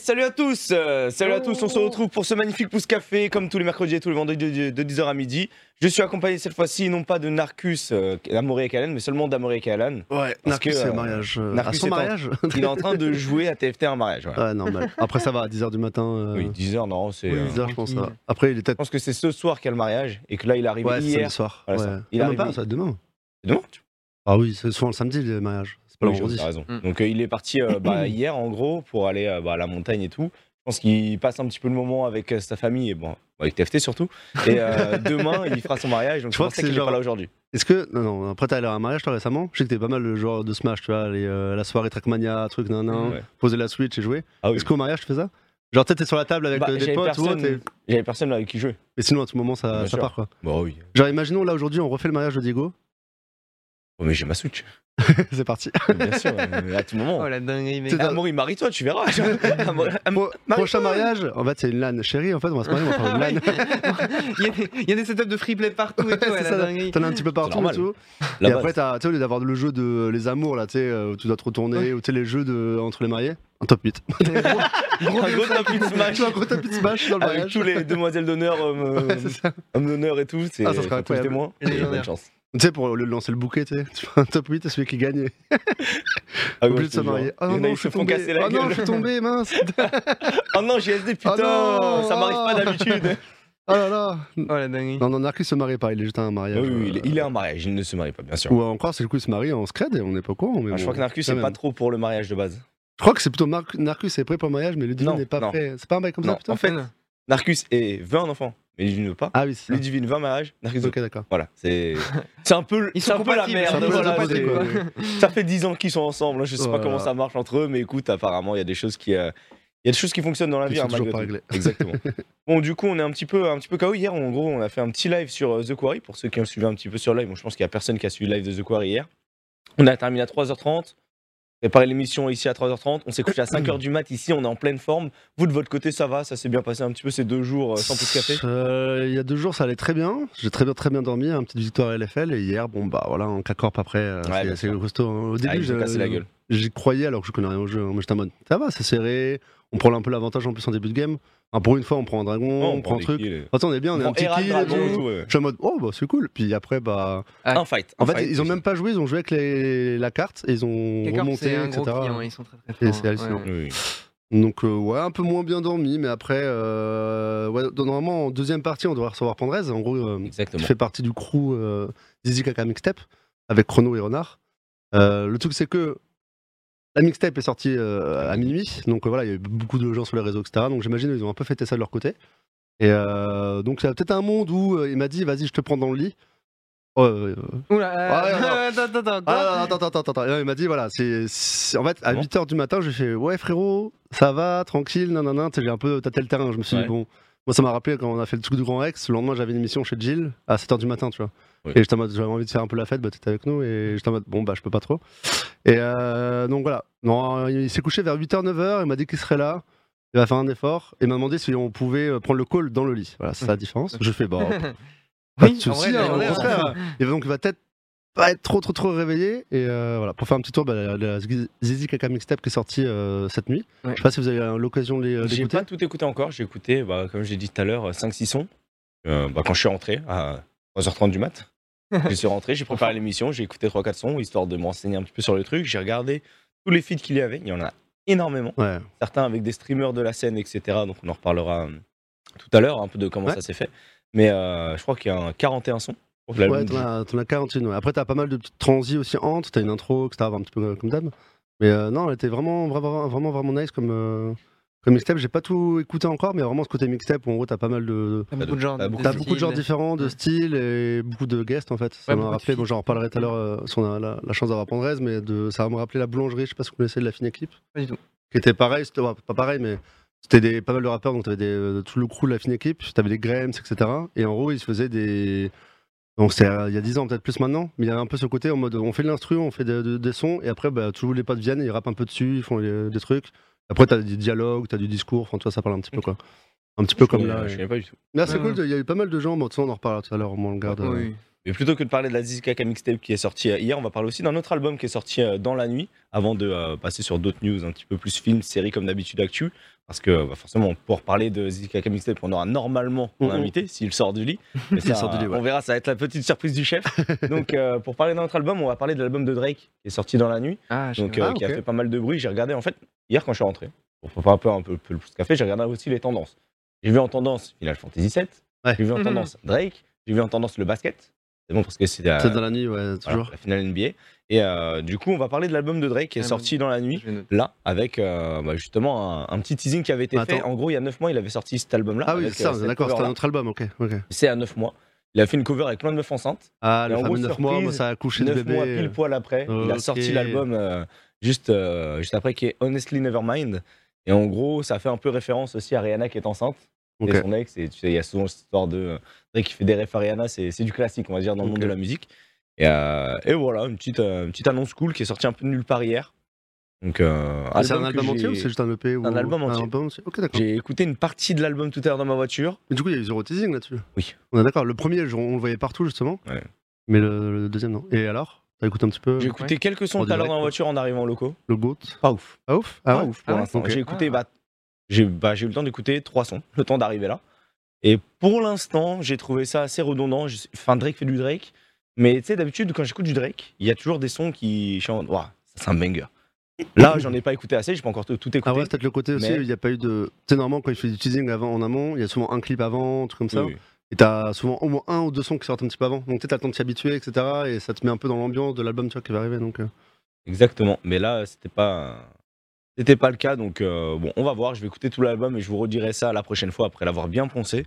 salut à tous euh, Salut à tous, on se retrouve pour ce magnifique pouce café, comme tous les mercredis et tous les vendredis de, de 10h à midi. Je suis accompagné cette fois-ci, non pas de Narcus, euh, d'Amoré et Kalan, mais seulement d'Amoré et Kalan. Ouais, Parce Narcus, que, c'est euh, le mariage. euh, Narcus à son est en- mariage Il est en train de jouer à TFT un mariage. Ouais, normal. Après, ça va, à 10h du matin. euh, Oui, 10h, non, c'est. oui, euh, 10h, je pense. ça. Après, il est je pense que c'est ce soir qu'il y a le mariage et que là, il arrive Ouais, c'est hier. soir. Voilà, ouais. ça. Il Ah, arrive pas, ça va être demain? Non Ah oui, c'est souvent le samedi, les mariages. Oui, vendredi. raison. Mm. Donc euh, il est parti euh, bah, hier en gros pour aller euh, bah, à la montagne et tout. Je pense qu'il passe un petit peu le moment avec euh, sa famille et bon, avec TFT surtout. Et euh, demain il fera son mariage donc Je pense que qu'il c'est est pas genre- là aujourd'hui. Est-ce que. Non, non, après, t'as allé à un mariage, toi, récemment? Je sais que t'es pas mal le joueur de Smash, tu vois, les, euh, la soirée Trackmania, truc, nan, nan, Ouais. poser la Switch et jouer. Ah oui. Est-ce qu'au mariage, tu fais ça? Genre, peut-être t'es sur la table avec Bah, des potes ou autre, personne, et- j'avais personne avec qui jouer. mais sinon, à tout moment, ça, ça part, quoi. Bah oui. Genre, imaginons, là, aujourd'hui, on refait le mariage de Diego. Oh, mais j'ai ma Switch. c'est parti. Bien sûr, euh, à tout moment. Oh la dinguerie, Ah, ça. Amaury, marie-toi, tu verras. Prochain mariage, en fait, c'est une LAN. Chérie, en fait, on va se marier, on va faire une LAN. il, y a des, il y a des setups de free play partout et tout, C'est ouais, ça, la dinguerie. T'en as un petit peu partout et tout. La et base. après, t'as, tu sais, au lieu d'avoir le jeu de les amours, là, tu sais, euh, où tu dois te retourner, ou tu sais, les jeux de, entre les mariés, un top 8. un gros tapis de smash. tu vois, un gros tapis de smash dans le Avec mariage. tous les demoiselles d'honneur, hommes, d'honneur et tout, c'est Ah, ça les incroyable. Légendaire. bonne chance. Tu sais, pour le lancer le bouquet, tu sais, tu fais un top 8 et celui qui gagne Ah, obligé je de te se marier. En a, non, ils je suis tombé. la Oh non, je suis tombé, mince. Oh non, GSD, putain, non, ça m'arrive pas oh. d'habitude. Oh là là. Oh la dinguerie. Non, non, Narcus se marie pas, il est juste à un Oui, mariage. oui, il est, il est un mariage, il ne se marie pas, bien sûr. Ou encore, c'est le coup, il se marie en scred et on n'est pas au. Mais Ah, je crois que Narcus c'est pas trop pour le mariage de base. Je crois que c'est plutôt Mar- Narcus est prêt pour le mariage, mais Non, n'est pas non. prêt. C'est pas un bail comme ça, Non, putain en fait, Narcus est, veut un enfant, Ludivine ne veut pas. Ah oui, c'est ça. Ludivine un mariage, Narcus veut Ok, d'accord. Voilà, c'est c'est un peu, Ils c'est sont un peu la compatibles, merde. c'est un peu voilà, les opposés, c'est- quoi. ça fait 10 ans qu'ils sont ensemble. hein, Je sais pas Voilà. comment ça marche entre eux, mais écoute, apparemment, il y a des choses qui, euh, il y a des choses qui fonctionnent dans la Qui vie. sont hein, toujours malgré pas tout. Exactement. bon, du coup, on est un petit peu, un petit peu KO hier. En gros, on a fait un petit live sur euh, The Quarry pour ceux qui ont suivi un petit peu sur live. Bon, je pense qu'il y a personne qui a suivi le live de The Quarry hier. On a terminé à 3h30. Préparé l'émission ici à 3h30. On s'est couché à 5h du mat. Ici, on est en pleine forme. Vous, de votre côté, ça va? Ça s'est bien passé un petit peu ces deux jours euh, sans pouce café? Euh, Il y a deux jours, ça allait très bien. J'ai très bien, très bien dormi. Une petite victoire à LFL. Et hier, bon, bah voilà, en K-Corp après, euh, Ouais, c'est- costaud. hein. Au Ah, début, cassé la gueule. j'y croyais alors que je connais rien au jeu. hein. Mais j'étais en mode, ça va, c'est serré. On prend un peu l'avantage en plus en début de game. Enfin, pour une fois, on prend un dragon, Oh, on, prend un truc. Attends, on est bien, on est un petit kill et tout. et tout, ouais. Je suis en mode, oh, bah c'est cool. Puis après, bah. Un fight. En un fait, fight, ils ont même pas joué, ils ont joué avec les- la carte et ils ont Kakar, remonté, un etc. gros client, ils sont très très c'est hallucinant. ouais. Oui. Donc, euh, ouais, un peu moins bien dormi, mais après, euh, ouais, normalement, en deuxième partie, on devrait recevoir Pandrez. En gros, euh, qui fait partie du crew euh, Zizi Kaka Mixtape avec Chrono et Renard. Euh, le truc, c'est que la mixtape est sortie euh, à minuit, donc euh, voilà, il y a eu beaucoup de gens sur les réseaux, etc. Donc j'imagine qu'ils ont un peu fêté ça de leur côté. Et euh, donc, a peut-être un monde où euh, il m'a dit, vas-y, je te prends dans le lit. Euh, Oula, attends, attends, attends. attends, attends, attends, attends. Et là, il m'a dit, voilà, c'est. c'est- En fait, à Bon. 8h du matin, j'ai fait, ouais, frérot, ça va, tranquille, nanana. Tu sais, j'ai un peu tâté le terrain. Je me suis Ouais. dit, bon. Moi, ça m'a rappelé quand on a fait le truc du Grand Rex. Le lendemain, j'avais une émission chez Jill à 7h du matin, tu vois. Oui. Et j'étais en mode, j'avais envie de faire un peu la fête, bah, t'étais avec nous. Et j'étais en mode, bon, bah, je peux pas trop. Et euh, donc, voilà. Non, il s'est couché vers 8h, 9h. Il m'a dit qu'il serait là. Il va faire un effort. Et m'a demandé si on pouvait euh, prendre le call dans le lit. Voilà, c'est la différence. Je fais, bah, pas de Oui, en souci, vrai, hein, au légendaire. contraire. Et donc, il va peut-être pas être trop, trop, trop réveillé. Et euh, voilà, pour faire un petit tour, bah, la, la Zizi Kaka Mixtape qui est sortie euh, cette nuit. Ouais. Je sais pas si vous avez l'occasion de les- euh, J'ai pas tout écouté encore. J'ai écouté, bah, comme j'ai dit tout à l'heure, 5-6 sons. Euh, bah, quand je suis rentré à 3h30 du mat, je suis rentré, j'ai préparé l'émission, j'ai écouté 3-4 sons histoire de me renseigner un petit peu sur le truc. J'ai regardé tous les feeds qu'il y avait. Il y en a énormément. Ouais. Certains avec des streamers de la scène, etc. Donc on en reparlera euh, tout à l'heure, un peu de comment Ouais. ça s'est fait. Mais euh, je crois qu'il y a un 41 sons. Ouais, t'en as, as 41. ouais. Après, t'as pas mal de petites transis aussi entre. T'as une intro, etc. Un petit peu comme d'hab. Mais euh, non, elle était vraiment, vraiment, vraiment, vraiment nice comme, euh, comme mixtape. J'ai pas tout écouté encore, mais vraiment ce côté mixtape où en gros, t'as pas mal de. T'as beaucoup de genres. T'as beaucoup de genres styles. différents, de styles et beaucoup de guests en fait. Ça Ouais, m'a rappelé, bon, j'en reparlerai tout à l'heure euh, si on a la, la chance d'avoir Pandrez, mais de, ça va me rappeler la boulangerie, je sais pas si vous connaissez de la fine équipe. Pas du tout. Qui était pareil, c'était ouais, pas pareil, mais c'était des, pas mal de rappeurs, donc t'avais des, euh, tout le crew de la fine équipe, t'avais des Grahams, etc. Et en gros, ils se faisaient des. Donc c'était euh, il y a 10 ans, peut-être plus maintenant, mais il y avait un peu ce côté en mode on fait de l'instru, on fait de- de- des sons, et après, bah, tous les potes viennent, ils rappent un peu dessus, ils font les- des trucs. Après, t'as des dialogues, t'as du discours, enfin, toi, ça parle un petit peu quoi. Un petit peu Je comme là. Je pas du tout. Là, c'est cool, il y a eu pas mal de gens, bon, de toute façon, on en reparlera tout à l'heure, on le garde. euh, Oui. Mais plutôt que de parler de la Zizkaka mixtape qui est sortie euh, hier, on va parler aussi d'un autre album qui est sorti euh, dans la nuit, avant de euh, passer sur d'autres news un petit peu plus films, séries comme d'habitude actu. Parce que bah, forcément, pour parler de Zizkaka mixtape, on aura normalement un Mhm. invité s'il sort du lit. Mais ça, sort du lit, ouais. On verra, ça va être la petite surprise du chef. Donc euh, pour parler d'un autre album, on va parler de l'album de Drake qui est sorti dans la nuit, Ah, donc euh, Ah, qui a fait pas mal de bruit. J'ai regardé en fait hier quand je suis rentré, pour préparer un peu, un peu, plus café, j'ai regardé aussi les tendances. J'ai vu en tendance Final Fantasy VII, Ouais. j'ai vu en Mhm. tendance Drake, j'ai vu en tendance le basket. C'est bon parce que c'est la, dans la nuit, ouais, voilà, toujours. la finale NBA. Et euh, du coup, on va parler de l'album de Drake qui est Ah, sorti dans la nuit, là, avec euh, bah, justement un, un petit teasing qui avait été fait. Attends. En gros, il y a 9 mois, il avait sorti cet album-là. Ah oui, c'est ça, euh, d'accord, c'était un autre album, ok. C'est à 9 mois. Il a fait une cover avec plein de meufs enceintes. Ah, Et le en gros, 9 mois, moi, ça a accouché de 9 bébé. mois pile poil après. Il a sorti l'album euh, juste, euh, juste après qui est Honestly Nevermind. Et en gros, ça fait un peu référence aussi à Rihanna qui est enceinte. Ok. Et son ex, et tu sais, il y a souvent cette histoire de euh, Drake qui fait des refs à Rihanna, c'est du classique, on va dire, dans le monde de la musique. Et, euh, et voilà, une petite, euh, une petite annonce cool qui est sortie un peu de nulle part hier. Donc, euh, Ah, c'est un album entier ou c'est juste un EP ou... Un album entier. Ok, d'accord. J'ai écouté une partie de l'album tout à l'heure dans ma voiture. Mais du coup, il y a eu zéro teasing là-dessus. Oui. On est d'accord. Le premier, on le voyait partout justement. Ouais. Mais le, le deuxième, non. Et alors? T'as écouté un petit peu? J'ai écouté quelques sons tout à l'heure dans la voiture en arrivant en locaux. le GOAT? Pas ouf. Ah ouf? Pas Ah ouf pour Ah l'instant. J'ai écouté, Ah. bah, j'ai bah, j'ai eu le temps d'écouter trois sons, le temps d'arriver là. Et pour l'instant, j'ai trouvé ça assez redondant. Enfin, Drake fait du Drake. Mais tu sais, d'habitude, quand j'écoute du Drake, il y a toujours des sons qui. Je suis en ça c'est un banger. Là, j'en ai pas écouté assez, j'ai pas encore tout écouté. Ah ouais, c'est peut-être le côté aussi, Mais- il n'y a pas eu de. Tu sais, normalement, quand il fait du teasing avant, en amont, il y a souvent un clip avant, un truc comme ça. Oui, oui. Et t'as souvent au moins un ou deux sons qui sortent un petit peu avant. Donc tu sais, t'as le temps de t'y habituer, etc. Et ça te met un peu dans l'ambiance de l'album tu vois, qui va arriver. Donc, euh. Exactement. Mais là, c'était pas. C'était pas le cas, donc euh, bon, on va voir. Je vais écouter tout l'album et je vous redirai ça la prochaine fois après l'avoir bien poncé.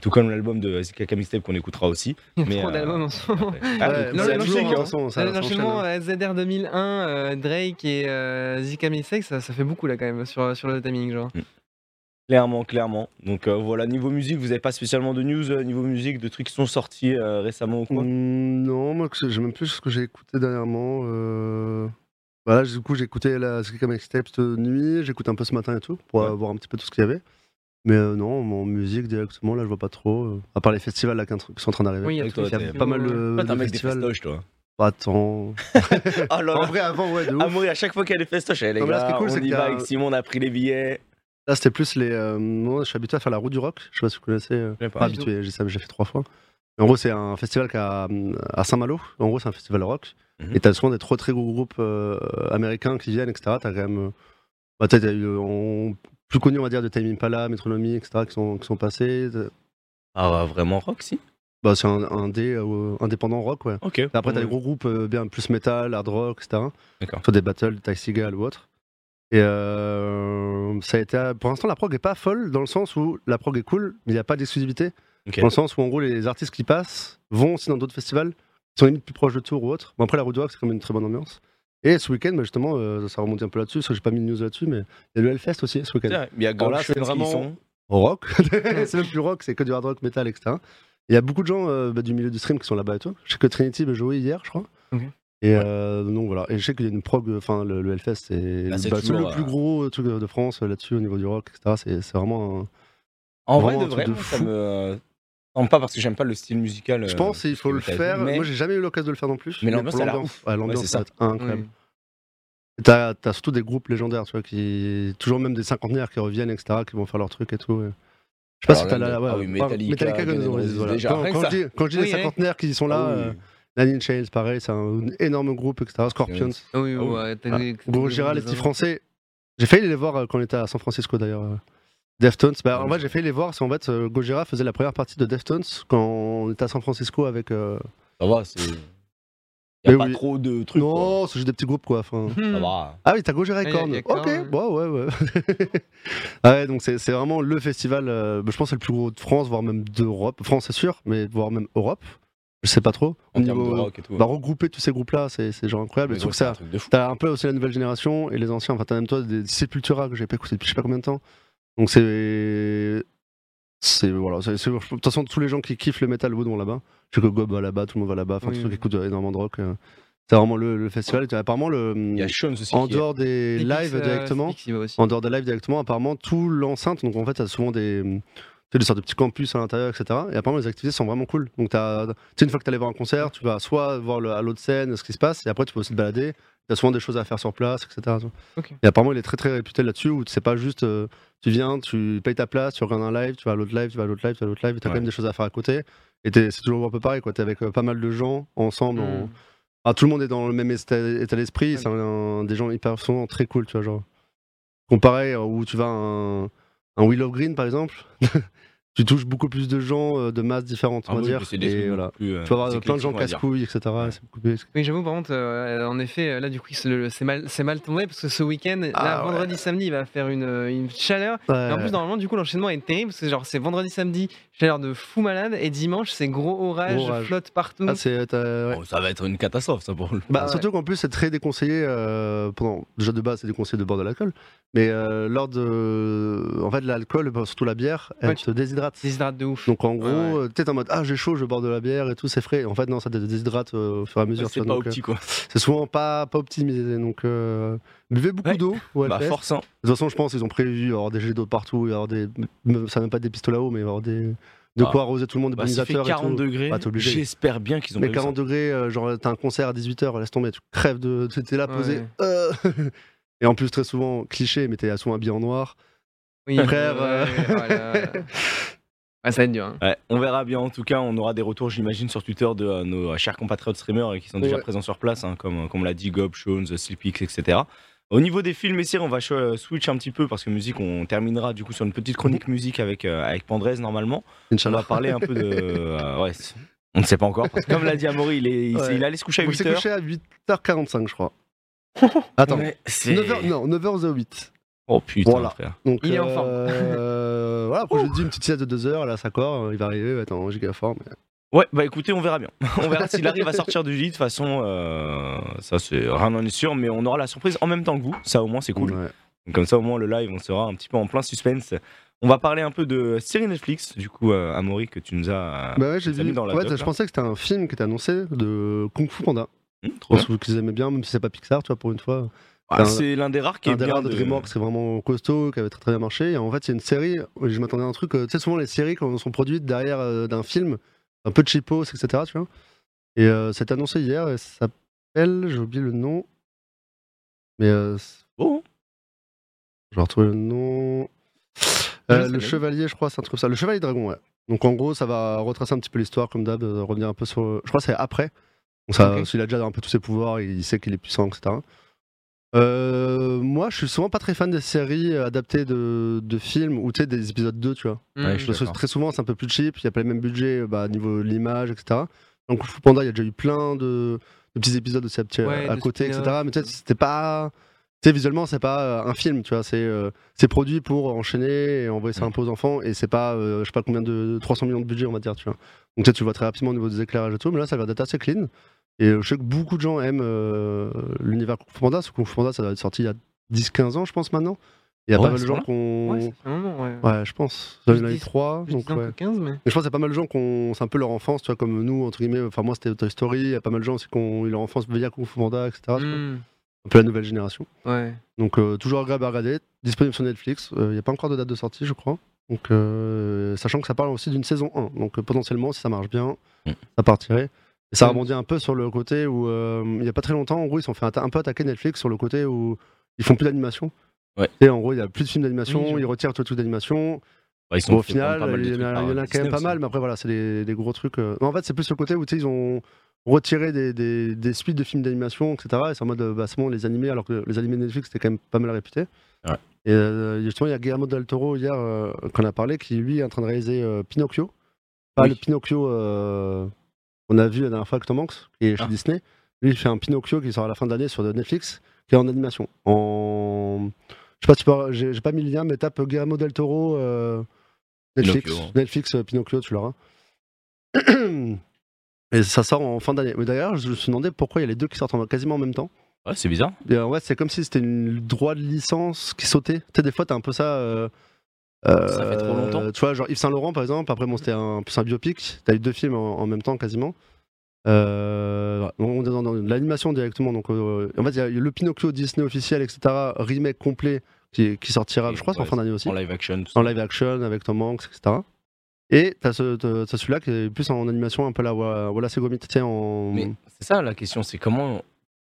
Tout comme l'album de Zika Mixtape qu'on écoutera aussi. Il y a Mais, trop euh, d'albums en ce moment. Ah, hein. L'enchaînement euh, ZR 2001, euh, Drake et euh, Zika Mixtape, ça, ça fait beaucoup là quand même sur, sur le timing genre. Clairement, clairement. Donc euh, voilà, niveau musique, vous n'avez pas spécialement de news euh, niveau musique, de trucs qui sont sortis euh, récemment ou quoi? Mm, non, moi, j'ai même plus ce que j'ai écouté dernièrement. Voilà, du coup, j'ai écouté la Skrika Mixtape cette nuit, j'ai écouté un peu ce matin et tout, pour Ouais. voir un petit peu tout ce qu'il y avait. Mais euh, non, en musique directement, là, je vois pas trop. euh, à part les festivals là, qui qui sont en train d'arriver. Oui, il y a toi, arrive. pas mal de, t'es un de mec des festivals. festoches, toi. Pas tant. Oh là En vrai, avant, ouais, de ouf. Amour, à chaque fois qu'il y a des festoches, eh, les Non, mais là, ce qui gars, est cool, on c'est y qu'il y va a- avec Simon, on a pris les billets. Là, c'était plus les. euh, moi, je suis habitué à faire la route du rock. Je sais pas si vous connaissez. euh, pas. Pas habitué, j'ai fait trois fois. En gros, c'est un festival qui a, à Saint-Malo. En gros, c'est un festival rock. Mhm. Et t'as souvent des trop très gros groupes euh, américains qui viennent, etc. T'as quand même. euh, Bah, t'as eu. euh, plus connu, on va dire, de Time Impala, Metronomy, etc. qui sont, qui sont passés. Ah, vraiment rock, si Bah, c'est un, un dé, euh, indépendant rock, ouais. Ok. Et après, t'as des gros groupes euh, bien plus metal, hard rock, etc. D'accord. Soit des battles, Ty Seagal ou autre. Et ça a été. Pour l'instant, la prog est pas folle dans le sens où la prog est cool, mais il n'y a pas d'exclusivité. Ok. Dans le sens où, en gros, les artistes qui passent vont aussi dans d'autres festivals qui sont limite plus proches de Tours ou autre. Bon, après, la Route du Rock, c'est quand même une très bonne ambiance. Et ce week-end, bah, justement, euh, ça remonte un peu là-dessus, parce que j'ai pas mis de news là-dessus, mais il y a le Hellfest aussi ce week-end. Il y a Gauchons c'est vraiment- sont. Rock, c'est même plus rock, c'est que du hard rock, metal, etc. Il y a beaucoup de gens euh, bah, du milieu du stream qui sont là-bas et tout. Je sais que Trinity va jouer hier, je crois. Et euh, donc voilà. Et je sais qu'il y a une prog, enfin le, le Hellfest, c'est Bah, bah, le plus euh, gros truc de France là-dessus au niveau du rock, etc. C'est vraiment. un- En vrai, de vrai, de ça fou. me. Non, pas parce que j'aime pas le style musical. Je euh, pense qu'il faut le faire. mais- Moi, j'ai jamais eu l'occasion de le faire non plus. Mais l'air l'ambiance, ouf. ouais, l'ambiance, c'est ça incroyable. Oui. Et T'as as surtout des groupes légendaires, tu vois, qui toujours même des cinquantenaires qui reviennent, etc., qui vont faire leur truc et tout. et- Je sais pas Alors si t'as la. ah ouais, oui, pas- Metallica, Guns voilà. Quand, ça. je dis, quand je dis Oui, les ouais. cinquantenaires qui sont là, Ah oui. euh, Nine Inch Nails, pareil, c'est un énorme groupe, etc. Scorpions. Ah oui, Ah oui. ouais, Ah, les petits français. J'ai failli les voir euh, quand on était à San Francisco d'ailleurs. Euh, Deftones. Bah, en Ouais. vrai, j'ai failli les voir. C'est en fait euh, Gojira faisait la première partie de Deftones quand on était à San Francisco avec. euh, Ça va, c'est. Y a Mais pas oui. trop de trucs. quoi. Non, c'est juste des petits groupes quoi. Enfin. Ça Hmm. va. Ah oui, t'as Gojira et Ah, y a- Korn. y a Ok, Korn, ouais, ouais, ouais. Ah ouais, donc c'est c'est vraiment le festival. euh, bah, je pense que c'est le plus gros de France, voire même d'Europe. France, c'est sûr, mais voire même Europe. Je sais pas trop. En Au termes de niveau- rock et tout. bah, regrouper tous ces groupes-là, c'est c'est genre incroyable. Mais Et surtout gros, que c'est ça, un truc de fou. T'as un peu aussi la nouvelle génération et les anciens. Enfin, t'as même toi des Sepultura que j'ai pas écouté depuis je sais pas combien de temps. Donc c'est. C'est. Voilà. c'est- c'est- De toute façon, tous les gens qui kiffent le metal vont là-bas. Je sais que Gob va là-bas, tout le monde va là-bas. Enfin, Oui, tous ceux qui oui. écoutent énormément de rock. euh, C'est vraiment le, le festival. Et apparemment, le. Il y a Sean aussi. En qui est- dehors des Styx, lives euh, directement. Styx, il va aussi. En dehors des lives directement, apparemment, tout l'enceinte. Donc en fait, t'as souvent des. sais, des sortes de petits campus à l'intérieur, etc. Et apparemment, les activités sont vraiment cool. Donc, t'as- tu sais, une fois que tu allé voir un concert, tu vas soit voir le- à l'autre scène ce qui se passe, et après, tu peux aussi te balader. Tu as souvent des choses à faire sur place, etc. Et apparemment, il est très très réputé là-dessus, où c'est pas juste euh, tu viens, tu payes ta place, tu regardes un live, tu vas à l'autre live, tu vas à l'autre live, tu vas à l'autre live, et tu as Ouais. quand même des choses à faire à côté. Et t'es- c'est toujours un peu pareil, quoi. Tu es avec euh, pas mal de gens ensemble. en- Mm. ah, tout le monde est dans le même état, d'esprit, Ouais. c'est des gens hyper souvent très cool, tu vois, genre. Comparé euh, où tu vas à un, un Wheel of Green par exemple, tu touches beaucoup plus de gens euh, de masses différentes, on Ah va oui, dire. et voilà. plus, euh, Tu vas avoir plein de gens casse-couilles, etc. C'est beaucoup plus- Oui, j'avoue, par contre, euh, en effet, là, du coup, c'est mal, c'est mal tombé parce que ce week-end, là, Ah ouais. vendredi, samedi, il va faire une, une chaleur. Et en plus, normalement, du coup, l'enchaînement est terrible parce que, genre, c'est vendredi, samedi, chaleur de fou malade, et dimanche, c'est gros orage, Gros orage. flotte partout. Ah, ouais. Oh, ça va être une catastrophe, ça pour le. Bah, Ah ouais. Surtout qu'en plus, c'est très déconseillé. euh, pendant... Déjà de base, c'est déconseillé de boire de l'alcool. Mais euh, lors de. En fait, l'alcool, bah, surtout la bière, elle Ouais, te déshydrate. Déshydrate de ouf. Donc en gros, ouais. t'es en mode Ah, j'ai chaud, je boire de la bière et tout, c'est frais. En fait, non, ça te déshydrate euh, au fur et à mesure. C'est pas donc, euh, quoi. c'est souvent pas, pas optimisé. Donc euh, buvez beaucoup d'eau. au Bah hein. De toute façon, je pense qu'ils ont prévu avoir des jets d'eau partout, avoir des. Ça même pas des pistolets à eau, mais avoir des. De Ah. quoi arroser tout le monde, Bah, s'il fait pollinisateurs et 40 tout. degrés, Bah, j'espère bien qu'ils ont Mais prévu ça. 40 degrés, euh, genre t'as un concert à 18h, laisse tomber, tu crèves de. T'es là posé. Euh, Et en plus, très souvent, cliché, mais t'es souvent habillé en noir. Oui, Frère, ouais, euh. voilà. Ouais, ça va être dur. hein. Ouais, on verra bien en tout cas, on aura des retours j'imagine sur Twitter de euh, nos euh, chers compatriotes streamers euh, qui sont déjà Ouais. présents sur place, hein, comme, comme l'a dit Gob, Shones, Sleepix, etc. Au niveau des films et séries, on va switch un petit peu parce que musique, on terminera du coup sur une petite chronique musique avec, euh, avec Pandrez normalement. On va parler un peu de... euh, ouais, on ne sait pas encore, parce que comme l'a dit Amaury, il, est, il, s'est- Ouais. il allait se coucher à On s'est 8h. couché à 8h45, je crois. Attends, Ouais, c'est- 9h, non, 9h08. Oh putain, Voilà. frère. Donc, Il est en forme. euh, voilà, après, je lui dis une petite sieste de 2 heures, elle a sa corps, il va arriver, il va être en giga forme. Ouais, bah écoutez, on verra bien. on verra s'il arrive à sortir du lit. De toute façon, euh, ça c'est rien n'en est sûr, mais on aura la surprise en même temps que vous. Ça au moins c'est cool. Ouais. Donc, Comme ça, au moins, le live, on sera un petit peu en plein suspense. On va parler un peu de série Netflix, du coup, euh, Amaury, que tu nous as. Bah ouais, j'ai tu vu. mis dans la Ouais, doc, je là. pensais que c'était un film qui était annoncé de Kung Fu Panda. Je trop pense qu'ils aimaient bien, même si c'est pas Pixar, tu vois, pour une fois. Ah, c'est l'un des rares qui est bien. rares de DreamWorks, c'est vraiment costaud, qui avait très très bien marché. Et en fait, il y a une série, je m'attendais à un truc, euh, tu sais, souvent les séries, quand elles sont produites derrière euh, d'un film, un peu de cheapos, etc., tu vois. Et euh, c'est annoncé hier, et ça s'appelle, j'ai oublié le nom, mais euh, c'est- Oh, je vais retrouver le nom. Euh, le. Chevalier, je crois, c'est un truc comme ça. Le Chevalier Dragon, ouais. Donc en gros, ça va retracer un petit peu l'histoire, comme d'hab, euh, revenir un peu sur. Je crois que c'est après. Donc ça, s'il a déjà un peu tous ses pouvoirs, il sait qu'il est puissant, etc. Euh, moi, je suis souvent pas très fan des séries euh, adaptées de, de films ou tu sais, des épisodes 2, tu vois. Ouais, Mm. Parce que très souvent, c'est un peu plus cheap, il n'y a pas le même budget euh, bah, niveau de l'image, etc. Donc, Kung Fu Panda, il y a déjà eu plein de, de petits épisodes aussi à, petit- Ouais, à côté, etc. Mais tu sais, c'était pas. Tu sais, visuellement, c'est pas euh, un film, tu vois. C'est euh, produit pour enchaîner et envoyer ça un peu aux enfants. Et c'est pas, euh, je sais pas combien de 300 millions de budget, on va dire, tu vois. Donc, tu vois très rapidement au niveau des éclairages et tout. Mais là, ça a l'air d'être assez clean. Et euh, je sais que beaucoup de gens aiment euh, l'univers Kung Fu Panda. Parce que Kung Fu Panda, ça doit être sorti il y a 10-15 ans, je pense, maintenant. Il y a Ouais, pas mal de gens ont. Ouais, ouais. Ouais, je pense. Plus eu 10, 3. Plus Donc, 10 ans ouais. que 15, mais. Mais je pense qu'il y a pas mal de gens qui ont. C'est un peu leur enfance, tu vois, comme nous, entre guillemets. Enfin, moi, c'était Toy Story. Il y a pas mal de gens aussi qui ont eu leur enfance via Kung Fu Panda, etc. Mm. Un peu la nouvelle génération. Ouais. Donc, euh, toujours agréable à regarder. Disponible sur Netflix. Euh, Il n'y a pas encore de date de sortie, je crois. Donc, euh, sachant que ça parle aussi d'une saison 1. Donc, euh, potentiellement, si ça marche bien, Mm. ça partirait. Ça rebondit un peu sur le côté où, euh, il n'y a pas très longtemps, en gros, ils se sont fait un peu attaquer Netflix sur le côté où ils font plus d'animation. Ouais. Et en gros, il n'y a plus de films d'animation, Oui, ils retirent tout le truc d'animation. Bah, ils sont Bon, au final, il y en a, euh, quand même pas mal, mais après, voilà, c'est des, des gros trucs. euh. Non, en fait, c'est plus le côté où ils ont retiré des, des- des suites de films d'animation, etc. Et c'est en mode, bah, c'est bon, les animés, alors que les animés Netflix, c'était quand même pas mal réputé. Ouais. Et euh, justement, il y a Guillermo del Toro hier, euh, qu'on a parlé, qui lui est en train de réaliser euh, Pinocchio. Pas Oui. le Pinocchio qu'on a vu la dernière fois avec Tom Hanks, qui est chez Ah. Disney. Lui, il fait un Pinocchio qui sort à la fin de l'année sur Netflix, qui est en animation. En. Je sais pas, si tu peux- j'ai pas mis le lien, mais tape Guillermo del Toro. euh, Netflix, Pinocchio, hein. Netflix, euh, Pinocchio, tu l'auras. Et ça sort en fin d'année. Mais d'ailleurs, je me suis demandé pourquoi il y a les deux qui sortent en- quasiment en même temps. Ouais, c'est bizarre. Et, euh, ouais, c'est comme si c'était une droit de licence qui sautait. Tu sais, des fois, t'as un peu ça. euh, Ça fait trop longtemps. Tu vois, genre Yves Saint Laurent, par exemple. Après, bon, c'était un, plus un biopic. T'as eu deux films en, en même temps, quasiment. Euh, on est dans, dans l'animation directement. Donc, euh, en fait, il y a le Pinocchio Disney officiel, etc. Remake complet qui, qui sortira, je crois, en fin d'année aussi. En live action. En live action avec Tom Hanks, etc. Et t'as ce, celui-là qui est plus en animation un peu la tu sais, en... Mais c'est ça la question, c'est comment,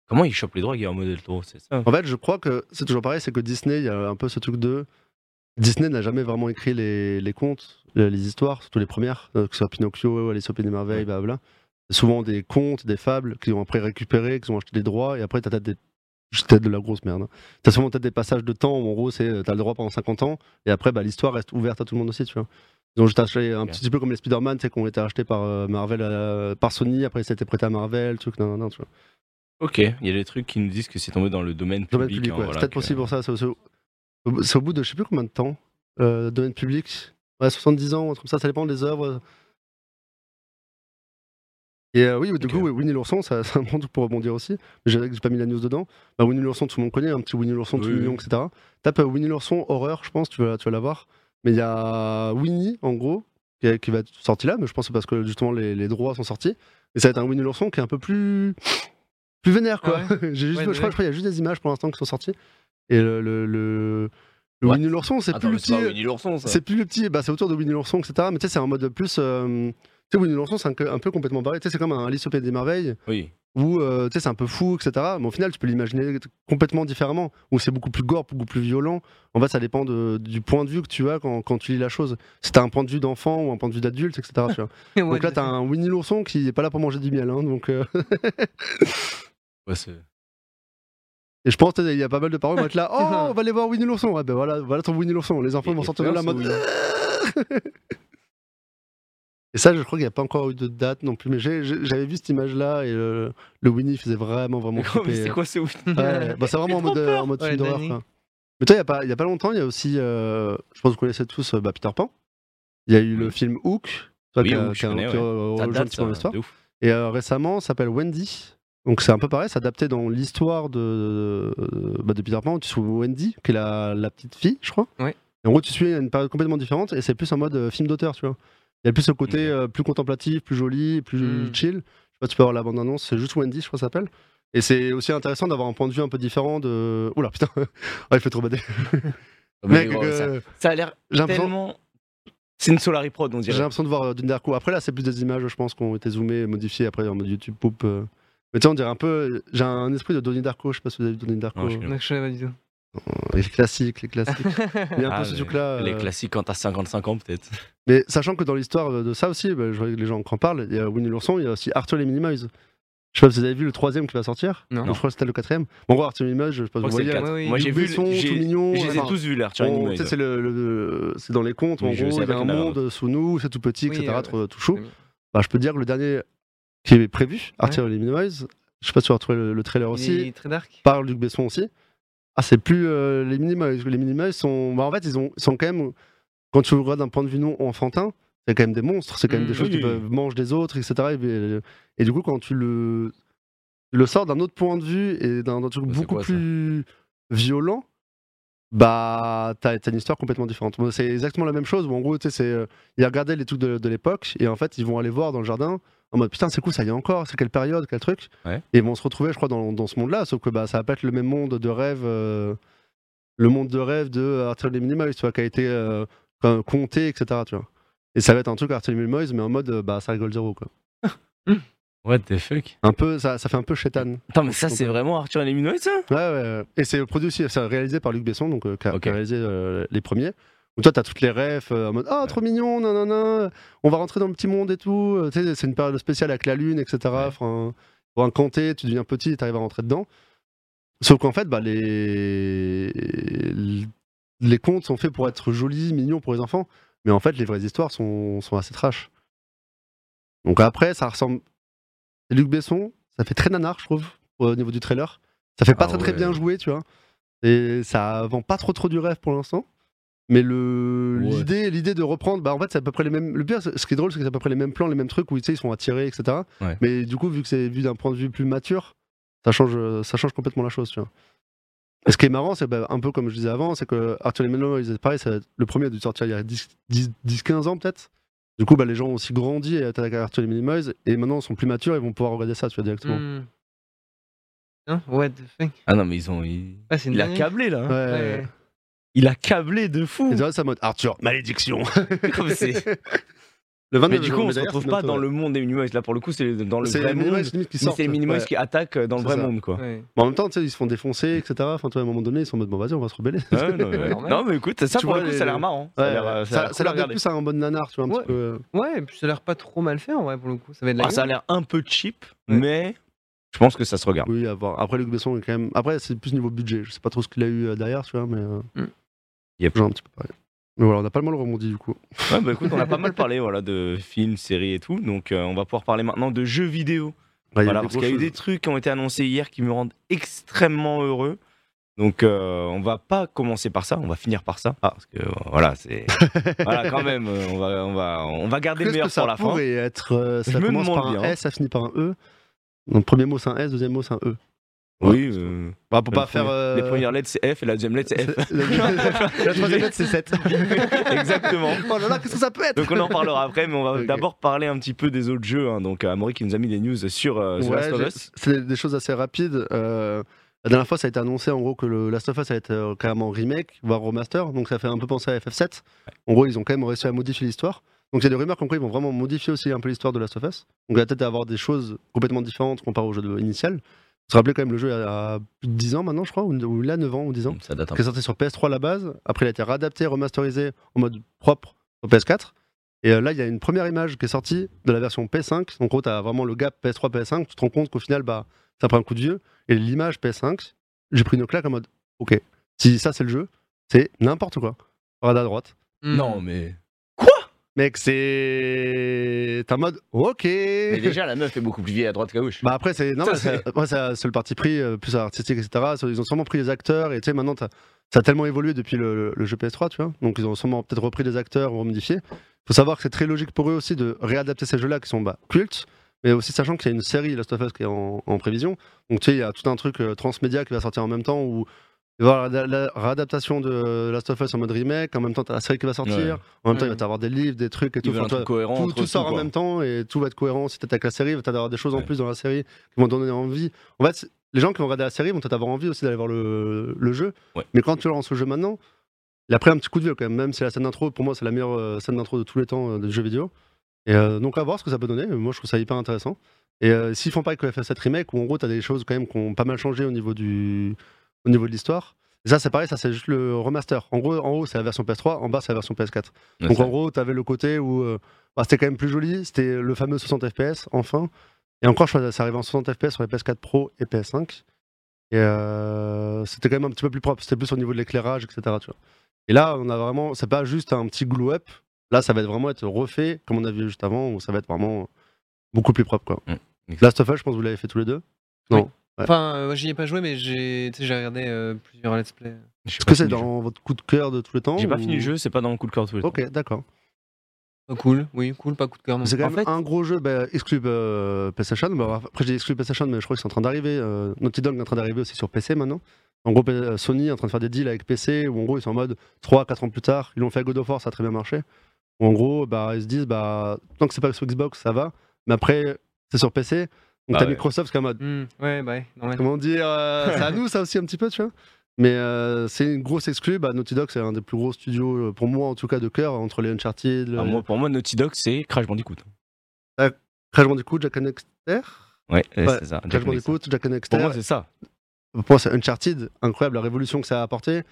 comment ils chopent les droits Guillermo del Toro, c'est ça En fait, je crois que c'est toujours pareil, c'est que Disney, il y a un peu ce truc de. Disney n'a jamais vraiment écrit les, les contes, les, les histoires, surtout les premières, euh, que ce soit Pinocchio, Alice au Pays des Merveilles, blablabla. C'est souvent des contes, des fables qu'ils ont après récupérés, qu'ils ont acheté des droits, et après, t'as peut-être des. peut-être de la grosse merde. hein. T'as souvent peut-être des passages de temps où en gros, c'est euh, t'as le droit pendant 50 ans, et après, bah, l'histoire reste ouverte à tout le monde aussi, tu vois. Ont juste acheté un petit peu comme les Spider-Man, qui ont été achetés par euh, Marvel, euh, par Sony, après, été prêté à Marvel, truc, nan, nan, nan, tu vois. Ok, il y a des trucs qui nous disent que c'est tombé dans le domaine public. Public, hein, ouais. voilà, c'est peut-être que- possible pour ça. C'est c'est au bout de je sais plus combien de temps. Euh, domaine public. Ouais, 70 ans, comme ça, ça dépend des œuvres. Et euh, oui, du coup, Winnie l'ourson, ça- c'est un bon truc pour rebondir aussi. Mais j'ai pas mis la news dedans. Bah, Winnie l'ourson, tout le monde connaît, un petit Winnie l'ourson tout Oui, mignon, oui. etc. Tape euh, Winnie l'ourson horreur, je pense, tu vas, tu vas. Mais il y a Winnie, en gros, qui, va être sorti là, mais je pense que c'est parce que justement les, les droits sont sortis. Et ça va être un Winnie l'ourson qui est un peu plus. plus vénère, quoi. Ah J'ai juste, Ouais, je, crois, je crois qu'il y a juste des images pour l'instant qui sont sorties. Et le, le, le, le Ouais. Winnie l'ourson, c'est plus le petit. C'est plus le petit, bah, c'est autour de Winnie l'ourson, etc. Mais tu sais, c'est un mode plus. euh, tu sais, Winnie l'ourson, c'est un, peu- un peu complètement barré. Tu sais, c'est comme un Alice au Pays des Merveilles, Oui. où euh, tu sais, c'est un peu fou, etc. Mais au final, tu peux l'imaginer complètement différemment, où c'est beaucoup plus gore, beaucoup plus violent. En fait, ça dépend de- du point de vue que tu as quand, quand tu lis la chose. Si t'as un point de vue d'enfant ou un point de vue d'adulte, etc. tu vois. Ouais, donc là, t'as un Winnie l'ourson qui est pas là pour manger du miel. hein, donc, euh, Ouais, c'est- Et je pense qu'il y a pas mal de parents qui vont être là. Oh, on va aller voir Winnie l'ourson. Ouais, ben voilà, voilà ton Winnie l'ourson. Les enfants vont sortir de ce mode. Et ça, je crois qu'il n'y a pas encore eu de date non plus. Mais j'avais vu cette image-là et le, le Winnie faisait vraiment, vraiment Mais c'est quoi ce Winnie Ouais, bah, c'est vraiment en mode, en mode Ouais, film d'horreur. Mais toi, il n'y a, pas- y a pas longtemps, il y a aussi. euh, je pense que vous connaissez tous euh, bah, Peter Pan. Il y a eu le film Hook. Toi, Oui, qui a- je a- ouais. a- date, ça, ouf. Et euh, récemment, s'appelle Wendy. Donc c'est un peu pareil, c'est adapté dans l'histoire de, bah, de Peter Pan. Tu suis Wendy, qui est la, la petite fille, je crois. Ouais. Et en gros, tu suis une période complètement différente et c'est plus en mode euh, film d'auteur, tu vois. Il y a plus ce côté euh, plus contemplatif, plus joli, plus Mm. chill. Je sais pas, tu peux avoir la bande-annonce, c'est juste Wendy, je crois ça s'appelle. Et c'est aussi intéressant d'avoir un point de vue un peu différent de. Oula, putain, ah, il fait trop bader. Mec, gros, ça, euh, ça a l'air j'ai tellement. C'est une Solari Prod, on j'ai dirait. l'impression de voir euh, Darko. Après, là, c'est plus des images, je pense, qui ont été zoomées, modifiées après en mode YouTube Poop. euh. Mais tu sais, on dirait un peu. J'ai un esprit de Donnie Darko, je sais pas si vous avez vu Donnie Darko. Non, je connais pas du tout. Les classiques, les classiques. Il y a un Ah, peu ce les- truc-là. Les euh, classiques quand t'as 55 ans, peut-être. Mais sachant que dans l'histoire de ça aussi, bah, je vois que les gens en parlent, il y a Winnie l'ourson, il y a aussi Arthur les Minimoys. Je sais pas si vous avez vu le troisième qui va sortir. Non. Je crois que c'était le quatrième. Bon, en gros, Arthur les Minimoys, je sais pas si vous voyez. ouais, 4. oui. Moi, j'ai vu. Besson, j'ai- tout mignon, Je les ai enfin, tous vus, là, Arthur Minimoys. tu sais, c'est le, le- c'est dans les contes, Oui, en gros, il y a un monde sous nous, c'est tout petit, etc., euh, trop- tout bien. Bah, je peux dire que le dernier qui est prévu, Arthur les Minimoys, je sais pas si tu as retrouvé le, le trailer Il aussi, est très dark. par Luc Besson aussi. Ah, c'est plus euh, les Minimoys. Les Minimoys sont. Bah, en fait, ils ont, sont quand même. Quand tu le regardes d'un point de vue non enfantin, c'est quand même des monstres, c'est quand même Mm, des choses oui. qui peuvent manger des autres, etc. Et, et du coup, quand tu le, le sors d'un autre point de vue et d'un truc c'est beaucoup quoi, plus violent, bah, t'as une histoire complètement différente. C'est exactement la même chose où en gros, tu sais, euh, Ils regardaient les trucs de, de l'époque et en fait, ils vont aller voir dans le jardin en mode putain, c'est cool, ça y est encore, c'est quelle période, quel truc. Ouais. Et ils vont se retrouver, je crois, dans, dans ce monde-là, sauf que bah, ça va pas être le même monde de rêve. euh, le monde de rêve de Arthur les Minimoys, tu vois, qui a été euh, compté, etc. Tu vois. Et ça va être un truc Arthur les Minimoys, mais en mode euh, bah ça rigole zéro quoi. What the fuck Un peu, ça, ça fait un peu chétan. Attends, mais ça, c'est vraiment Arthur et les Minimoys, ça? Ouais, ouais. Et c'est produit aussi, c'est réalisé par Luc Besson, donc euh, qui, a, réalisé euh, les premiers. Donc toi, t'as toutes les refs euh, en mode ah trop mignon, nanana, on va rentrer dans le petit monde et tout. Euh, Tu sais, c'est une période spéciale avec la lune, etc. Enfin, pour incanter, tu deviens petit, t'arrives à rentrer dedans. Sauf qu'en fait, bah, les les contes sont faits pour être jolis, mignons pour les enfants, mais en fait, les vraies histoires sont, sont assez trash. Donc après, ça ressemble. C'est Luc Besson, ça fait très nanar, je trouve, au niveau du trailer. Ça fait pas Ah très très bien joué, tu vois. Et ça vend pas trop trop du rêve pour l'instant. Mais le Ouais. l'idée l'idée de reprendre, bah en fait c'est à peu près les mêmes. Le pire, ce qui est drôle, c'est que c'est à peu près les mêmes plans, les mêmes trucs où tu sais ils sont attirés, etc. Ouais. Mais du coup, vu que c'est vu d'un point de vue plus mature, ça change, ça change complètement la chose, tu vois. Et ce qui est marrant, c'est bah, un peu comme je disais avant, c'est que Arthur les Minimoys, pareil, le premier a dû sortir il y a 10-15 ans peut-être. Du coup, bah, les gens ont aussi grandi et attaqué à Arthur Minimoys, et maintenant ils sont plus matures, ils vont pouvoir regarder ça, tu vois, directement. Hein? What the fuck Ah non, mais ils ont. Il, Ah, c'est une il a câblé, là. hein. Ouais. Ouais. Il a câblé de fou. C'est vrai, ça mode Arthur, malédiction Comme c'est- Le 29 Mais du coup, on se retrouve pas dans le monde des Minimoys. Là, pour le coup, c'est dans le C'est vrai monde. C'est les Minimoys ouais. qui attaquent dans le vrai ça. monde, quoi. Ouais. Mais en même temps, tu sais, ils se font défoncer, etc. Enfin, toi, à un moment donné, ils sont en mode bon, vas-y, on va se rebeller. Ouais, non, mais, Normal. non, mais écoute, ça Tu pour vois le coup, les- ça a l'air marrant. Ça a l'air, euh, ça, ça a l'air ça cool à plus un bon nanar, tu vois, un Ouais. petit peu. Ouais, et puis ça a l'air pas trop mal fait en vrai pour le coup. Ça va être de la Ah, ça a l'air un peu cheap, mais je pense que ça se regarde. Oui, à voir. Après, Luc Besson est quand même. Après, c'est plus niveau budget. Je sais pas trop ce qu'il a eu euh, derrière, tu vois, mais. Yep. Genre un petit peu pareil. Mais voilà, on a pas mal rebondi du coup. Ouais, bah écoute, on a pas mal parlé voilà, de films, séries et tout. Donc, euh, on va pouvoir parler maintenant de jeux vidéo. Bah, il y a Voilà, parce qu'il y a eu des trucs qui ont été annoncés hier qui me rendent extrêmement heureux. Donc, euh, on va pas commencer par ça, on va finir par ça. Parce que euh, voilà, c'est. voilà, quand même, euh, on va, on va, on va garder le meilleur que ça pour la fin. être euh, Ça Je me commence par un bien. S, ça finit par un E. Donc, premier mot, c'est un S, deuxième mot, c'est un E. Oui, euh, Bah, pour pas faire. euh, Les premières lettres, c'est F et la deuxième lettre, c'est F. la troisième lettre, c'est 7. Exactement. Oh là là, qu'est-ce que ça peut être? Donc on en parlera après, mais on va d'abord parler un petit peu des autres jeux. hein. Donc Amaury qui nous a mis des news sur euh, The Ouais, Last of Us. C'est des- choses assez rapides. Euh, la dernière fois, ça a été annoncé en gros que le Last of Us a été euh, carrément remake, voire remaster. Donc ça fait un peu penser à FF7. En gros, ils ont quand même réussi à modifier l'histoire. Donc il y a des rumeurs comme quoi ils vont vraiment modifier aussi un peu l'histoire de Last of Us. Donc il va peut-être avoir des choses complètement différentes comparé au jeu de- initial. Vous vous rappelez quand même le jeu a plus de 10 ans maintenant, je crois, ou, a 9 ans ou 10 ans. Ça date un qui est sorti sur PS3 à la base. Après, il a été réadapté, remasterisé en mode propre au PS4. Et euh, là, il y a une première image qui est sortie de la version PS5. Donc, en gros, tu as vraiment le gap PS3, PS5. Tu te rends compte qu'au final, bah, ça prend un coup de vieux. Et l'image PS5, j'ai pris une claque en mode Ok, si ça c'est le jeu, c'est n'importe quoi. Regarde à droite. Hmm. Non, mais. Mec, c'est. T'es en mode Ok. Mais déjà, la meuf est beaucoup plus vieille à droite qu'à gauche. Bah après c'est non Ça, mais c'est après, c'est- c'est le parti pris euh, plus artistique etc. Ils ont sûrement pris les acteurs et tu sais maintenant t'as- ça a tellement évolué depuis le, le- le jeu PS3 tu vois. Donc ils ont sûrement peut-être repris des acteurs ou remodifié. Faut savoir que c'est très logique pour eux aussi de réadapter ces jeux-là qui sont bah, cultes, mais aussi sachant qu'il y a une série Last of Us qui est en, en prévision. Donc tu sais il y a tout un truc euh, transmédia qui va sortir en même temps où avoir la, la réadaptation de Last of Us en mode remake, en même temps t'as la série qui va sortir, Ouais. en même temps il va y avoir des livres, des trucs et tout. Enfin, truc cohérent. tout, sort en même temps et tout va être cohérent. Si t'attaques la série, avoir des choses en plus dans la série qui vont donner envie. En fait, les gens qui vont regarder la série vont peut-être avoir envie aussi d'aller voir le, le jeu. Ouais. Mais quand tu lances le jeu maintenant, il a pris un petit coup de vieux quand même. Même si la scène d'intro, pour moi, c'est la meilleure euh, scène d'intro de tous les temps euh, des jeux vidéo. Et euh, donc à voir ce que ça peut donner. Moi, je trouve ça hyper intéressant. Et euh, s'ils font pas avec le FF7 remake, où en gros, t'as des choses quand même qui ont pas mal changé au niveau du, au niveau de l'histoire. Ça, c'est pareil, ça c'est juste le remaster. En gros, en haut, c'est la version PS3, en bas, c'est la version PS4. Ouais, Donc en gros, tu avais le côté où euh, bah, c'était quand même plus joli, c'était le fameux 60 FPS, enfin. Et encore, je crois que ça arrivait en 60 FPS sur les PS4 Pro et PS5. Et euh, c'était quand même un petit peu plus propre, c'était plus au niveau de l'éclairage, etc. Tu vois. Et là, on a vraiment, c'est pas juste un petit glue up, là, ça va être vraiment être refait, comme on a vu juste avant, où ça va être vraiment beaucoup plus propre. Quoi. Mm. Last of Us, je pense que vous l'avez fait tous les deux. Non. Enfin, euh, moi j'y ai pas joué, mais j'ai tu sais, j'ai regardé euh, plusieurs let's play. Est-ce que c'est le dans votre coup de cœur de tous les temps J'ai pas ou- fini le jeu, c'est pas dans le coup de cœur de tous les temps. Ok, d'accord. Ah, cool, oui, cool, pas coup de cœur non C'est quand En même fait- un gros jeu bah, exclu euh, PlayStation. Bah, après, j'ai exclu PlayStation, mais je crois que c'est en train d'arriver. euh, Naughty Dog est en train d'arriver aussi sur PC maintenant. En gros, euh, Sony est en train de faire des deals avec PC où en gros ils sont en mode 3-4 ans plus tard, ils l'ont fait à God of War, ça a très bien marché. Où, en gros, bah, ils se disent bah, tant que c'est pas sur Xbox, ça va. Mais après, c'est sur PC. Donc Bah t'as ouais. Microsoft qui est en mode Hmm, ouais, bah ouais, comment dire, euh, c'est à nous ça aussi un petit peu, tu vois. Mais euh, c'est une grosse exclue. Bah, Naughty Dog, c'est un des plus gros studios, euh, pour moi en tout cas, de cœur, entre les Uncharted, le- Ah, moi, pour moi, Naughty Dog, c'est Crash Bandicoot. Crash Bandicoot, Jack and Dexter? Ouais, Ouais, c'est ça. Crash Jack Bandicoot, Jack and Pour Dexter. moi, c'est ça. Pour moi, c'est Uncharted, incroyable, la révolution que ça a apporté.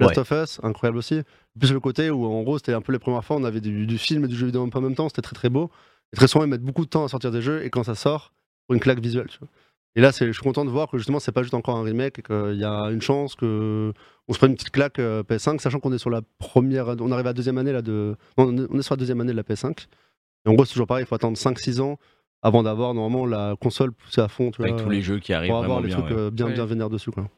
Last of Us, incroyable aussi. Plus le côté où, en gros, c'était un peu les premières fois, on avait du, du film et du jeu vidéo en même temps, c'était très très beau. Et très souvent, ils mettent beaucoup de temps à sortir des jeux, et quand ça sort, pour une claque visuelle. tu vois. Et là, je suis content de voir que justement, c'est pas juste encore un remake, et qu'il y a une chance que on se prenne une petite claque euh, PS5, sachant qu'on est sur la première, on arrive à la deuxième année là de, non, on est- sur la deuxième année de la PS5. Et en gros, c'est toujours pareil, il faut attendre 5-6 ans avant d'avoir normalement la console poussée à fond, tu Avec vois, tous les jeux qui arrivent pour avoir les bien. trucs ouais. euh, bien Ouais. bien vénères dessus quoi.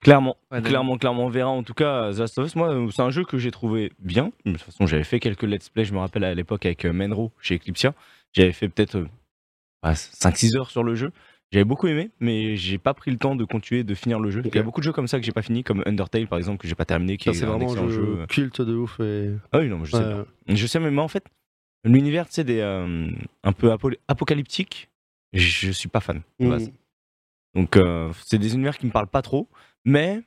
Clairement, Ouais, clairement, clairement, on verra. En tout cas, The Last of Us, moi, c'est un jeu que j'ai trouvé bien. De toute façon, j'avais fait quelques let's play, je me rappelle à l'époque avec euh, Menro chez Eclipsia. J'avais fait peut-être 5-6 heures sur le jeu. J'avais beaucoup aimé, mais j'ai pas pris le temps de continuer de finir le jeu. Il y a beaucoup de jeux comme ça que j'ai pas fini, comme Undertale par exemple, que j'ai pas terminé, qui Ça, est, vraiment un excellent jeu, jeu. culte de ouf et Ah oui, non, mais je sais pas. Je sais, mais en fait, l'univers, tu sais, des, euh, un peu apo- apocalyptique, je suis pas fan. Mm. base. Donc, euh, c'est des univers qui me parlent pas trop, mais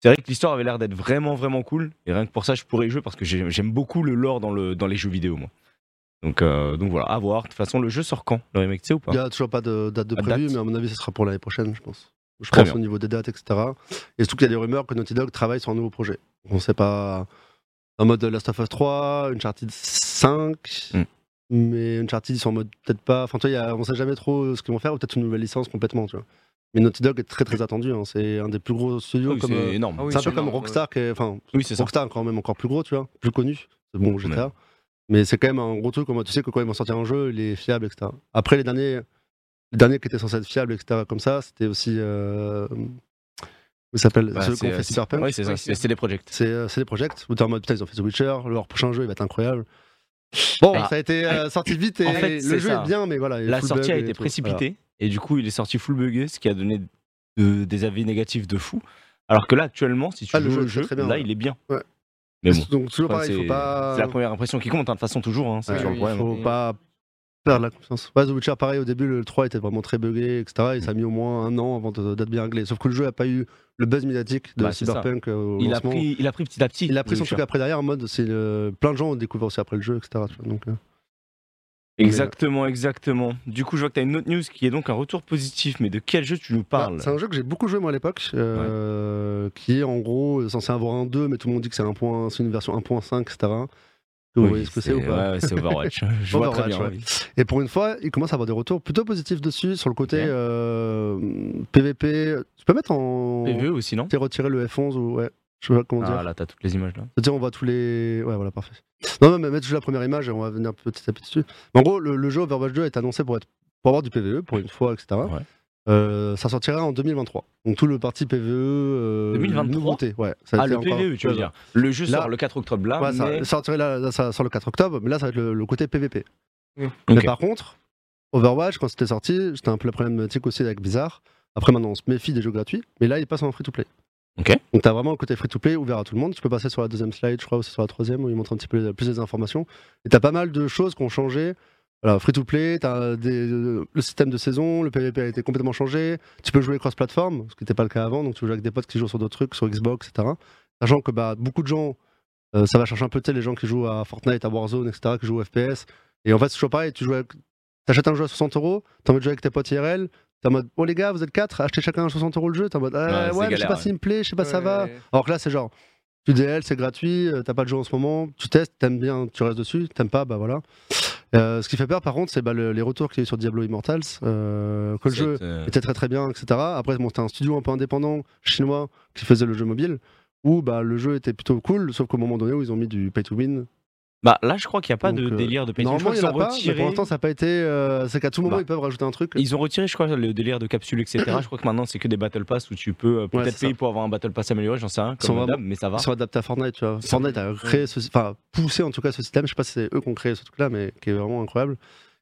c'est vrai que l'histoire avait l'air d'être vraiment, vraiment cool. Et rien que pour ça, je pourrais y jouer parce que j'ai- j'aime beaucoup le lore dans, le, dans les jeux vidéo, moi. Donc, euh, donc voilà, à voir. De toute façon, le jeu sort quand? Le remake, tu sais ou pas? Il n'y a toujours pas de date de prévu, date mais à mon avis, ce sera pour l'année prochaine, je pense. Je Très pense bien. au niveau des dates, etc. Et surtout qu'il y a des rumeurs que Naughty Dog travaille sur un nouveau projet. On ne sait pas. En mode Last of Us 3, Uncharted 5, Mm. mais Uncharted, ils sont en mode peut-être pas. Enfin, y a- on sait jamais trop ce qu'ils vont faire, ou peut-être une nouvelle licence complètement, tu vois. Mais Naughty Dog est très très attendu, hein. c'est un des plus gros studios. Oui, comme, c'est euh, énorme. Ah oui, c'est un peu comme Rockstar, qui est- enfin, Oui, c'est ça. Rockstar quand même encore plus gros, tu vois, plus connu. C'est bon, GTA. Mais c'est quand même un gros truc. Comme, tu sais que quand ils vont sortir un jeu, il est fiable, etc. Après, les derniers, les derniers qui étaient censés être fiables, etc. Comme ça, c'était aussi. Euh... Comment il s'appelle? Bah, Ceux ont fait Cyberpunk. Oui, c'est ça. C'est des projects. C'est euh, des projects où t'es en mode putain, ils ont fait The Witcher, leur prochain jeu il va être incroyable. Bon, Bah, ça a été euh, sorti vite et en fait, le jeu ça. est bien, mais voilà. La sortie a été précipitée et du coup, il est sorti full buggé, ce qui a donné de- des avis négatifs de fou. Alors que là, actuellement, si tu Ah, le joues jeu est jeu, très, très bien, là, ouais. il est bien. Ouais. Mais bon, Donc, toujours pareil, faut pas. c'est la première impression qui compte, hein, de toute façon, toujours. hein, c'est Ouais, toujours le oui, problème. faut Et- pas perdre la confiance. Ouais, The Witcher, pareil, au début, le 3 était vraiment très buggé, etc. Et ça a mis au moins un an avant d'être bien réglé. Sauf que le jeu n'a pas eu le buzz médiatique de Bah. Cyberpunk euh, au Il a, pris, il a pris petit à petit. Il a pris son truc après derrière en mode c'est euh, plein de gens ont découvert aussi après le jeu etc. tu vois, donc, euh, Exactement, exactement. Du coup, je vois que tu as une autre news qui est donc un retour positif, mais de quel jeu tu nous bah, parles? c'est un jeu que j'ai beaucoup joué moi à l'époque euh, qui est en gros censé avoir un 2 mais tout le monde dit que c'est un point c'est une version 1.5 etc. Vous Oui, voyez ce que c'est ou pas Ouais, c'est Overwatch. je vois très bien. ouais. Et pour une fois il commence à avoir des retours plutôt positifs dessus sur le côté Ok. euh, PVP. Tu peux mettre en PvE aussi, non? Tu sais, retirer le F11 ou ouais je sais pas comment dire. Ah là, t'as toutes les images là. C'est-à-dire, on voit tous les. Ouais, voilà, parfait. Non, non, mais mettre juste la première image et on va venir petit à petit dessus. Mais en gros, le, le jeu Overwatch 2 est annoncé pour, être... pour avoir du PVE, pour une fois, etc. Ouais. Euh, ça sortira en 2023. Donc tout le parti PVE. Euh, 2023? nouveauté, ouais. Ça Ah, le encore- PvE, tu veux dire. Le jeu Là- sort le 4 octobre là, Ouais, ça mais... sortirait là, là, ça sort le 4 octobre, mais là, ça va être le, le côté PVP. Oui. Mais par contre, Overwatch, quand c'était sorti, c'était un peu la problématique aussi avec Blizzard. Après, maintenant, on se méfie des jeux gratuits, mais là, il passe en free-to-play. Donc, t'as vraiment le côté free-to-play ouvert à tout le monde. Tu peux passer sur la deuxième slide, je crois, ou sur la troisième, où il montre un petit peu les- plus des informations. Et t'as pas mal de choses qui ont changé. Voilà, free-to-play, t'as des- le système de saison, le PvP a été complètement changé. Tu peux jouer cross-platform, ce qui n'était pas le cas avant. Donc, tu joues avec des potes qui jouent sur d'autres trucs, sur Xbox, etc. Sachant que bah, beaucoup de gens, euh, ça va chercher un peu, tu les gens qui jouent à Fortnite, à Warzone, etc., qui jouent au FPS. Et en fait, c'est toujours pareil, tu joues avec... T'achètes un jeu à 60 euros, t'as envie de jouer avec tes potes IRL, t'es en mode, oh les gars, vous êtes 4, achetez chacun à 60 euros le jeu, t'es en mode, ah, Ouais, ouais, c'est mais je sais pas ouais. s'il me plaît, je sais pas, ça va. Ouais. Alors que là, c'est genre, tu DL, c'est gratuit, euh, t'as pas de jeu en ce moment, tu testes, t'aimes bien, tu restes dessus, t'aimes pas, bah voilà. Euh, ce qui fait peur, par contre, c'est bah, le- les retours qu'il y a eu sur Diablo Immortals, euh, que le jeu euh, était très très bien, etc. Après, bon, c'était un studio un peu indépendant chinois qui faisait le jeu mobile, où bah, le jeu était plutôt cool, sauf qu'au moment donné où ils ont mis du pay to win. Bah là, je crois qu'il n'y a pas de Donc, euh, délire de. Je Normalement, crois il y en a pas, mais retiré. pour l'instant, ça n'a pas été. euh, c'est qu'à tout moment, Bah. ils peuvent rajouter un truc. Ils ont retiré, je crois, le délire de capsule, etc. je crois que maintenant, c'est que des Battle Pass où tu peux euh, peut-être ça. payer pour avoir un Battle Pass amélioré, j'en sais rien, comme d'hab, mais ça va. Ils sont adaptés à Fortnite, tu vois. Fortnite a créé ce, enfin, poussé en tout cas ce système. Je sais pas si c'est eux qui ont créé ce truc-là, mais qui est vraiment incroyable.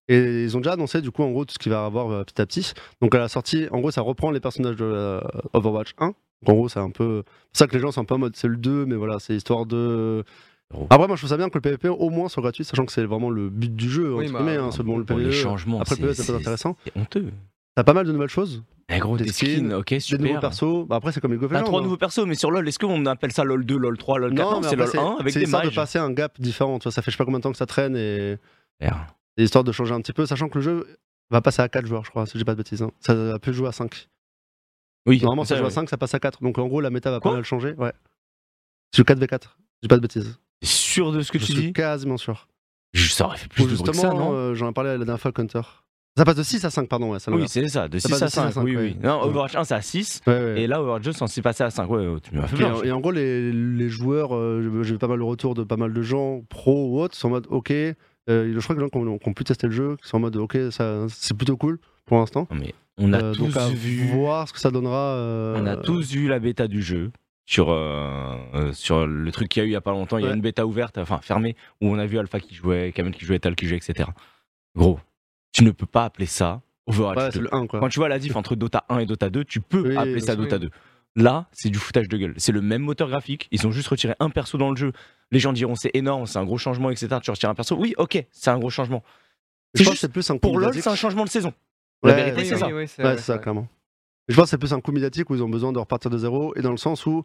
Et ils ont déjà annoncé du coup en gros tout ce qu'il va avoir euh, petit à petit. Donc à la sortie, en gros, ça reprend les personnages de euh, Overwatch 1. Donc, en gros, c'est un peu c'est ça que les gens sont un peu en mode c'est le 2, mais voilà, c'est histoire de. Après, moi, je trouve ça bien que le PvP au moins soit gratuit, sachant que c'est vraiment le but du jeu. Oui, entre bah, guillemets, hein, c'est bon, le les PvE. changements, Après, le PvE, c'est c'est pas intéressant. c'est honteux. T'as pas mal de nouvelles choses, Eh gros, Des des skins, skins, ok, des nouveaux super. persos. Bah, après, c'est comme of T'as trois hein. nouveaux persos, mais sur LoL, est-ce qu'on appelle ça LoL 2, LoL 3, LoL 4 Non, Non, mais c'est LoL 1 avec c'est des histoire de mages. passer un gap différent. Tu vois, ça fait je sais pas combien de temps que ça traîne et. C'est histoire de changer un petit peu, sachant que le jeu va passer à 4 joueurs, je crois, si j'ai pas de bêtises. hein. Ça va plus jouer à 5. Oui, Normalement, ça, ça, joue à ouais. 5, ça passe à 4. Donc en gros, la méta va Quoi? pas mal changer. Ouais. C'est 4v4. J'ai pas de bêtises. Sûr de ce que je tu suis dis quasiment sûr. Je- Ça aurait fait plus Ou de bruit que justement, ça, non euh, j'en ai parlé la dernière fois, Counter. Ça passe de 6 à 5, pardon. Ouais, ça Oui, c'est ça, de 6 passe à de 6 à 5. 5, Oui, ouais. oui. Non. Overwatch 1, c'est à 6. Ouais. Et là, Overwatch 2, c'est censé passer à 5. Ouais, tu fait Et, en- et en gros, les, les joueurs, euh, j'ai eu pas mal de retours de pas mal de gens, pro ou autres, sont en mode ok. euh, je crois que les gens qui ont, qui ont pu tester le jeu, sont en mode ok, c'est plutôt cool pour l'instant. Mais on a Euh, tous donc à vu. voir ce que ça donnera. euh, On a tous vu la bêta du jeu sur, euh, sur le truc qu'il y a eu il y a pas longtemps. Il y a une bêta ouverte, enfin fermée, où on a vu Alpha qui jouait, Kamel qui jouait, Tal qui jouait, etc. Gros, tu ne peux pas appeler ça Overwatch Ouais, 2. c'est le 1 quoi. Quand tu vois la diff entre Dota 1 et Dota 2, tu peux Oui, appeler ça. Dota 2. Là, c'est du foutage de gueule. C'est le même moteur graphique. Ils ont juste retiré un perso dans le jeu. Les gens diront c'est énorme, c'est un gros changement, etc. Tu retires un perso. Oui, ok, c'est un gros changement. Je c'est pense juste- que c'est plus un Pour LoL, c'est un changement de saison. La vérité, Oui, c'est oui, ça. oui, c'est Ouais, vrai, c'est ça, clairement. Je pense que c'est plus un coup médiatique où ils ont besoin de repartir de zéro et dans le sens où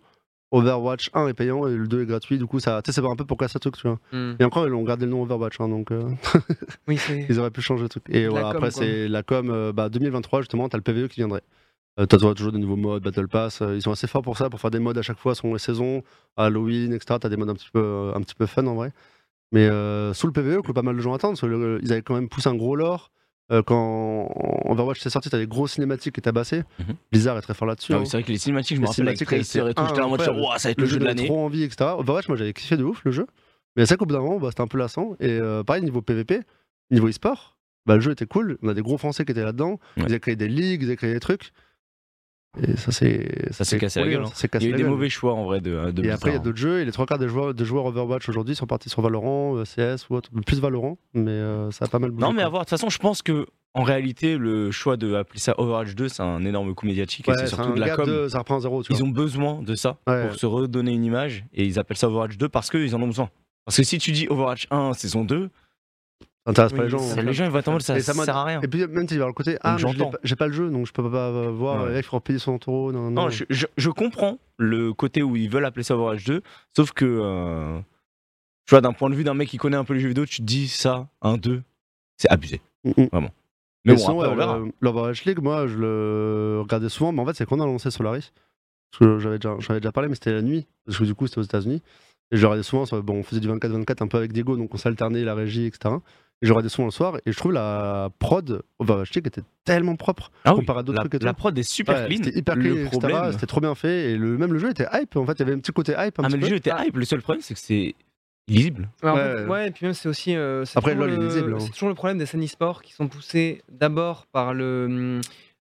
Overwatch 1 est payant et le 2 est gratuit. Du coup, ça, tu sais, c'est un peu pour casser le truc, tu vois. Hmm. Et encore, ils ont gardé le nom Overwatch, hein, donc euh, Oui, ils auraient pu changer le truc. Et voilà, après, c'est la com euh, bah, 2023, justement, t'as le PVE qui viendrait. Euh, t'as toujours des nouveaux modes, Battle Pass. euh, ils sont assez forts pour ça, pour faire des modes à chaque fois selon les saisons, Halloween, etc. T'as des modes un petit peu, un petit peu fun en vrai. Mais sous le PVE, que pas mal de gens attendent, parce que le- ils avaient quand même poussé un gros lore. Euh, quand Overwatch s'est sorti, t'as des grosses cinématiques qui tabassé. Mhm. Blizzard est très fort là-dessus. Ah hein. oui, c'est vrai que les cinématiques, je me rappelle avec cinématiques, Tracer et tout, j'étais en mode genre, ça va être le jeu de l'année. trop envie, etc. Overwatch, moi j'avais kiffé de ouf le jeu. Mais c'est vrai qu'au bout d'un moment, bah, c'était un peu lassant. Et euh, pareil, niveau PVP, niveau e-sport, bah, le jeu était cool. On a des gros Français qui étaient là-dedans. Ouais. Ils avaient créé des ligues, ils avaient créé des trucs. Et ça c'est. Ça s'est cassé la gueule, hein. hein. Ça Il y a eu des gueule. mauvais choix en vrai de, de Et après, il y a d'autres jeux. Et les trois quarts des joueurs, des joueurs Overwatch aujourd'hui sont partis sur Valorant, euh, CS ou autre. Plus Valorant, mais euh, ça a pas mal bougé. Non, mais à voir. De toute façon, je pense que en réalité, le choix de appeler ça Overwatch 2, c'est un énorme coup médiatique Ouais, et c'est surtout de la com. de- ça reprend à zéro. Tu Ils vois. ont besoin de ça Ouais. pour se redonner une image et ils appellent ça Overwatch 2 parce qu'ils en ont besoin. Parce que si tu dis Overwatch 1 saison 2, Ça intéresse pas Oui, les gens. ça- hein. les gens ils vont être en mode ça, ça sert à rien. Et puis même s'il va le côté, ah, pas- j'ai pas le jeu, donc je peux pas euh, voir. Ouais. euh, Il faut payer 100 euros. Non, non. Non, je, je- je comprends le côté où ils veulent appeler ça Overwatch 2, sauf que, euh, tu vois, d'un point de vue d'un mec qui connaît un peu les jeux vidéo, tu te dis ça, un 2, c'est abusé. Mm, mm. Mais Mais bon, le- l'Overwatch League, moi, je le regardais souvent, mais en fait, c'est quand on a lancé Solaris. Parce que j'avais déjà, j'en avais déjà parlé, mais c'était la nuit. Parce que du coup, c'était aux États-Unis. Et je le regardais souvent. Bon, on faisait du 24-24 un peu avec Diego, donc on s'alternait la régie, etc. Et je regardais souvent le soir. Et je trouve la prod Overwatch League était tellement propre. Ah oui, comparé à d'autres trucs tout. la prod est super Ouais, clean. C'était hyper le clean, C'était trop bien fait. Et le, même le jeu était hype. En fait, il y avait un petit côté hype. Un ah, petit mais le peu. jeu était hype. Le seul problème, c'est que c'est illisible. Ouais, et puis même c'est aussi. euh, Après, LoL est le- lisible, hein. C'est toujours le problème des scènes e-sport qui sont poussées d'abord par le,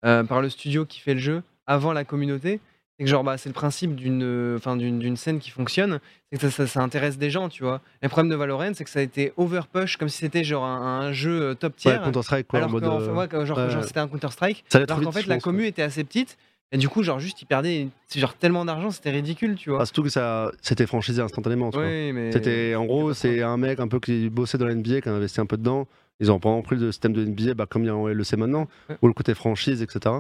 euh, par le studio qui fait le jeu avant la communauté. C'est que genre, bah, c'est le principe d'une euh, enfin, d'une d'une scène qui fonctionne, c'est que ça, ça- ça intéresse des gens, tu vois. Le problème de Valorant, c'est que ça a été overpush comme si c'était genre un, un jeu euh, top tier. Ouais, Counter-Strike, quoi. alors en mode, euh, ouais, genre, genre ouais. c'était un allait trop Alors qu'en fait, la pense, commu était assez petite. Et du coup, genre, juste, ils perdaient genre, tellement d'argent, c'était ridicule, tu vois. Ah, surtout que ça, c'était franchisé instantanément. tu vois. mais. C'était en gros, c'est un mec un peu qui bossait dans la NBA, qui a investi un peu dedans. Ils ont vraiment pris le système de NBA, bah, comme il y a en LEC maintenant, ou le côté franchise, etc.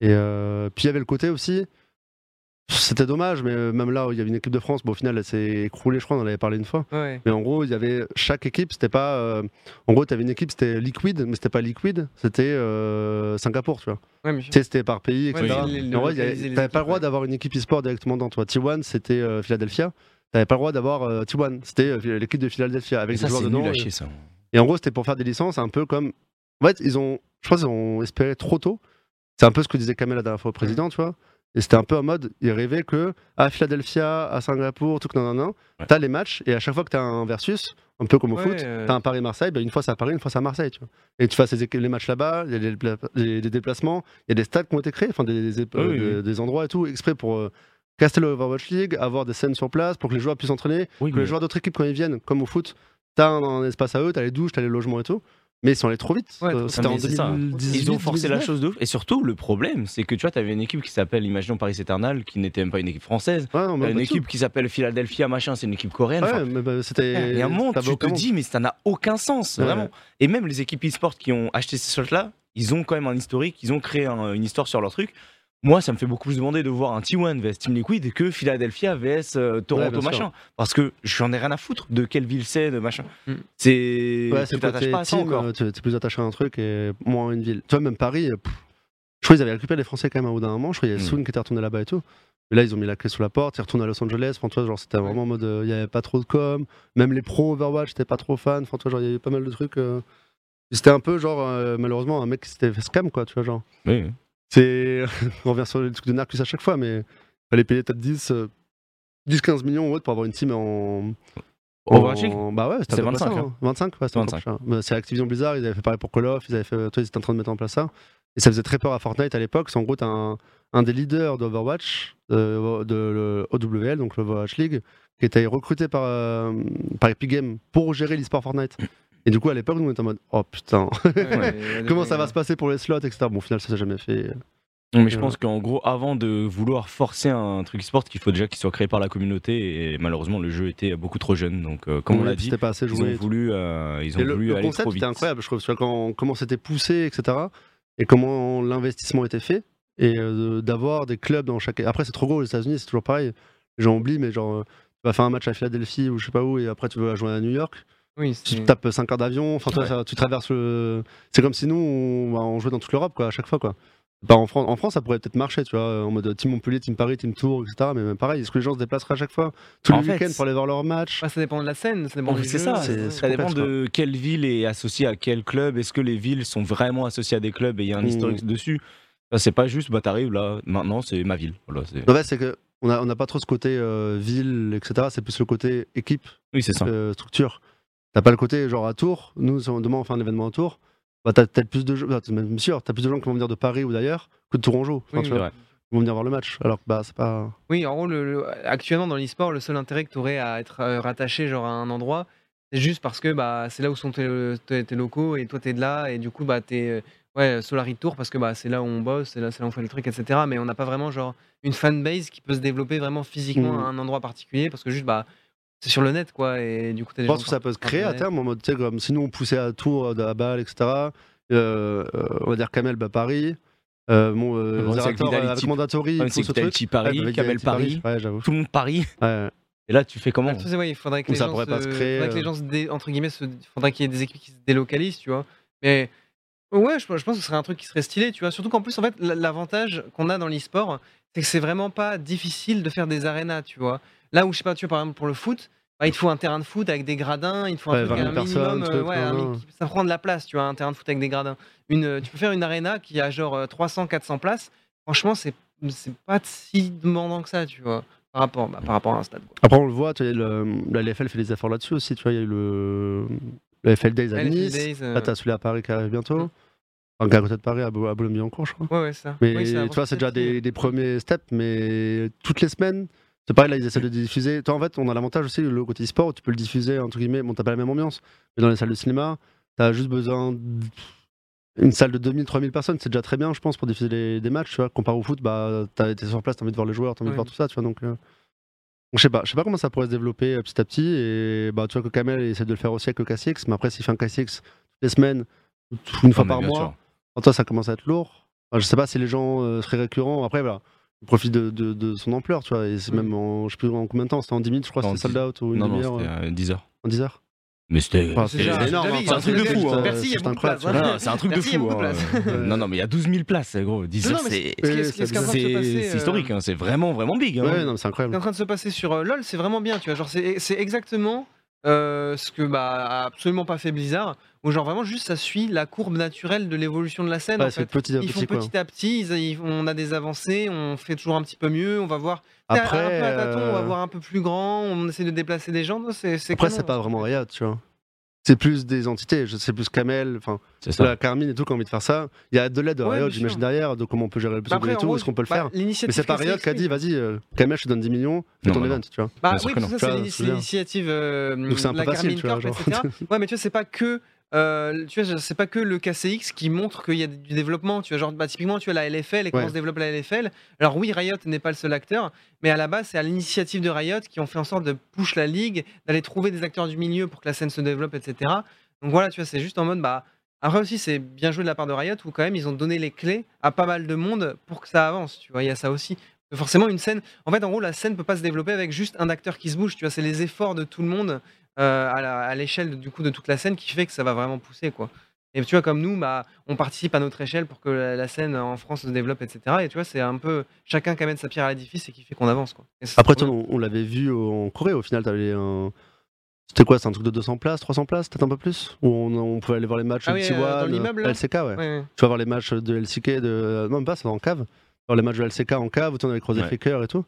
Et euh, puis il y avait le côté aussi. C'était dommage, mais euh, même là où il y avait une équipe de France, bon, au final elle s'est écroulée, je crois, on en avait parlé une fois. Ouais. Mais en gros, il y avait chaque équipe, c'était pas. euh, En gros, tu avais une équipe, c'était Liquid, mais c'était pas Liquid, c'était euh, Singapour, tu vois. Ouais, mais Tu sais, c'était par pays, Ouais, etc. les- les- Mais en vrai, il y avait- localiser les t'avais pas le droit ouais. d'avoir une équipe e-sport directement dans toi. T1, c'était euh, Philadelphia. T'avais pas le droit d'avoir euh, T1, c'était euh, l'équipe de Philadelphia avec des ça, joueurs c'est dedans. nul à et- chier, ça. et en gros, c'était pour faire des licences un peu comme. En fait, ils ont. Je pense qu'ils ont espéré trop tôt. C'est un peu ce que disait Kamel la dernière fois au président, tu vois. Et c'était un peu en mode, ils rêvaient que à Philadelphia, à Singapour, tout que non, non, non, Ouais. t'as les matchs et à chaque fois que t'as un versus, un peu comme au Ouais, foot, euh. t'as un Paris-Marseille, bah, une fois c'est à Paris, une fois c'est à Marseille, tu vois. Et tu fasses les, matchs là-bas, il y a des, dépla- des- des déplacements, il y a des stades qui ont été créés, enfin des, des, Oui, oui, des- oui. des endroits et tout, exprès pour euh, caster le Overwatch League, avoir des scènes sur place pour que les joueurs puissent s'entraîner, Oui, que mais- les joueurs d'autres équipes, quand ils viennent, comme au foot, t'as un, un espace à eux, t'as les douches, t'as les logements et tout. Mais ils sont allés trop vite. Ouais, Euh, trop C'était en mais c'est ça. 2018. Ils ont forcé la 2019. chose de ouf. Et surtout, le problème, c'est que tu vois, t'avais une équipe qui s'appelle, imaginons Paris Eternal, qui n'était même pas une équipe française. Ouais, non, mais T'as une tout. équipe qui s'appelle Philadelphia, machin, c'est une équipe coréenne. Ouais, mais bah, c'était. Et à un moment, ça avait tu te dis, mais ça n'a aucun sens, Ouais. vraiment. Et même les équipes e-sport qui ont acheté ces slots-là, ils ont quand même un historique, ils ont créé un- une histoire sur leur truc. Moi, ça me fait beaucoup plus demander de voir un T1 vs Team Liquid que Philadelphia vs euh, Toronto, machin. Parce que j'en ai rien à foutre de quelle ville c'est, de machin. Mm. C'est. Ouais, tu c'est le t'attaches côté pas à ça team, encore. tu es plus attaché à un truc et moins à une ville. Tu vois, même Paris, euh, pff, je crois qu'ils avaient récupéré les Français quand même au bout d'un moment. Je crois qu'il y a Mm. Soon qui était retourné là-bas et tout. Mais là, ils ont mis la clé sous la porte, ils retournent à Los Angeles. Enfin, vois, genre, c'était vraiment en mode. euh, Il n'y avait pas trop de com. Même les pros Overwatch, j'étais pas trop fan. Enfin, vois, genre, il y avait pas mal de trucs. euh. C'était un peu, genre, malheureusement, un mec qui s'était fait scam, quoi, tu vois, genre. Oui. C'est. On revient sur le truc de Narcus à chaque fois, mais fallait payer peut-être 10, euh, 10-15 millions ou autre pour avoir une team en. Overwatch en- Bah ouais, c'était C'est à peu près 25, ça, hein. hein. 25, ouais, 25. C'est Activision Blizzard, ils avaient fait pareil pour Call of, ils avaient fait, toi, ils étaient en train de mettre en place ça. Et ça faisait très peur à Fortnite à l'époque. C'est en gros, t'as un, un des leaders d'Overwatch, de, de, OWL, donc l'Overwatch League, qui était recruté par, euh, par Epic Games pour gérer l'e-sport Fortnite. Et du coup, à l'époque, nous, on était en mode, oh putain, comment ça va se passer pour les slots, etc. Bon, au final, ça s'est jamais fait. Non, mais je pense qu'en gros, avant de vouloir forcer un truc e-sport, il faut déjà qu'il soit créé par la communauté. Et malheureusement, le jeu était beaucoup trop jeune. Donc, euh, comme on l'a dit, pas assez ils joué. ont et tout. voulu, euh, ils ont Et le, voulu le aller concept trop vite. était incroyable, je trouve. Tu vois, quand, comment c'était poussé, etc. Et comment l'investissement était fait. Et euh, d'avoir des clubs dans chaque. Après, c'est trop gros aux États-Unis, c'est toujours pareil. les gens oublient, mais genre, euh, tu vas faire un match à Philadelphie ou je sais pas où, et après tu vas jouer à New York. Oui, Tu tapes 5 heures d'avion, enfin, Ouais. tu traverses le. C'est comme si nous, on, bah, on jouait dans toute l'Europe, quoi, à chaque fois, quoi. Bah, en, France, en France, ça pourrait peut-être marcher, tu vois, en mode Team Montpellier, Team Paris, Team Tours, etc. Mais même pareil, est-ce que les gens se déplaceraient à chaque fois, tous les week-ends pour aller voir leur match? Ouais, ça dépend de la scène, ça dépend Bon, du c'est jeu, ça, ouais. ça dépend de quelle ville est associée à quel club. Est-ce que les villes sont vraiment associées à des clubs et il y a un Mm. historique dessus? Ça, C'est pas juste, bah t'arrives là, maintenant c'est ma ville. Voilà, c'est- En fait, c'est que on n'a on a pas trop ce côté euh, ville, etc. C'est plus le côté équipe, Oui, c'est ça. euh, structure. T'as pas le côté genre à Tours. Nous, si on- demain on fait un événement à Tours, bah, t'as peut-être plus de gens, bah, t'es même sûr, t'as plus de gens qui vont venir de Paris ou d'ailleurs que de Tourangeau. Enfin, Oui, tu oui. vois, Ouais. Ils vont venir voir le match. Alors que bah, c'est pas. Oui, en gros, le- le- actuellement dans l'e-sport, le seul intérêt que tu aurais à être euh, rattaché genre, à un endroit, c'est juste parce que bah, c'est là où sont tes, tes- tes locaux et toi tu es de là et du coup bah, tu es ouais, Solari Tour parce que bah, c'est là où on bosse, c'est là, c'est là où on fait le truc, etc. Mais on n'a pas vraiment genre, une fanbase qui peut se développer vraiment physiquement Mhm. à un endroit particulier parce que juste bah, c'est sur le net quoi et du coup Je pense que ça peut se créer à terme en mode, tu sais, comme si nous on poussait à Tours, à Bâle, etc. Euh, euh, on va dire Kamel, bah, Paris. Euh, mon euh, avec Zerator, euh, avec c'est ce truc. Ouais, Paris, Kamel Paris, Ouais, tout le monde Paris. Ouais. Et là, tu fais comment truc, c'est, ouais, il faudrait que Ou les ça gens pourrait pas se créer, faudrait que les euh. gens se dé- entre guillemets, se- faudrait qu'il y ait des équipes qui se délocalisent, tu vois. Mais ouais, je, je pense que ce serait un truc qui serait stylé, tu vois. Surtout qu'en plus, en fait, l'avantage qu'on a dans l'e-sport, c'est que c'est vraiment pas difficile de faire des arénas, tu vois. Là où, je sais pas, tu vois, par exemple, pour le foot, bah, il te faut un terrain de foot avec des gradins, il te faut un Ouais, truc 20 000 un minimum, euh, ouais, un mi- ça prend de la place, tu vois, un terrain de foot avec des gradins. Une, euh, tu peux faire une aréna qui a genre euh, 300, 400 places. Franchement, c'est c'est pas si demandant que ça, tu vois, par rapport, bah, par rapport à un stade. quoi. Après, on le voit, tu vois, le- la LFL fait des efforts là-dessus aussi. Tu vois, il y a eu le, le FL Days à Nice. Days, euh, Là, t'as celui à Paris qui arrive bientôt. Mm. Enfin, à côté de Paris, à, à Boulogne-Billancourt, je crois. Ouais, ouais, ça. Mais Oui, ça tu vois, c'est déjà des, des premiers steps, mais toutes les semaines, c'est pareil, là, ils essaient de diffuser. Toi, en fait, on a l'avantage aussi, le côté e-sport, tu peux le diffuser, entre guillemets. Bon, t'as pas la même ambiance, mais dans les salles de cinéma, t'as juste besoin d'une salle de 2000, 3000 personnes, c'est déjà très bien, je pense, pour diffuser les- des matchs, tu vois. Comparé au foot, bah, t'as été sur place, t'as envie de voir les joueurs, t'as envie de voir tout ça, tu vois. Donc, euh, donc, je sais pas, je sais pas comment ça pourrait se développer euh, petit à petit. Et bah, tu vois que Kamel essaie de le faire aussi avec le KCX, mais après, s'il fait un KCX toutes les semaines, une fois Non, mais par mois, sûr. Pour toi, ça commence à être lourd. Enfin, je sais pas si les gens euh, seraient récurrents. Après, voilà, il profite de, de- de son ampleur, tu vois. Et c'est même en, je sais plus en combien de temps, c'était en 10 minutes, je crois, En c'était sold 10. out ou une Non, non, demi-heure, c'était euh, euh, 10 heures. en 10 heures? Mais c'était. Enfin, C'est énorme, c'est un truc de fou, hein. Merci, il y a C'est beaucoup de incroyable, place. tu vois. Non, c'est un truc de fou. hein. non, non, mais il y a 12 000 places, gros. 10 Non, heures, non, mais c'est en c'est euh, historique. hein, C'est vraiment, vraiment big. hein. Ouais, non, c'est Ce qui est incroyable. en train de se passer sur euh, LoL, c'est vraiment bien, tu vois. Genre, c'est c'est exactement euh, ce que bah, a absolument pas fait Blizzard, où genre vraiment juste ça suit la courbe naturelle de l'évolution de la scène. Ouais, en fait. petit à Ils font petit, quoi. petit à petit, ils- ils- on a des avancées, on fait toujours un petit peu mieux, on va voir. C'est un Après, peu à on va euh, voir un peu plus grand, on essaie de déplacer des gens. C'est c'est après, c'est pas vraiment Riot, tu vois. C'est plus des entités, je sais plus Kamel, enfin, la Carmine et tout qui ont envie de faire ça. Il y a de l'aide de Ouais, Riot, j'imagine derrière, de comment on peut gérer le Bah après, et tout, est-ce qu'on peut le bah, faire? Mais c'est pas Riot qui a dit, vas-y, euh, Kamel, je te donne 10 millions, fais ton event, tu vois. Bah oui, ça, Tu c'est l'initiative euh, Donc c'est un peu la facile, Carmine tu vois, Corp, genre. etc. Ouais, mais tu vois, c'est pas que euh, tu vois, c'est pas que le KCX qui montre qu'il y a du développement. Tu vois, genre bah, typiquement, tu as la LFL et comment Ouais. se développe la LFL. Alors oui, Riot n'est pas le seul acteur, mais à la base, c'est à l'initiative de Riot qui ont fait en sorte de push la ligue, d'aller trouver des acteurs du milieu pour que la scène se développe, etc. Donc voilà, tu vois, c'est juste en mode bah. Après aussi, c'est bien joué de la part de Riot où quand même ils ont donné les clés à pas mal de monde pour que ça avance. Tu vois, il y a ça aussi. Forcément, une scène. En fait, en gros, la scène peut pas se développer avec juste un acteur qui se bouge. Tu vois, c'est les efforts de tout le monde euh, à l'échelle de- du coup de toute la scène qui fait que ça va vraiment pousser, quoi. Et tu vois, comme nous, bah, on participe à notre échelle pour que la, la scène en France se développe, etc. Et tu vois, c'est un peu chacun qui amène sa pierre à l'édifice et qui fait qu'on avance, quoi. Et Après, toi, on, on l'avait vu en Corée, au final, t'avais un. C'était quoi C'est un truc de 200 places, 300 places, peut-être un peu plus Où on, on pouvait aller voir les matchs Ah de oui, T1, euh, LCK, ouais. Ouais, ouais. Tu vas voir les matchs de LCK, de. Non, même pas, c'est en cave. Voir les matchs de LCK en cave, où tu avait croisé Ouais. Faker et tout.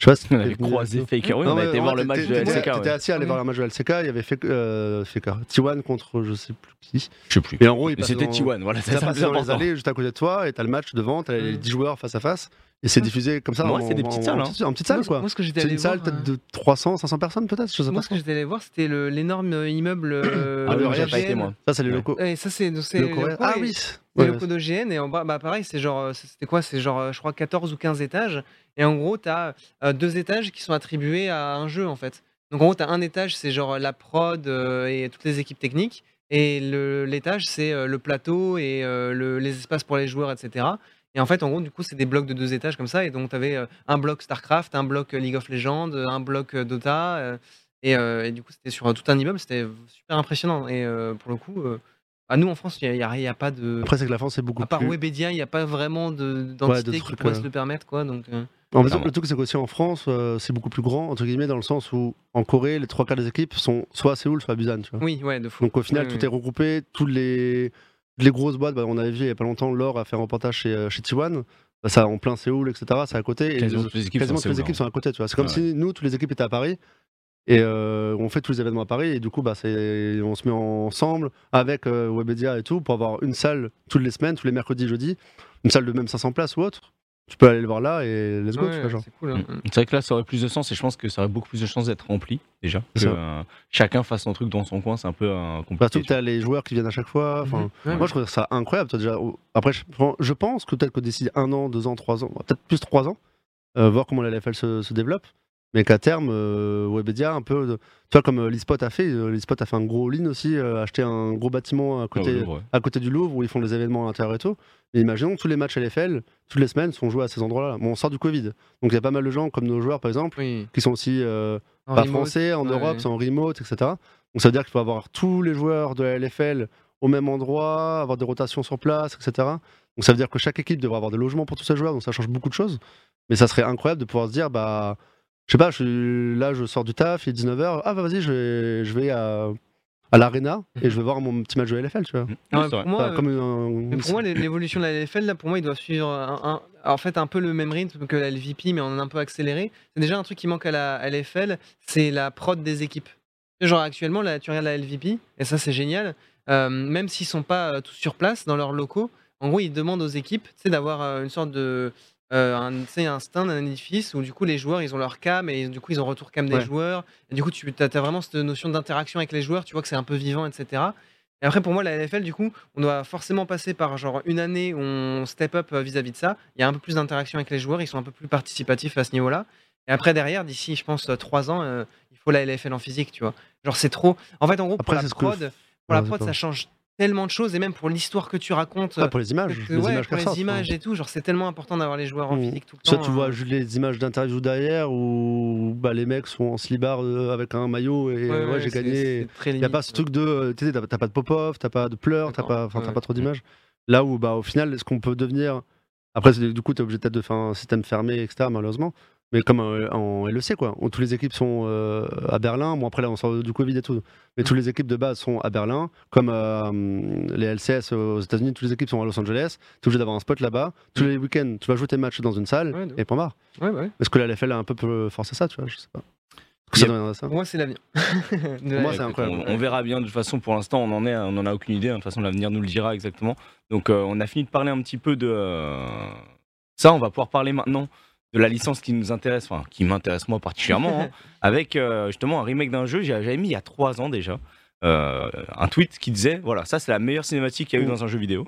Je sais pas si On avait croisé. Faker. Oui, Non, on a mais été voir le match de LCK. T'étais assis à aller voir le match de LCK, il y avait Faker, euh, Faker. T1 contre je sais plus qui. Je sais plus. Et en gros, Mais c'était dans- T1, voilà, c'est Ça plus dans les allées juste à côté de toi et t'as le match devant, t'as les Mm. 10 joueurs face à face et c'est diffusé comme ça. Ouais, c'est des petites salles, En, hein. petite- en petite salle quoi. Moi, ce que j'étais allé une salle peut-être euh, de 300, 500 personnes peut-être, je sais Moi, pas. ce que j'étais allé voir, c'était l'énorme immeuble. euh, Ah, le moi, j'ai pas été, moi. Ça c'est les locaux. Ça, c'est les Ah oui. C'est Ouais, le locaux d'OGN et en bas, bah pareil, c'est genre, c'était quoi C'est genre, je crois, 14 ou 15 étages. Et en gros, tu as deux étages qui sont attribués à un jeu, en fait. Donc en gros, tu as un étage, c'est genre la prod euh, et toutes les équipes techniques. Et l'étage, c'est euh, le plateau et euh, le- les espaces pour les joueurs, etc. Et en fait, en gros, du coup, c'est des blocs de deux étages comme ça. Et donc, tu avais un bloc StarCraft, un bloc League of Legends, un bloc Dota. et, et du coup, c'était sur tout un immeuble. C'était super impressionnant. Et pour le coup, à nous en France, il n'y a, y a, pas de. Après, c'est que la France, c'est beaucoup À part plus. Webedia, il n'y a pas vraiment de- d'entité qui pourrait euh. se le permettre. Quoi, donc, euh, En fait, le truc, c'est qu'aussi en France, euh, c'est beaucoup plus grand, entre guillemets, dans le sens où en Corée, les trois quarts des équipes sont soit à Séoul, soit à Busan. Tu vois. Oui, ouais, de fou. Donc au final, tout est regroupé, toutes les, les grosses boîtes, bah, on avait vu il y a pas longtemps, Laure a fait un reportage chez, euh, chez T1, bah, ça en plein Séoul, etc. C'est à côté. Et Quasiment toutes les équipes sont toutes les équipes hein. sont à côté. tu vois. C'est comme si nous, toutes les équipes étaient à Paris. Et euh, on fait tous les événements à Paris et du coup bah, on se met ensemble avec euh, Webedia et tout pour avoir une salle toutes les semaines, tous les mercredis, jeudis, une salle de même 500 places ou autre. Tu peux aller le voir là et let's go. Ouais, tu vois, genre. c'est cool. hein. Mm. C'est vrai que là, ça aurait plus de sens et je pense que ça aurait beaucoup plus de chances d'être rempli déjà. Que, euh, chacun fasse son truc dans son coin, c'est un peu euh, Surtout compliqué. que tu as les joueurs qui viennent à chaque fois. enfin. Ouais, Moi, je trouve ça incroyable. toi, déjà, après, je, je pense que peut-être que d'ici un an, deux ans, trois ans, peut-être plus trois ans, euh, voir comment la LFL se, se développe. Mais qu'à terme, euh, Webedia, un peu, de- tu vois, comme euh, l'eSpot a fait, euh, l'eSpot a fait un gros all-in aussi, euh, acheté un gros bâtiment à Ah, côté, ouais, ouais. à côté du Louvre où ils font les événements à l'intérieur et tout. Et imaginons que tous les matchs LFL, toutes les semaines, sont joués à ces endroits-là. Bon, on sort du Covid. Donc il y a pas mal de gens, comme nos joueurs par exemple, Oui. qui sont aussi euh, pas remote, français, en ouais. Europe, c'est en remote, etc. Donc ça veut dire qu'il faut avoir tous les joueurs de la LFL au même endroit, avoir des rotations sur place, etc. Donc ça veut dire que chaque équipe devrait avoir des logements pour tous ses joueurs, donc ça change beaucoup de choses. Mais ça serait incroyable de pouvoir se dire, bah, je sais pas, je suis- là je sors du taf, il est 19h, ah bah vas-y, je vais, je vais à, à l'arena et je vais voir mon petit match de LFL, tu vois. Mm. Ah, pour moi, Enfin, euh, comme un- Mais pour moi, l'é- l'évolution de la LFL, là, pour moi, il doit suivre un, un- en fait un peu le même rythme que la LVP, mais en un peu accéléré. C'est déjà un truc qui manque à la à LFL, c'est la prod des équipes. Genre actuellement, là, tu regardes la LVP, et ça c'est génial. euh, même s'ils sont pas euh, tous sur place dans leurs locaux, en gros, ils demandent aux équipes, d'avoir euh, une sorte de euh, un, tu sais, un stand, un édifice où du coup les joueurs ils ont leur cam et du coup ils ont retour cam des Ouais. joueurs. Et du coup, tu as, vraiment cette notion d'interaction avec les joueurs, tu vois que c'est un peu vivant, etc. Et après, pour moi, la LFL, du coup, on doit forcément passer par genre une année où on step up euh, vis-à-vis de ça. Il y a un peu plus d'interaction avec les joueurs, ils sont un peu plus participatifs à ce niveau-là. Et après, derrière, d'ici, je pense, euh, trois ans, euh, il faut la LFL en physique, tu vois. Genre, c'est trop. En fait, en gros, pour la que- prod, pour la prod, ça change tellement de choses, et même pour l'histoire que tu racontes. Ah, pour les images, que- les ouais, images pour les images et tout, genre c'est tellement important d'avoir les joueurs en Mm. physique tout le Soit temps. tu vois hein. juste les images d'interview derrière où bah, les mecs sont en slibard euh, avec un maillot et Ouais, euh, ouais, j'ai gagné. Il n'y a pas ce truc de. euh, Tu t'as pas de pop-off, t'as pas de pleurs, t'as pas, pas trop d'images. Là où, bah, au final, est-ce qu'on peut devenir. Après, du coup, t'es obligé peut-être de faire un système fermé, etc., malheureusement. Mais comme euh, en LEC, quoi, où toutes les équipes sont euh, à Berlin. Bon, après, là, on sort du Covid et tout. Mais toutes les équipes de base sont à Berlin. Comme euh, les LCS aux États-Unis, toutes les équipes sont à Los Angeles. T'es obligé d'avoir un spot là-bas. Tous les week-ends, tu vas jouer tes matchs dans une salle. Ouais, et point barre. Ouais, bah ouais. Est-ce que la LFL a un peu forcé ça, tu vois? Je sais pas. Est-ce que Yep. ça deviendrait ça? Pour moi, c'est l'avenir. Moi, c'est incroyable. On, on verra bien. De toute façon, pour l'instant, on en est, on en a aucune idée. De toute façon, l'avenir nous le dira exactement. Donc, euh, on a fini de parler un petit peu de ça. On va pouvoir parler maintenant de la licence qui nous intéresse, enfin qui m'intéresse moi particulièrement, hein, avec euh, justement un remake d'un jeu. J'avais mis il y a trois ans déjà euh, un tweet qui disait voilà, ça c'est la meilleure cinématique qu'il y a eu dans un jeu vidéo.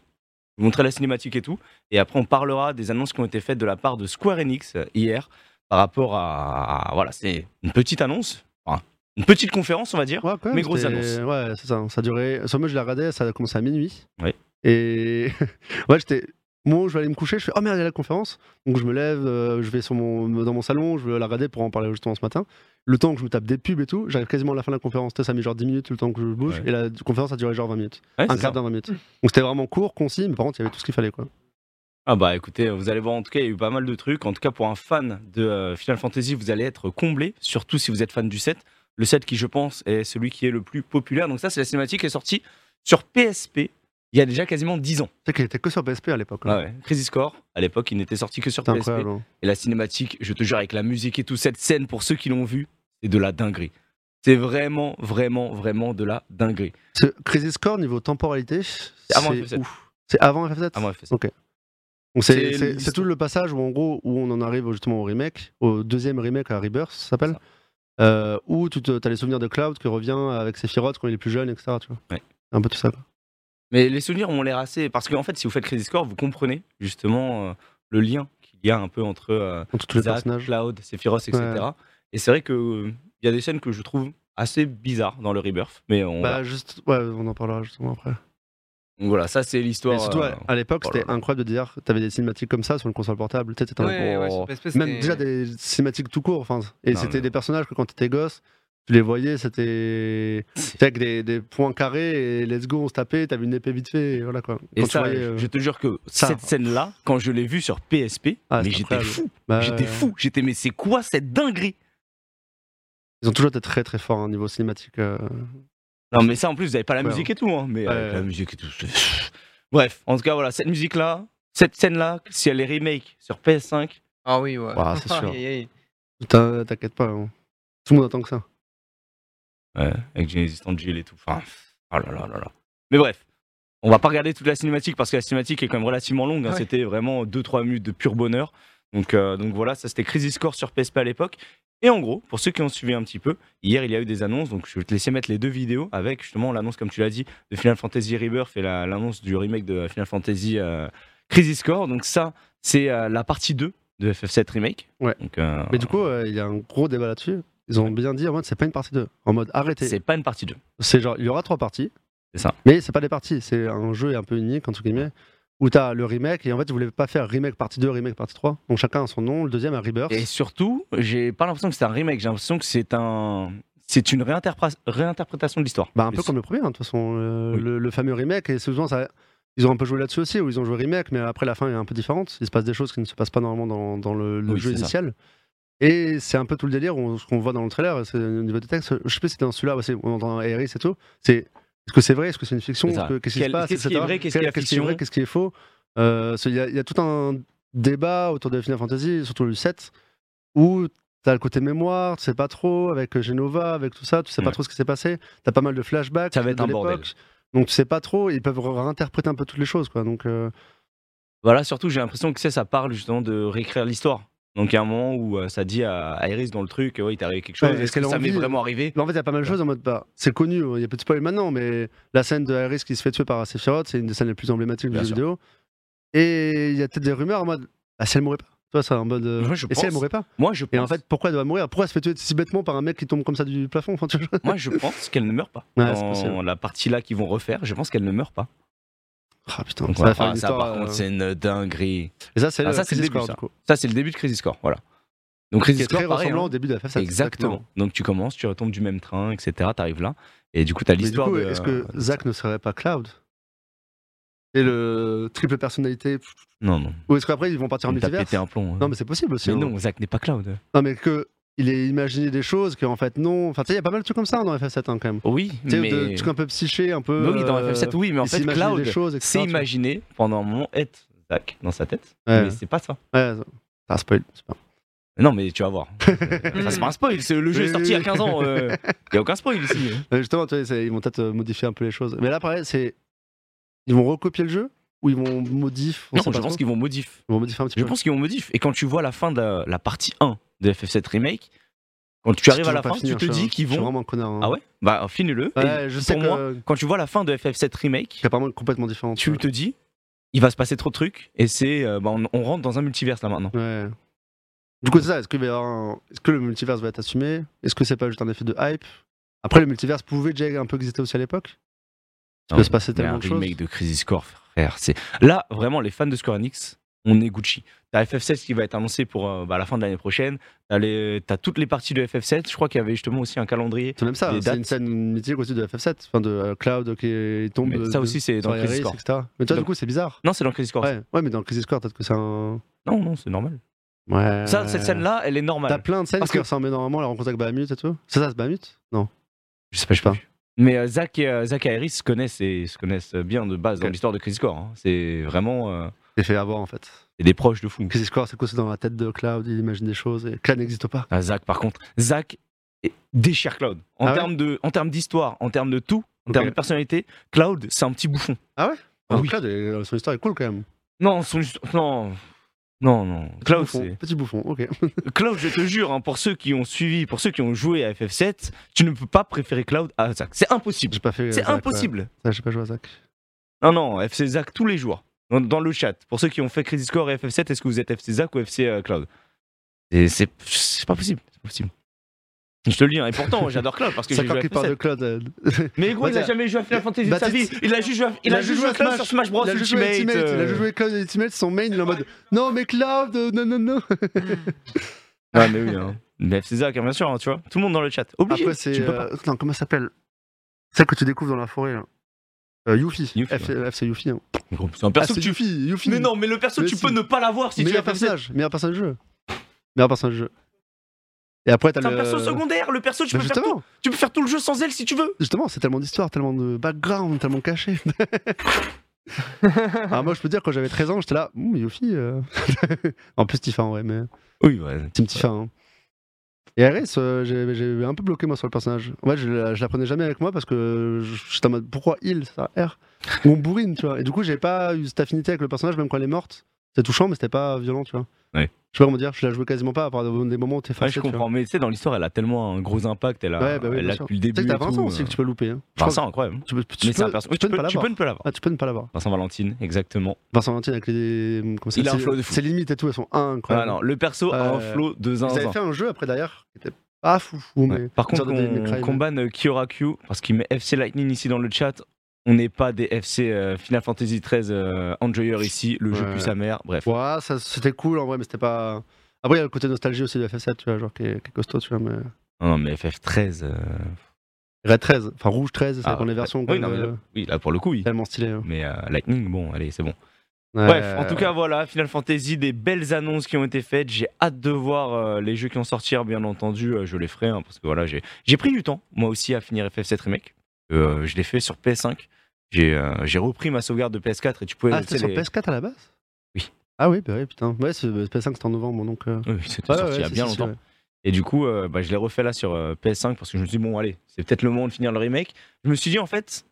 Je vous montrerai la cinématique et tout. Et après, on parlera des annonces qui ont été faites de la part de Square Enix euh, hier par rapport à, voilà, c'est une petite annonce, enfin, une petite conférence, on va dire. Ouais, quand même, Mais grosse annonce. Ouais, c'est ça. Ça a duré. Sur moi, je l'ai regardé, ça a commencé à minuit. Oui. Et ouais, j'étais. Moi, je vais aller me coucher, je fais Oh merde, il y a la conférence. Donc je me lève, euh, je vais sur mon, dans mon salon, je vais la regarder pour en parler justement ce matin. Le temps que je me tape des pubs et tout, j'arrive quasiment à la fin de la conférence. Ça mis genre 10 minutes le temps que je bouge. Ouais. Et la conférence a duré genre 20 minutes. Ouais, un quart d'heure, 20 minutes. Donc c'était vraiment court, concis, mais par contre, il y avait tout ce qu'il fallait. quoi. Ah bah écoutez, vous allez voir en tout cas, il y a eu pas mal de trucs. En tout cas, pour un fan de euh, Final Fantasy, vous allez être comblé, surtout si vous êtes fan du set. Le set qui, je pense, est celui qui est le plus populaire. Donc ça, c'est la cinématique qui est sortie sur PSP il y a déjà quasiment 10 ans. Sais qu'il était que sur PSP à l'époque. Ah là. ouais. Crisis Core, à l'époque, il n'était sorti que sur PSP. incroyable. hein. Et la cinématique, je te jure, avec la musique et tout, cette scène, pour ceux qui l'ont vu, c'est de la dinguerie. C'est vraiment, vraiment, vraiment de la dinguerie. C'est- Crisis Core, niveau temporalité, c'est avant FF7. ouf. C'est avant FF7 Ah, moi, fait ça. Ok. Donc c'est- C'est c'est c'est tout le passage où en gros où on en arrive justement au remake, au deuxième remake à Rebirth, ça s'appelle, euh, où tu as les souvenirs de Cloud qui revient avec Sephiroth quand il est plus jeune, etc. Tu vois. Ouais. Un peu tout ça. quoi. Mais les souvenirs ont l'air assez. Parce qu'en fait, si vous faites Crisis Core, vous comprenez justement euh, le lien qu'il y a un peu entre euh, Entre tous les Zack, personnages. Cloud, Sephiroth, etc. Ouais. Et c'est vrai qu'il y a des scènes que je trouve assez bizarres dans le Rebirth. Mais on, Bah juste, ouais, on en parlera justement après. Donc voilà, ça c'est l'histoire. Mais surtout, euh, à l'époque, oh là c'était incroyable de dire t'avais des cinématiques comme ça sur une console portable. T'étais un- Ouais, ouais, oh, Même déjà des cinématiques tout court. Enfin, et c'était mais- des personnages que quand t'étais gosse, tu les voyais, c'était. C'était avec des, des points carrés et let's go, on se tapait, t'avais une épée vite fait, et voilà quoi. Et ça, voyais, euh, je te jure que ça. cette scène-là, quand je l'ai vue sur PSP, Ah, mais j'étais fou. bah, J'étais euh, fou. J'étais, mais c'est quoi cette dinguerie? Ils ont toujours été très très forts au niveau cinématique. euh. Non, mais ça en plus, vous avez pas la Ouais, musique et tout, hein, mais la musique et tout. Bref, en tout cas, voilà, cette musique-là, cette scène-là, si elle est remake sur PS5, Ah oui, ouais. Ouais, c'est sûr. T'inquiète pas, hein. tout le monde attend que ça. Ouais, avec Genesis Angel et tout. Enfin, oh là là là là. Mais bref, on va pas regarder toute la cinématique parce que la cinématique est quand même relativement longue. hein, Ouais. C'était vraiment 2-3 minutes de pur bonheur. Donc, euh, donc voilà, ça c'était Crisis Core sur PSP à l'époque. Et en gros, pour ceux qui ont suivi un petit peu, hier il y a eu des annonces, donc je vais te laisser mettre les deux vidéos avec justement l'annonce, comme tu l'as dit, de Final Fantasy Rebirth et la- l'annonce du remake de Final Fantasy euh, Crisis Core. Donc ça, c'est euh, la partie 2 de FF7 Remake. Ouais. Donc, Mais du coup, il y a un gros débat là-dessus. Ils ont bien dit en mode c'est pas une partie 2. En mode arrêtez. c'est pas une partie 2. C'est genre, il y aura trois parties. C'est ça. Mais c'est pas des parties, c'est un jeu un peu unique, entre guillemets, où t'as le remake, et en fait, ils voulaient pas faire remake partie 2, remake partie 3. Donc chacun a son nom, le deuxième a Rebirth. Et surtout, j'ai pas l'impression que c'est un remake, j'ai l'impression que c'est un. C'est une réinterprétation de l'histoire. Bah, un peu comme le premier, hein, de toute façon, euh, Oui. le, le fameux remake, et souvent, ça, ils ont un peu joué là-dessus aussi, où ils ont joué remake, mais après la fin est un peu différente. Il se passe des choses qui ne se passent pas normalement dans, dans le, le Oui, jeu ça. Et c'est un peu tout le délire, on- ce qu'on voit dans le trailer, c'est au niveau des textes. Je sais pas si c'était dans celui-là, aussi, on entend Aeris et tout. C'est est-ce que c'est vrai, est-ce que c'est une fiction, C'est que- qu'est-ce qui se passe, qu'est-ce qui est vrai, qu'est-ce qui est Quel- fiction? vrai, qu'est-ce qui est faux? Euh, c'est- Il y, a- il y a tout un débat autour de Final Fantasy, surtout le 7, où t'as le côté mémoire, tu sais pas trop, avec Genova, avec tout ça, tu sais pas Ouais. trop ce qui s'est passé, t'as pas mal de flashbacks. Ça va être de un bordel. Donc tu sais pas trop, ils peuvent réinterpréter un peu toutes les choses, quoi. Donc euh, Voilà, surtout, j'ai l'impression que c'est- ça parle justement de réécrire l'histoire. Donc il y a un moment où euh, ça dit à à Iris dans le truc, ouais, il t'est arrivé quelque chose, Ouais, est-ce que ça m'est vraiment arrivé? en fait, il y a pas mal de choses en mode, bah, c'est connu, il y a peu de spoil maintenant, mais la scène de Harris qui se fait tuer par Sephiroth, c'est une des scènes les plus emblématiques du Bien jeu sûr. vidéo. Et il y a peut-être des rumeurs en mode, ah, si elle mourrait pas. Toi, c'est en mode, euh, Moi, je et si elle pense. mourrait pas? Moi, je pense, Et en fait, pourquoi elle doit mourir? Pourquoi elle se fait tuer si bêtement par un mec qui tombe comme ça du plafond? Enfin, tu vois? Moi, je pense qu'elle ne meurt pas. Dans la partie là qu'ils vont refaire, je pense qu'elle ne meurt pas. Ah putain, Donc, ça va voilà. faire Ah, une ça, histoire. par euh, contre, c'est une dinguerie. Et ça, c'est Ah, le ça, c'est le Crisis début, Core, ça. du coup. Ça, c'est le début de Crisis Core, voilà. Donc Crisis est très Core, pareil, ressemblant hein. au début de FF7. Exactement. Donc tu commences, tu retombes du même train, etc. T'arrives là, et du coup t'as Mais du l'histoire coup, de. est-ce que euh, Zack ne serait pas Cloud Et le triple personnalité? Non, non. Ou est-ce qu'après ils vont partir en multivers? pété un plomb. hein. Non, mais c'est possible aussi. Mais hein. non, Zach n'est pas Cloud. Non, mais que il ait imaginé des choses qu'en fait non. Enfin, tu sais, il y a pas mal de trucs comme ça hein, dans FF7 hein, quand même. Oui, mais. de trucs un peu psychés, un peu. Oui, dans euh, FF7, oui, mais en il fait, Cloud, des choses, etc., c'est tu vois. imaginé pendant un moment être Zach dans sa tête, Ouais. mais c'est pas ça. Ouais, ça- ça spoil. c'est pas- Non, mais tu vas voir. ça, c'est pas un spoil, le jeu est sorti il y a oui. 15 ans. Il y a aucun spoil ici. Mais Justement, tu vois, ils vont peut-être euh, modifier un peu les choses. Mais là, pareil, c'est. Ils vont recopier le jeu ou ils vont modifier on Non, je pense qu'ils vont modifier. Ils vont modifier un petit Je peu. pense qu'ils vont modifier. Et quand tu vois la fin de la, la partie 1 de FF7 Remake, quand tu arrives à la fin, tu te dis qu'ils vont. vraiment connard. hein. Ah ouais? Bah, finis-le. Ouais, je sais pour que. moi, quand tu vois la fin de FF7 Remake, C'est apparemment complètement différent. tu te dis, il va se passer trop de trucs et c'est, euh, bah, on, on rentre dans un multiverse là maintenant. Ouais. Du coup, c'est ça. Est-ce un- que le multiverse va être assumé? Est-ce que c'est pas juste un effet de hype? Après, le multiverse pouvait déjà un peu exister aussi à l'époque. Il peut se passer tellement de choses. remake de Crisis Core, frère. C'est là vraiment les fans de Square Enix, on est Gucci. T'as FF7 qui va être annoncé pour euh, bah, la fin de l'année prochaine. T'as les... t'as toutes les parties de FF7. Je crois qu'il y avait justement aussi un calendrier. C'est même ça. C'est une scène mythique aussi de FF7. Enfin, de euh, Cloud qui tombe. Mais de- ça aussi c'est dans Crisis Core. etc. Mais toi, Donc- du coup, c'est bizarre. Non, c'est dans Crisis Core. Ouais. ouais, mais dans Crisis Core, peut-être que c'est un. Non, non, c'est normal. Ouais. Ça, cette scène-là, elle est T'as normale. plein de scènes Parce qui que- ressemblent énormément à la rencontre avec Bahamut et tout. C'est ça, c'est Bahamut? Non. Je sais pas, je sais pas. Mais euh, Zach, et, euh, Zach et Iris se connaissent, et, se connaissent bien de base dans l'histoire de Crisis Core. hein. C'est vraiment C'est fait avoir en fait. c'est des proches de fou. Core, c'est quoi C'est dans la tête de Cloud, il imagine des choses et Cloud n'existe pas. Ah, Zach, par contre, Zach déchire Cloud. En Ah ouais termes d'histoire, en termes de tout, en termes de personnalité, Cloud, c'est un petit bouffon. Ah ouais Ah oui. Cloud, euh, son histoire est cool quand même. Non, son, non, non, non. Petit Cloud, c'est Petit bouffon, ok. Cloud. Je te jure, hein, pour ceux qui ont suivi, pour ceux qui ont joué à FF7, tu ne peux pas préférer Cloud à Zach. C'est impossible. J'ai pas fait. C'est ouais. impossible. Ça, J'ai pas joué à Zack. Non, non, FC Zach tous les jours. Dans, dans le chat. Pour ceux qui ont fait Crisis Core et FF7, est-ce que vous êtes FC Zach ou FC euh, Cloud? C'est c'est pas possible. C'est pas possible. Je te le dis, hein, et pourtant, j'adore Cloud parce que j'ai C'est joué à parle de FF7. Claude. euh, Mais gros, Bah, il a tiens. jamais joué à Final Fantasy de Bah, sa vie. Il a juste joué à, il a juste joué à Cloud sur Smash Bros il a juste joué à Ultimate. Ultimate, Il a euh. joué Cloud Ultimate, son main, il est en mode Non, mais Cloud, euh, non, non, non. Ah, mais oui, hein. Mais FC Zach, hein, bien sûr, hein, tu vois. Tout le monde dans le chat. Obligé. Après, c'est. euh, comment ça s'appelle? Celle que tu découvres dans la forêt, là. Euh, Yuffie. Yuffie, F, F, c'est Yuffie. hein. C'est un Ah, perso c'est que tu. Yuffie, Yuffie. Mais non, mais le perso, Mais tu si. peux ne pas l'avoir si tu meilleur as fait personnage, meilleur personnage du jeu. Meilleur personnage du jeu. Et après, t'as C'est le. un perso secondaire. Le perso, tu Bah, peux, faire tout, justement, tu peux faire tout le jeu sans elle si tu veux. justement, c'est tellement d'histoire, tellement de background, tellement caché. ah, moi, je peux dire, quand j'avais 13 ans, j'étais là, Hum, Yuffie. euh. en plus, Tifa, ouais, mais. Oui, ouais. Team Tifa. Hein. Et Ares, euh, j'ai un peu bloqué moi sur le personnage. En fait, je, la- je prenais jamais avec moi parce que j'étais en mode pourquoi il, ça R? Ou on bourrine, tu vois. Et du coup, j'ai pas eu cette affinité avec le personnage, même quand elle est morte. C'était touchant, mais c'était pas violent, tu vois. Ouais. Je sais pas comment dire, je la jouais quasiment pas à part des moments où t'es Ouais, fâché. je tu vois. comprends. Mais tu sais, dans l'histoire, elle a tellement un gros impact. Elle a, Ouais, bah oui, elle sûr. depuis le Tu sais début. que t'as Vincent aussi euh. que tu peux louper. Hein. Je Vincent, incroyable. tu peux, tu Mais c'est peux- un perso. tu peux ne peux, pas tu l'avoir. peux ne pas l'avoir. Ah, tu peux ne pas l'avoir. Vincent Valentine, exactement. Vincent Valentine avec les. Comment ça Il a un c'est- flow de fou. Ses limites et tout, elles sont Ah incroyables. non, le perso a un Euh, flow de Ils zinzin. avaient fait un jeu après derrière qui était pas fou fou, Ouais. mais. Par contre, on Cry, qu'on banne Kyorakyu parce qu'il met FC Lightning ici dans le chat. On n'est pas des FC euh, Final Fantasy XIII euh, Enjoyer ici, le jeu Ouais. pue sa mère, bref. Ouais, c'était cool en vrai, mais c'était pas. Après, il y a le côté nostalgie aussi de FF7, tu vois, genre qui est, qui est costaud, tu vois. Mais... Non, mais FF13. euh, Red 13, enfin Rouge 13, c'est ah, pour les versions Oui, non, mais là, oui, là pour le coup, oui. euh, tellement stylé. hein. Mais euh, Lightning, bon, allez, c'est bon. Ouais. Bref, en tout cas, voilà, Final Fantasy, des belles annonces qui ont été faites. J'ai hâte de voir euh, les jeux qui vont sortir, bien entendu. euh, je les ferai, hein, parce que voilà, j'ai j'ai pris du temps, moi aussi, à finir FF7 Remake. Euh, je l'ai fait sur PS5. J'ai euh, j'ai repris ma sauvegarde de PS4 et tu pouvais. Ah, c'était sur les- PS4 à la base? Oui. Ah oui, bah oui, putain. Ouais, c'est- PS5 c'était en novembre, donc. euh, Oui, c'était sorti ouais, il y a bien longtemps. Et du coup, euh, bah, je l'ai refait là sur euh, PS5 parce que je me suis dit, bon, allez, c'est peut-être le moment de finir le remake. Je me suis dit, en fait,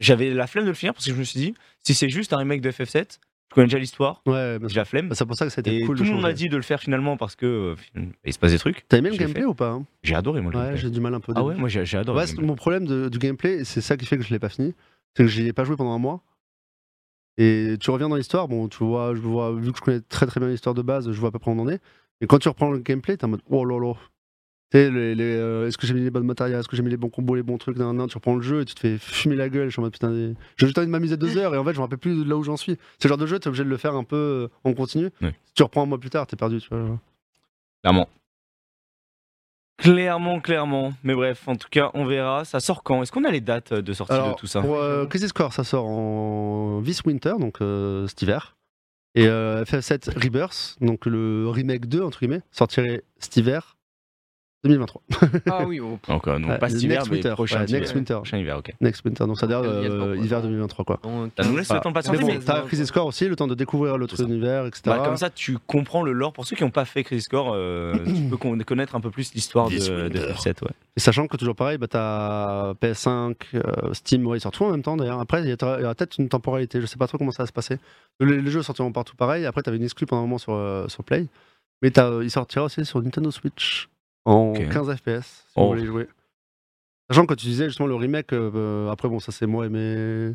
j'avais la flemme de le finir parce que je me suis dit, si c'est juste un remake de FF7, je connais déjà l'histoire, Ouais, la flemme. Bah, C'est pour ça que ça a été cool tout le monde m'a dit de le faire finalement parce que euh, il se passe des trucs. T'as aimé le gameplay ou pas hein? J'ai adoré moi le Ouais, j'ai du mal un peu. Ah ouais, moi j'ai adoré. Ouais, mon problème de- du gameplay, c'est ça qui fait que je l'ai pas fini, c'est que j'y ai pas joué pendant un mois. Et tu reviens dans l'histoire, bon, tu vois, je vois, vu que je connais très très bien l'histoire de base, je vois à peu près où on en est. Et quand tu reprends le gameplay, t'es en mode oh là là. Euh, est-ce que j'ai mis les bonnes matériels, est-ce que j'ai mis les bons combos, les bons trucs, nan, nan, tu reprends le jeu et tu te fais fumer la gueule. Je suis en mode putain, des- j'ai juste envie de m'amuser deux heures et en fait, je me rappelle plus de là où j'en suis. C'est le genre de jeu, t'es obligé de le faire un peu euh, en continu. Si tu reprends un mois plus tard, t'es perdu, tu vois. genre. Clairement. Clairement, clairement. Mais bref, en tout cas, on verra. Ça sort quand? Est-ce qu'on a les dates de sortie Alors, de tout ça? Pour euh, Crisis Core, ça sort en This Winter, donc euh, cet hiver. Et euh, FF7 Rebirth, donc le remake 2, entre guillemets, sortirait cet hiver 2023. Ah oui, oh, Donc, euh, non, Ouais, pas cet hiver, next mais winter, prochain hiver. next winter. Prochain hiver, ok. Next Winter, donc ça veut dire euh, hiver 2023, quoi. bon, Ça nous laisse le temps de Mais patienter, bon, mais. t'as Crisis Core aussi, le temps de découvrir l'autre univers, etc. Bah, comme ça, tu comprends le lore. Pour ceux qui n'ont pas fait Crisis Core, euh, tu peux con- connaître un peu plus l'histoire de, de winter. FF7. Ouais. Et sachant que toujours pareil, bah, t'as PS5, euh, Steam, ouais, ils sortent tout en même temps d'ailleurs. Après, il y aura peut-être une temporalité, je sais pas trop comment ça va se passer. Les, les jeux sortiront partout pareil. Après, t'avais une exclu pendant un moment sur, euh, sur Play. Mais t'as- il sortira aussi sur Nintendo Switch en Ok. 15 FPS si Oh. vous voulez jouer. Sachant que tu disais justement le remake, euh, euh, après, bon, ça c'est moi et mes,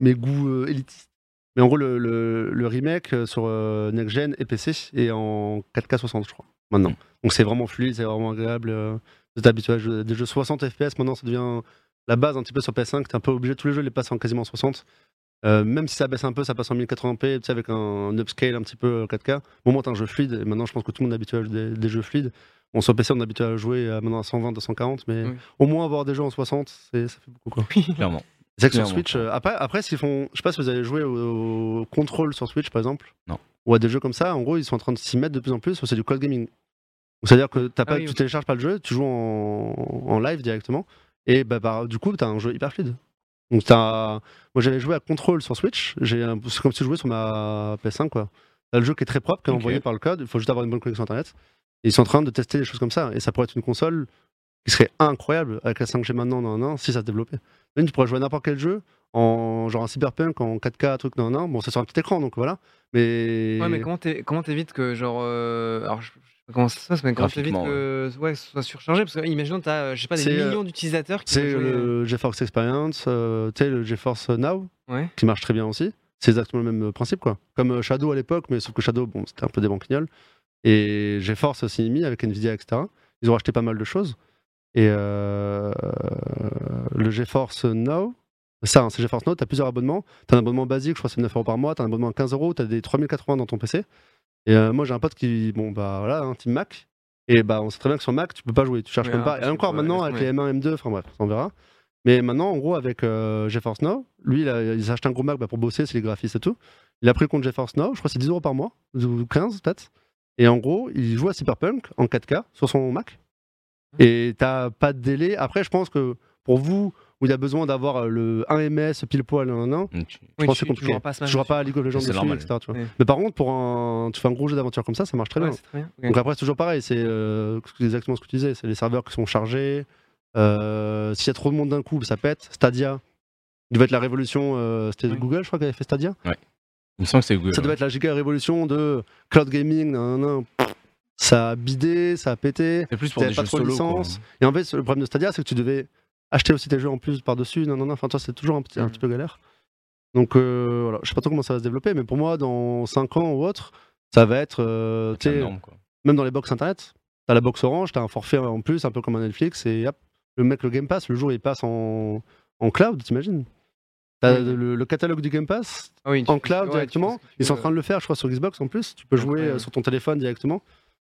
mes goûts euh, élitistes. Mais en gros, le, le- le remake euh, sur euh, Next Gen et PC est en 4K 60, je crois, maintenant. Donc c'est vraiment fluide, c'est vraiment agréable. de t'habituer à des jeux 60 FPS, maintenant ça devient la base un petit peu sur PS5. T'es un peu obligé, tous les jeux les passent en quasiment 60. Euh, même si ça baisse un peu, ça passe en 1080p, tu sais, avec un, un upscale un petit peu euh, 4K. Au moins, t'as un jeu fluide. Et maintenant, je pense que tout le monde est habitué à des, des jeux fluides. Bon, sur PC, on est habitué à jouer à, maintenant à 120, 240, mais Oui. au moins avoir des jeux en 60, c'est- ça fait beaucoup. Quoi. Clairement. C'est que sur Clairement. Switch, euh, après, après s'ils font, je sais pas si vous avez joué au, au contrôle sur Switch par exemple, Non. ou à des jeux comme ça, en gros ils sont en train de s'y mettre de plus en plus, c'est du cloud gaming. C'est-à-dire que t'as pas, oui, tu ok. télécharges pas le jeu, tu joues en, en live directement, et bah, bah, du coup t'as un jeu hyper fluide. Donc t'as, moi j'avais joué à contrôle sur Switch, j'ai un- c'est comme si je jouais sur ma PS5 quoi. T'as le jeu qui est très propre, qui est Ok. envoyé par le code, il faut juste avoir une bonne connexion internet. Et ils sont en train de tester des choses comme ça, et ça pourrait être une console qui serait incroyable avec la 5G maintenant, non, non, si ça se développait. Même tu pourrais jouer à n'importe quel jeu, en genre un cyberpunk, en 4K, truc, non, non. Bon, c'est sur un petit écran, donc voilà. Mais. Ouais, mais comment t'é- comment t'évites que, genre. euh, alors, je, je sais pas comment ça se passe, mais comment t'évites Graphiquement, que ouais, ce soit surchargé? Parce que, imaginons, t'as, euh, je sais pas, des euh, millions d'utilisateurs qui. C'est le GeForce Experience, euh, tu sais, le GeForce Now, Ouais. qui marche très bien aussi. C'est exactement le même principe, quoi. Comme Shadow à l'époque, mais sauf que Shadow, bon, c'était un peu des banquignoles. Et GeForce aussi mis avec Nvidia, etc. Ils ont racheté pas mal de choses. Et euh, le GeForce Now, ça, hein, c'est GeForce Now, tu as plusieurs abonnements. Tu as un abonnement basique, je crois que c'est 9 euros par mois. Tu as un abonnement à 15 euros, tu as des 3080 dans ton PC. Et euh, moi, j'ai un pote qui, bon, bah voilà, un Team Mac. Et bah, on sait très bien que sur Mac, tu peux pas jouer, tu cherches Ouais, même pas. Et impossible, encore maintenant, avec les M1, M2, enfin bref, on verra. Mais maintenant, en gros, avec euh, GeForce Now, lui, il, a, il s'est acheté un gros Mac bah, pour bosser, c'est les graphistes et tout. Il a pris le compte GeForce Now, je crois que c'est 10 euros par mois, ou 15 peut-être. Et en gros, il joue à Cyberpunk en 4K sur son Mac. Et t'as pas de délai. Après, je pense que pour vous, où il y a besoin d'avoir euh, le 1 ms pile poil, nan, nan, tu- je Oui, pense que c'est compliqué. pas à Tu joueras pas à League of Legends C'est dessus, normal. etc. tu vois. Ouais. Mais par contre, pour un... tu fais un gros jeu d'aventure comme ça, ça marche très Ouais, bien. très. Donc après, c'est toujours pareil, c'est euh, exactement ce que tu disais, c'est les serveurs qui sont chargés. Euh, S'il y a trop de monde d'un coup, ça pète. Stadia, il devait être la révolution, euh, c'était Oui. Google, je crois, qui avait fait Stadia. Il me semble que c'est Google. Ça devait être la giga révolution de cloud gaming, nan, nan, nan. ça a bidé, ça a pété. C'est plus pour T'avais des pas jeux trop de solo. quoi. licence. Et en fait, le problème de Stadia, c'est que tu devais acheter aussi tes jeux en plus par-dessus. Non, non, non. Enfin, toi, c'est toujours un petit, un petit peu galère. Donc, euh, voilà. Je sais pas trop comment ça va se développer, mais pour moi, dans 5 ans ou autre, ça va être. euh, tu C'est sais, énorme, quoi. même dans les box internet, t'as la box orange, t'as un forfait en plus, un peu comme un Netflix, et hop, le mec, le Game Pass, le jour il passe en, en cloud, t'imagines? T'as Oui. le, le catalogue du Game Pass Ah oui, en cloud ouais, directement. Ils sont en train de le faire, je crois, sur Xbox en plus. Tu peux jouer euh, ouais. sur ton téléphone directement.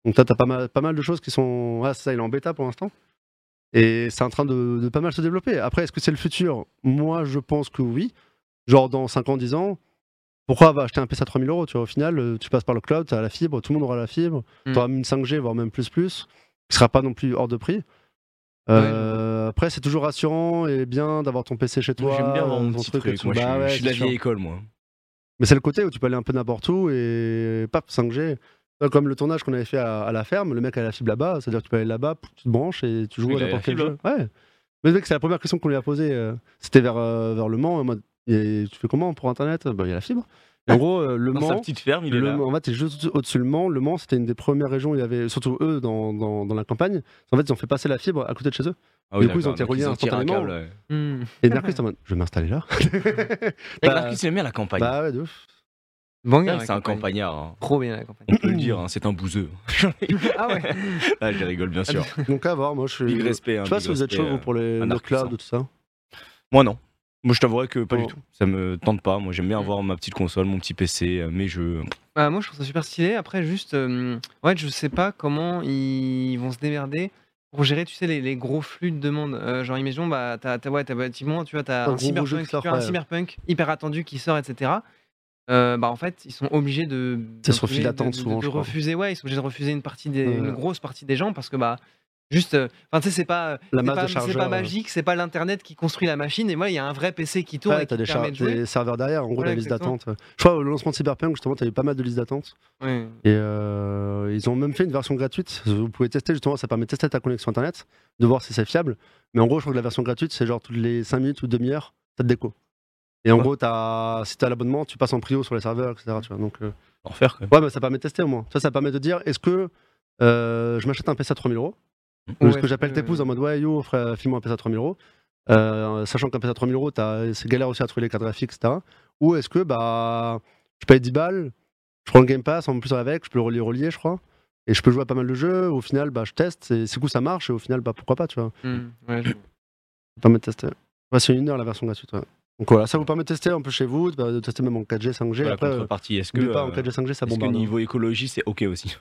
Donc t'as t'as pas mal, pas mal de choses qui sont. Ah, ça, il est en bêta pour l'instant. Et c'est en train de, de pas mal se développer. Après, est-ce que c'est le futur? Moi, je pense que oui. Genre dans 5 ans, 10 ans, pourquoi va acheter un PC à 3000 euros? Tu vois, au final, euh, tu passes par le cloud, tu as la fibre, tout le monde aura la fibre. Mm. Tu auras une 5G, voire même plus plus, qui sera pas non plus hors de prix. Euh, Après, c'est toujours rassurant et bien d'avoir ton PC chez toi. J'aime bien avoir mon ton petit truc et truc. tout. Moi, je Bah suis- ouais, je suis de la vieille école, moi. Mais c'est le côté où tu peux aller un peu n'importe où et paf, 5G. Euh, Comme le tournage qu'on avait fait à, à la ferme, le mec a la fibre là-bas, c'est-à-dire que tu peux aller là-bas, tu te branches et tu joues Oui, à n'importe la quel fibre, jeu. Ouais. Mais le mec, c'est la première question qu'on lui a posée. euh, C'était vers, euh, vers Le Mans. en mode, Et tu fais comment pour Internet? Bah, il y a la fibre. En gros, euh, Le Dans sa Mans. petite ferme, il est Le là. Mans- en fait, c'est juste au-dessus le Mans. Le Mans, c'était une des premières régions où il y avait, surtout eux, dans, dans, dans la campagne. En fait, ils ont fait passer la fibre à côté de chez eux. Ah oui, du coup, ils ont été reliés un instantanément. câble, ouais. Hmm. Et Narcus, en mode, je vais m'installer là. Et Bah, Marcus, il aime bien la campagne. bah ouais, de ouf. Bon, c'est un campagne. campagnard. hein. Trop bien la campagne. On peut le dire, hein, c'est un bouseux. ah ouais. Ah, je rigole, bien sûr. Donc à voir, moi je suis. Big respect. hein, Je sais pas big si vous êtes respect, chaud vous, euh. pour les, le Narcus, cloud hein. et tout ça. Moi, non. Moi, je t'avouerais que pas Oh. du tout. Ça me tente pas. Moi, j'aime bien Mm. avoir ma petite console, mon petit PC, euh, mes jeux. Bah, moi, je trouve ça super stylé. Après, juste, euh, ouais, je sais pas comment ils vont se démerder pour gérer, tu sais, les, les gros flux de demandes. Euh, genre, imaginons, bah, t'as, t'as, ouais, t'as, bah, typiquement, tu vois, t'as Un un cyberpunk, sort, tu as un ouais. cyberpunk hyper attendu qui sort, etc. Euh, bah, en fait, ils sont obligés de. File d'attente de- de- souvent, de je crois. refuser, ouais, ils sont obligés de refuser une partie des, Ouais. une grosse partie des gens parce que, bah, juste, euh, enfin, tu sais, c'est pas, La c'est masse pas, de c'est chargeurs. pas euh, magique, c'est pas l'internet qui construit la machine. Et moi, il y a un vrai PC qui tourne Ouais, et t'as des, char- de des serveurs derrière, en gros, la liste d'attente. Je crois au lancement de Cyberpunk, justement, t'as eu pas mal de listes d'attente. Ouais. Et euh, ils ont même fait une version gratuite. Vous pouvez tester, justement, ça permet de tester ta connexion internet, de voir si c'est fiable. Mais en gros, je crois que la version gratuite, c'est genre toutes les 5 minutes ou demi-heure, ça te déco. Et en Ouais. gros, as, si t'as l'abonnement, tu passes en prio sur les serveurs, etc. Tu vois, donc, euh, Enfer, quand même. ouais, mais ça permet de tester au moins. Ça, ça permet de dire est-ce que euh, je m'achète un PC à 3000 euros Ou est-ce que j'appelle tes épouses en mode ouais, yo, frère, file-moi un PC à 3000 euros Euh, Sachant qu'un PC à 3000 euros, t'as- c'est galère aussi à trouver les cartes graphiques, etc. Ou est-ce que bah, je paye 10 balles, je prends le Game Pass en plus avec, je peux le relier, relier, je crois. Et je peux jouer à pas mal de jeux. Au final, bah, je teste. Et si coup ça marche, et au final, bah, pourquoi pas, tu vois. Hmm, ouais, je- Ça permet de tester. Ouais, c'est une heure la version gratuite. ouais. Donc voilà, ça vous permet de tester un peu chez vous, de, tester même en 4G, 5G. La Après, euh, contrepartie, est-ce que, pas, en euh, 4G, 5G, ça est-ce que bombarde. hein. niveau écologie, c'est OK aussi?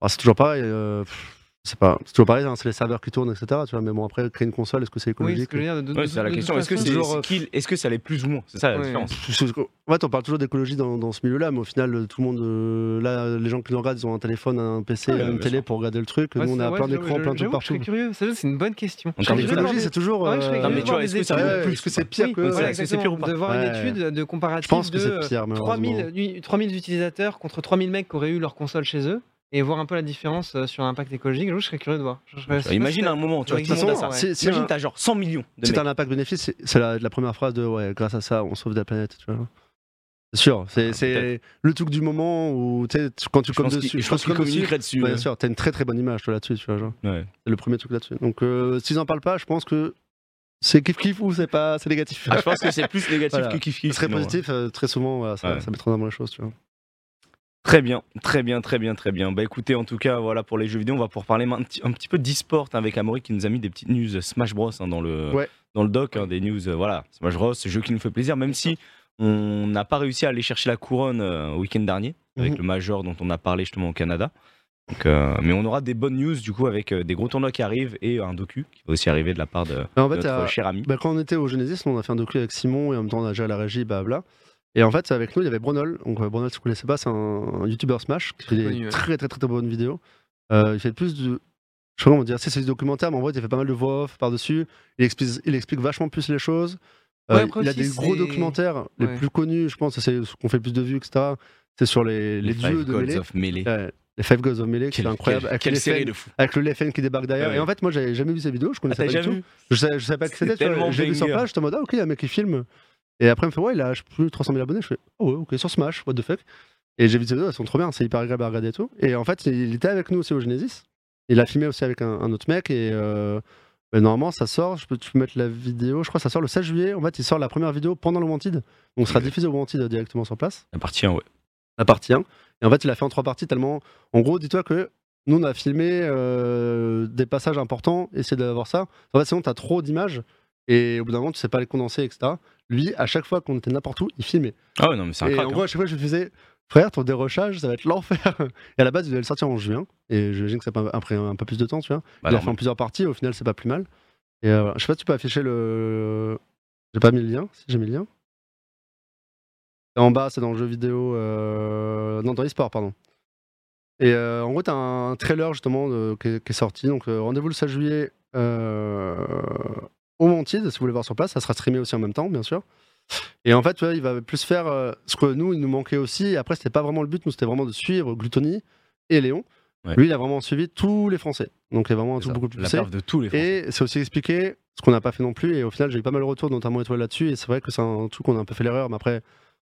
Ah, c'est toujours pareil. euh, pff, c'est pas, c'est toujours pareil. hein, c'est les serveurs qui tournent, etc. Tu vois. Mais bon, après, créer une console, est-ce que c'est Oui, écologique ce que je veux dire, de, de- Ouais, de- c'est la de question. Est-ce que c'est toujours, euh, est-ce que ça l'est plus ou moins C'est ça la Ouais. différence. En fait, on parle toujours d'écologie dans, dans ce milieu-là, mais au final, euh, tout le monde, euh, là, les gens qui nous regardent, ils ont un téléphone, un PC, Ouais, une télé sûr. pour regarder le truc. Ouais, Nous, on a ouais, plein d'écrans, plein de trucs Je partout. serais curieux, ça, c'est une bonne question. Je curieux L'écologie, c'est toujours. Je curieux est-ce des que c'est pire que c'est pire ou pas de voir une étude de comparatif Je pense que de c'est pire, malheureusement. 3000, 3000 utilisateurs contre 3000 mecs qui auraient eu leur console chez eux et voir un peu la différence euh, sur l'impact écologique. Je serais curieux de voir. Je- Imagine un moment, tu vois, a ça. si Imagine, un- t'as genre 100 millions de t'as un impact bénéfice, c'est- c'est la, la première phrase de ouais, grâce à ça, on sauve la planète. Tu vois. C'est sûr, c'est Ah, c'est le truc du moment où quand tu qu'il- dessus, je pense quand tu qu'il commes dessus, bien sûr, t'as une très très bonne image là-dessus, tu vois. genre. Ouais. C'est le premier truc là-dessus. Donc euh, s'ils en parlent pas, je pense que c'est kiff kiff ou c'est pas, c'est négatif. Ah, je pense que c'est plus négatif Voilà. que kiff kiff. Très positif, euh, très souvent, voilà, ça, Ouais. ça met trop dans les choses, tu vois. Très bien, très bien, très bien, très bien. Bah écoutez, en tout cas, voilà pour les jeux vidéo, on va pouvoir parler un petit, un petit peu d'e-sport avec Amaury qui nous a mis des petites news Smash Bros hein, dans, le, Ouais. dans le doc, hein, des news, euh, voilà, Smash Bros, jeu qui nous fait plaisir, même si on n'a pas réussi à aller chercher la couronne euh, au week-end dernier, avec Mhm. le Major dont on a parlé justement au Canada. Donc, euh, mais on aura des bonnes news du coup avec euh, des gros tournois qui arrivent et un docu qui va aussi arriver de la part de, Mais en de fait, notre cher ami. bah, quand on était au Genesis, on a fait un docu avec Simon et en même temps on a géré la régie, blabla. Et en fait, avec nous, il y avait Brunol. Donc, euh, Brunol, si vous ne connaissez pas, c'est un, un YouTuber Smash qui fait des connu, ouais. très, très, très, très bonnes vidéos. Euh, il fait plus de. Je sais pas comment dire, c'est du documentaire, mais en vrai, il fait pas mal de voix off par-dessus. Il explique, il explique vachement plus les choses. Euh, Ouais, après il a des gros documentaires, les plus connus, je pense, c'est ce qu'on fait le plus de vues, etc. C'est sur les, les, Five dieux de Melee. of Melee. Ouais, les Five Gods of Melee, qui est incroyable. quelle- avec, quelle le série de fou. avec le Leffen qui débarque derrière. Ouais, Et en fait, moi, j'avais jamais vu ces vidéos, je Ah, connaissais t'as pas du tout. Je savais, je savais pas que c'était, J'ai vu sur page, j'étais en mode, ah, ok, il y a un mec qui filme. Et après, il me fait, ouais, il a plus 300 000 abonnés. Je fais, oh, ouais, ok, sur Smash, what the fuck. Et j'ai vu ces vidéos, elles sont trop bien, c'est hyper agréable à regarder et tout. Et en fait, il était avec nous aussi au Genesis. Il a filmé aussi avec un, un autre mec. Et euh, normalement, ça sort, je peux, tu peux mettre la vidéo, je crois que ça sort le 16 juillet. En fait, il sort la première vidéo pendant le Wanted. Donc, ça sera diffusé au Wanted directement sur place La partie 1, ouais. la partie 1. Et en fait, il a fait en trois parties tellement. En gros, dis-toi que nous, on a filmé euh, des passages importants, essayer d'avoir ça. En fait, sinon, tu as trop d'images et au bout d'un moment, tu sais pas les condenser, etc. Lui, à chaque fois qu'on était n'importe où, il filmait. Ah ouais, non, mais c'est un Et crack. en hein. gros, à chaque fois, je lui faisais Frère, ton dérochage, ça va être l'enfer. Et à la base, il devait le sortir en juin. Et j'imagine que ça a pris un peu plus de temps, tu vois. Bah, il l'a fait en plusieurs parties, au final, c'est pas plus mal. Et euh, je sais pas si tu peux afficher le. J'ai pas mis le lien, si j'ai mis le lien. Et en bas, c'est dans le jeu vidéo. euh, Non, dans l'e-sport, pardon. Et euh, en gros, t'as un trailer justement de- qui, est, sorti. Donc, euh, rendez-vous le 16 juillet au Montide, si vous voulez voir sur place. Ça sera streamé aussi en même temps, bien sûr. Et en fait, il va plus faire euh, ce que nous, il nous manquait aussi. Et après, c'était pas vraiment le but. Nous, c'était vraiment de suivre Gluttony et Léon. Ouais. Lui, il a vraiment suivi tous les Français. Donc, il est vraiment un truc beaucoup plus poussé. de tous les Français. Et c'est aussi expliqué ce qu'on n'a pas fait non plus. Et au final, j'ai eu pas mal de retours, notamment étoile là-dessus. Et c'est vrai que c'est un truc qu'on a un peu fait l'erreur. Mais après,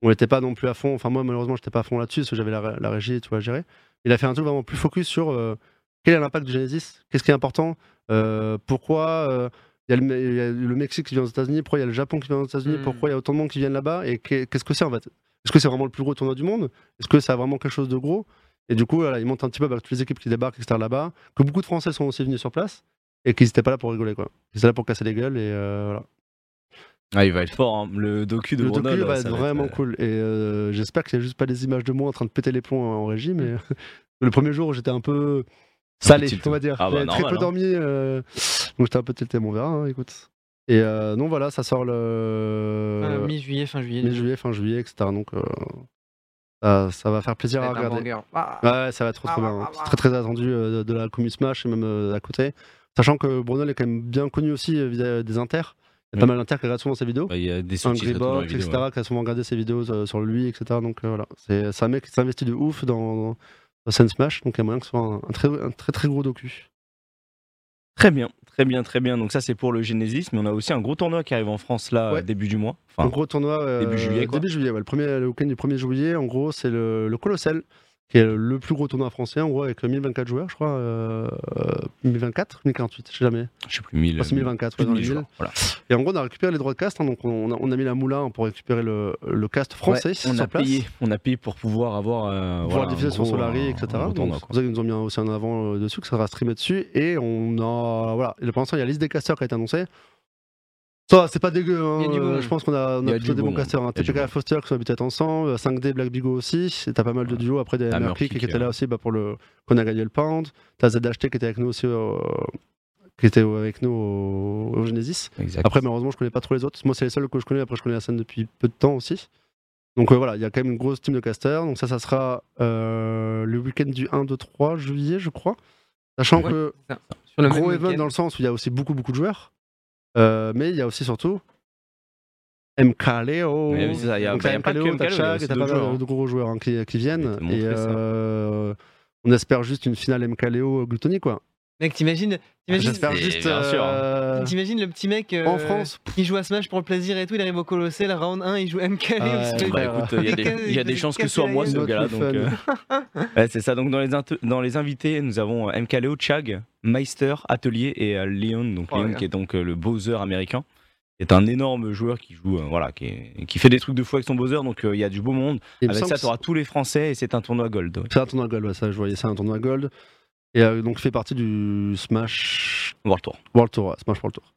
on n'était pas non plus à fond. Enfin, moi, malheureusement, j'étais pas à fond là-dessus parce que j'avais la, la régie, tu vois, à gérer. Il a fait un truc vraiment plus focus sur euh, quel est l'impact du Genesis, qu'est-ce qui est important, euh, pourquoi y, a le y a le Mexique qui vient aux États-Unis, pourquoi il y a le Japon qui vient aux États-Unis, Mm. pourquoi il y a autant de monde qui viennent là-bas et qu'est- qu'est-ce que c'est en fait? Est-ce que c'est vraiment le plus gros tournoi du monde? Est-ce que ça a vraiment quelque chose de gros? Et du coup, voilà, il monte un petit peu avec toutes les équipes qui débarquent, etc. là-bas, que beaucoup de Français sont aussi venus sur place et qu'ils n'étaient pas là pour rigoler, quoi. Ils étaient là pour casser les gueules et euh, voilà. Ah, il va être fort, hein. le docu de Le docu va être vraiment euh, cool. Et euh, j'espère qu'il n'y a juste pas des images de moi en train de péter les plombs en régie, mais le premier jour, j'étais un peu salé, on va dire. Ah bah, J'avais très normal, peu hein. dormi, euh, donc j'étais un peu tilté, mais on verra, hein, écoute. Et euh, non, voilà, ça sort le Euh, Mi-juillet, fin juillet. mi-juillet, fin juillet, etc. Donc euh, ça, ça va faire plaisir à regarder. Ah, Ouais, ça va être trop trop Ah, bien. ah, C'est ah. très très attendu euh, de, de la commu Smash et même euh, à côté. Sachant que Brunel est quand même bien connu aussi euh, vis-à-vis des inters. Il y a Oui. pas mal d'inter qui regardent souvent ses vidéos. bah, il y a des Greybox, vidéos, etc., ouais. qui a souvent regardé ses vidéos euh, sur lui, etc. Donc euh, voilà, c'est c'est un mec qui s'investit de ouf dans, scène Smash, donc il y a moyen que ce soit un, un très, un très très gros docu. Très bien, très bien, très bien. Donc ça c'est pour le Genesis, mais on a aussi un gros tournoi qui arrive en France là, Ouais. début du mois. un gros tournoi euh, début juillet, quoi. début juillet, ouais, le, premier, le week-end du 1er juillet, en gros, c'est le, le Colossal, qui est le plus gros tournoi français, en gros, avec 1024 joueurs, je crois. Euh, 1024 1048, je sais jamais. je sais plus, 1000. Enfin, c'est 1024, plus ouais, de dans 1000 les joueurs. 1000. Voilà. Et en gros, on a récupéré les droits de cast, hein, donc on a, on a mis la moulin pour récupérer le, le cast français Ouais, on a place. payé, on a payé pour pouvoir avoir euh, pouvoir voilà, diffuser sur Solari, etc. Donc, tournoi, pour ça qu'ils nous ont mis aussi en avant euh, dessus, que ça sera streamé dessus. Et on a. Voilà. Et pour l'instant, il y a la liste des casters qui a été annoncée. Ça, va, c'est pas dégueu. hein. Euh. Je pense qu'on a, on a a plutôt des bons casters. Hein. TPK et monde. Foster qui sont habités ensemble. 5D, Black Bigo aussi. Et T'as pas mal de duos. Après, des Hammerpick Pick, qui étaient euh. là aussi bah, pour le. qu'on a gagné le Pound. T'as ZHT qui était avec nous aussi. euh, qui était avec nous au, au Genesis. Exact. Après, malheureusement, je connais pas trop les autres. Moi, c'est les seuls que je connais. Après, je connais la scène depuis peu de temps aussi. Donc euh, voilà, il y a quand même une grosse team de casters. Donc ça, ça sera euh, le week-end du 1, 2, 3 juillet, je crois. Sachant Ouais. que ça. Sur le gros event dans le sens où il y a aussi beaucoup, beaucoup de joueurs. Euh, mais il y a aussi surtout MKLeo. Ouais, oui, il y a- Donc bah, il y a pas t'as Chag, t'as mal hein. de gros joueurs hein, qui, qui viennent. Et euh, on espère juste une finale MKLeo Gluttony, quoi. Mec, t'imagines Et sûr. euh, T'imagines le petit mec euh, En France, qui joue à Smash pour le plaisir et tout, il arrive au Colossal, round 1, il joue MK. Ah, il Bah écoute, il y a des, il y a des chances que ce soit moi ce gars-là. euh, ouais, c'est ça. Donc dans les, dans les invités, nous avons euh, MKLeo, Chag, Meister, Atelier et euh, Leon, donc Oh, Leon qui est donc euh, le Bowser américain. est un énorme joueur qui joue, euh, voilà, qui, est- qui fait des trucs de fou avec son buzzer. Donc euh, il y a du beau monde. Il me avec ça, tu auras tous les Français et c'est un tournoi gold. ouais. C'est un tournoi gold, ouais, ça, je voyais ça, un tournoi gold. Et euh, donc, il fait partie du Smash World Tour. World Tour, ouais, Smash World Tour.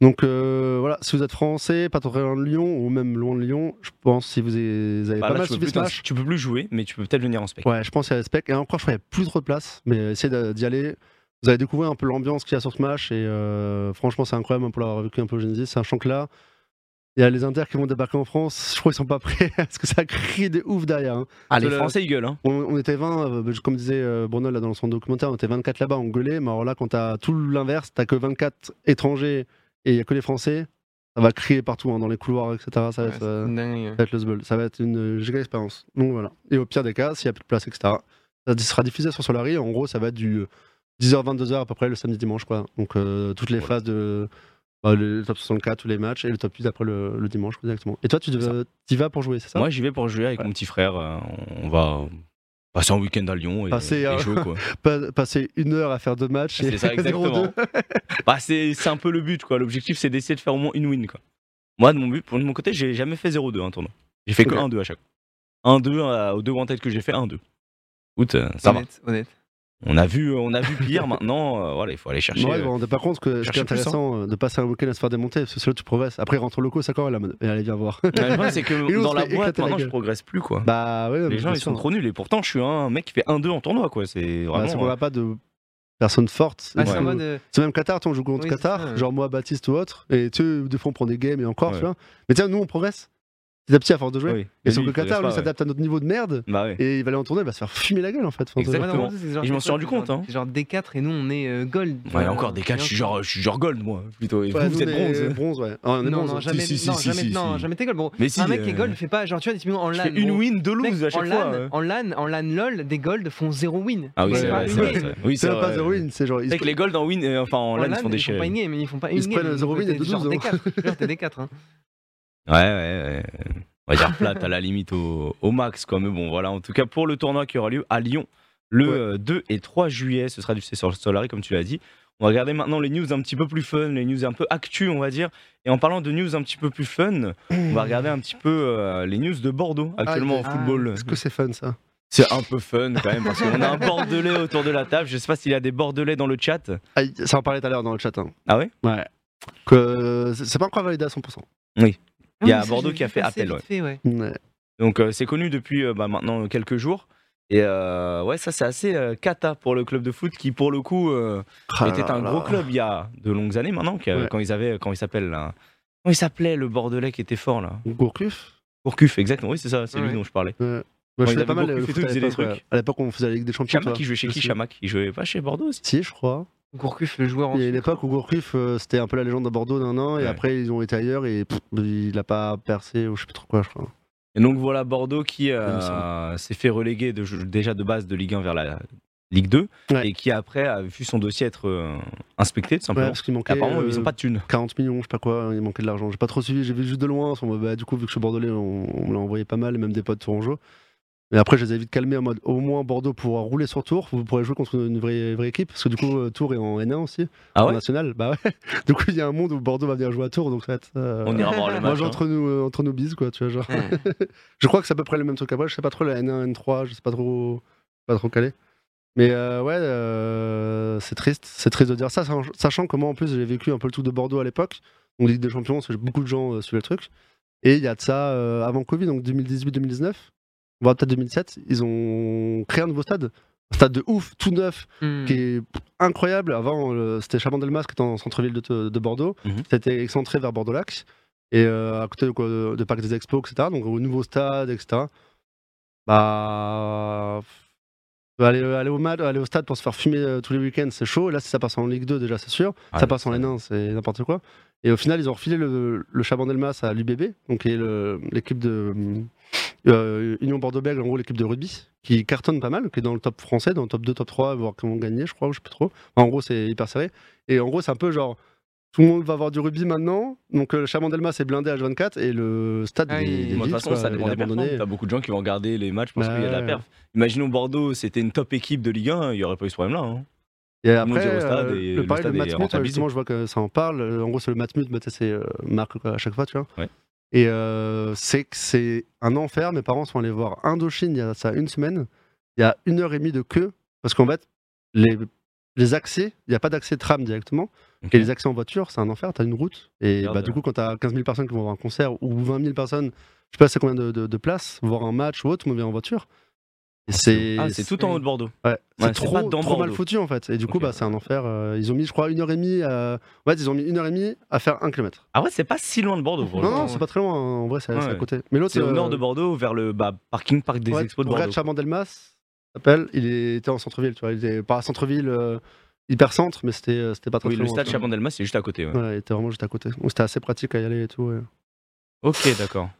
Donc euh, voilà, si vous êtes français, pas trop loin de Lyon ou même loin de Lyon, je pense si vous avez, Bah, pas là, mal tu, peux suivi plus t'ins- Smash. tu peux plus jouer, mais tu peux peut-être venir en spec. Ouais, je pense qu'il y a Spec. Et encore, je crois qu'il n'y a plus trop de place, mais essayez d'y aller. Vous allez découvrir un peu l'ambiance qu'il y a sur Smash et euh, franchement, c'est incroyable hein, pour l'avoir vécu un peu au Genesis. Sachant que là, il y a les Inters qui vont débarquer en France. Je crois qu'ils sont pas prêts parce que ça crie de ouf derrière. hein. Ah, les Le- Français, ils gueulent. Hein. On, on était 20, euh, comme disait euh, Bruno là, dans son documentaire, on était 24 là-bas, on gueulait. Mais alors là, quand t'as tout l'inverse, t'as que 24 étrangers et il y a que les Français, ça va crier partout hein, dans les couloirs, etc. Ça va Ouais, être, euh, dingue. ça va être le Zbeul. Ça va être une giga expérience. Donc voilà. Et au pire des cas, s'il n'y a plus de place, etc., ça sera diffusé sur Solari. En gros, ça va être du 10h, 22h à peu près le samedi, dimanche. Quoi. Donc euh, toutes les Voilà. phases de. Bah, le top 64, tous les matchs, et le top 8 après le, le dimanche, directement. Et toi, tu y vas pour jouer, c'est ça? Moi, j'y vais pour jouer avec Ouais. mon petit frère. euh, on va passer un week-end à Lyon et, Passer, et euh, jouer. Quoi. Pas- Passer une heure à faire deux matchs C'est ça, 0-2. exactement. bah, c'est c'est un peu le but. quoi. L'objectif, c'est d'essayer de faire au moins une win. Quoi. Moi, de mon, but, de mon côté, j'ai jamais fait 0-2 un tournoi. J'ai fait que Ok. 1-2 à chaque fois. 1-2 euh, aux deux en tête que j'ai fait, 1-2. Écoute, euh, ça va. honnête, honnête. On a vu, on a vu pire maintenant. euh, voilà, il faut aller chercher. Ouais, euh, compte que ce qui est hein. intéressant euh, de passer un week-end à se faire démonter, parce que c'est là tu progresses. Après, rentre locaux, ça quand la mode. Et allez, viens voir. Ouais, le problème, c'est que dans la boîte, éclater la maintenant, je progresse plus. quoi. bah ouais, Les gens, ils sont ça. trop nuls. Et pourtant, je suis un mec qui fait 1-2 en tournoi. quoi. C'est Bah, vraiment. n'a pas de personnes fortes. Ah, Et c'est euh, même Qatar, sais, on joue contre Oui, Qatar, ça, ouais. genre moi, Baptiste ou autre, et tu sais, des fois on prend des games et encore, Ouais. tu vois. Mais tiens, nous on progresse petit à petit à force de jouer. Oui. Et Mais sauf lui, s'adapte à notre niveau de merde, Bah ouais. et il va aller en tournée, il va se faire fumer la gueule en fait. Exactement. ouais, genre Et je m'en des suis rendu compte, c'est hein. genre- C'est genre D4 et nous on est euh, gold. Ouais, encore des cas, je suis genre, je suis genre gold, moi, plutôt. Et Ouais, vous, vous êtes on est bronze. bronze, ouais. Ah, on est Non, bronze. non, hein. jamais, Si, si, non, si, jamais, non, t'es gold. Bon, Mais si, un mec qui est euh, gold fait pas, genre tu vois, typiquement en LAN. une win, deux lose à chaque en fois. LAN, euh. en LAN, en LAN LOL, des golds font 0 win. Ah oui, c'est vrai, c'est. Oui, pas zéro win, c'est genre. les golds en win, euh, enfin en LAN, ils font ils font pas une game, ils font pas Ils une se prennent zéro donc win et t'es deux genre douze, hein. D4. Ouais, ouais, ouais. On va dire plate à la limite au, au max, quoi. Mais bon, voilà. En tout cas, pour le tournoi qui aura lieu à Lyon le Ouais. euh, 2 et 3 juillet, ce sera du sur Solari, comme tu l'as dit. On va regarder maintenant les news un petit peu plus fun, les news un peu actu, on va dire. Et en parlant de news un petit peu plus fun, on va regarder un petit peu euh, les news de Bordeaux actuellement Ah, en football. Est-ce que c'est fun ça? C'est un peu fun quand même parce qu'on a un Bordelais autour de la table. Je sais pas s'il y a des Bordelais dans le chat. Ah, Ça en parlait tout à l'heure dans le chat. hein. Ah ouais? Ouais. Que c'est pas encore validé à 100%. Il y a Ah Bordeaux qui a fait appel, vite fait, ouais. Ouais. Donc euh, c'est connu depuis euh, bah, maintenant quelques jours. Et euh, ouais, ça c'est assez euh, cata pour le club de foot qui pour le coup euh, Ah était là un là. gros club il y a de longues années maintenant, qui, euh, quand ils avaient, quand il s'appelle là, comment il s'appelait le Bordelais qui était fort là? Gourcuff Gourcuff, exactement. Oui c'est ça, c'est lui dont je parlais. Quand je il faisais pas mal le foot à il faisait des l'époque, trucs. ouais. À l'époque, on faisait la Ligue des Champions. Chamac, il jouait chez qui. Chamac Il jouait pas chez Bordeaux aussi Si, je crois. Gourcuff, le joueur en Il y a une époque où Gourcuff, euh, c'était un peu la légende de Bordeaux d'un an, et Ouais. après ils ont été ailleurs et pff, il a pas percé ou je sais plus trop quoi, je crois. Et donc voilà Bordeaux qui euh, s'est fait reléguer de- déjà de base de Ligue 1 vers la Ligue 2 Ouais. et qui après a vu son dossier être euh, inspecté tout Ouais, simplement. parce qu'il manquait Apparemment euh, ils ont pas de thunes. 40 millions, je sais pas quoi, il manquait de l'argent. J'ai pas trop suivi, j'ai vu juste de loin. bah, du coup, vu que je suis bordelais, on, on me l'a envoyé pas mal, et même des potes tourangeaux. Mais après, je les ai vite calmés en mode au moins Bordeaux pourra rouler sur Tours, vous pourrez jouer contre une vraie, vraie équipe, parce que du coup, euh, Tours est en N1 aussi, Ah en ouais? National. Bah ouais. Du coup, il y a un monde où Bordeaux va venir jouer à Tours, donc ça va être. euh, On ira voir le Moi, match. j'ai hein. entre nous, euh, entre nous bises, quoi, tu vois, genre. Ouais. je crois que c'est à peu près le même truc après. Je sais pas trop la N1, N3, je sais pas trop, pas trop calé. Mais euh, ouais, euh, c'est triste, c'est triste de dire ça, sach- sachant que moi en plus j'ai vécu un peu le truc de Bordeaux à l'époque, donc Ligue des Champions, parce que beaucoup de gens suivaient le truc. Et il y a de ça avant Covid, donc 2018-2019, voire peut-être 2007, ils ont créé un nouveau stade, un stade de ouf, tout neuf, Hmm. qui est incroyable. Avant, euh, c'était Chabandelmas qui était en centre-ville de, de Bordeaux. Mhm. C'était excentré vers Bordeaux-Lac. Et euh, à côté de, de Parc des Expos, etc. Donc au nouveau stade, etc. Bah. Aller, aller, au match, aller au stade pour se faire fumer euh, tous les week-ends, c'est chaud. Là, si ça passe en Ligue 2, déjà, c'est sûr. Ah, ça passe en ça- N1, c'est n'importe quoi. Et au final, ils ont refilé le, le Chabandelmas à l'UBB, donc qui est le- l'équipe de euh, Union Bordeaux-Bègles, en gros, l'équipe de rugby, qui cartonne pas mal, qui est dans le top français, dans le top 2, top 3, voire qui vont gagner, je crois, ou je sais plus trop. Enfin, en gros, c'est hyper serré. Et en gros, c'est un peu genre. Tout le monde va avoir du rugby maintenant. Donc, euh, le Chabandelmas est blindé à H24 et le stade Ah, est- de toute façon, quoi, ça dépend des. T'as beaucoup de gens qui vont regarder les matchs parce Bah qu'il y a de la ouais. perf. Imaginons Bordeaux, c'était une top équipe de Ligue 1, il n'y aurait pas eu ce problème-là. hein. Et après, ira au stade euh, et le, pareil, le Matmut, rentabilisé. justement, je vois que ça en parle. Euh, En gros, c'est le Matmut, mais c'est euh, Marc à chaque fois, tu vois. Ouais. Et euh, c'est que c'est un enfer. Mes parents sont allés voir Indochine il y a ça une semaine. Il y a une heure et demie de queue. Parce qu'en fait, les, les accès, il n'y a pas d'accès tram directement. Et les accès en voiture, c'est un enfer. Tu as une route. Et bah, du coup, quand tu as 15 000 personnes qui vont voir un concert ou 20 000 personnes, je sais pas c'est combien de, de, de places, voir un match ou autre, tout le monde vient en voiture. C'est Ah, c'est tout en haut de Bordeaux. Ouais, c'est trop, trop mal foutu en fait. Et du coup, bah, c'est un enfer. euh, ils ont mis, je crois, une heure et demie. À... Ouais, ils ont mis une heure et demie à faire un kilomètre. Ah ouais, c'est pas si loin de Bordeaux. pour Non, non, c'est pas très loin. hein. En vrai, c'est à côté. Mais l'autre, C'est au euh, nord de Bordeaux, vers le bah, parking parc des expos de Bordeaux. Chabandelmas s'appelle. Il était en centre-ville. Tu vois, il était pas centre-ville, euh, hyper centre, mais c'était, pas très, Oui, le stade. Chabandelmas, c'est juste à côté. ouais. Ouais, il était vraiment juste à côté. Donc c'était assez pratique à y aller et tout. ouais. Ok, d'accord.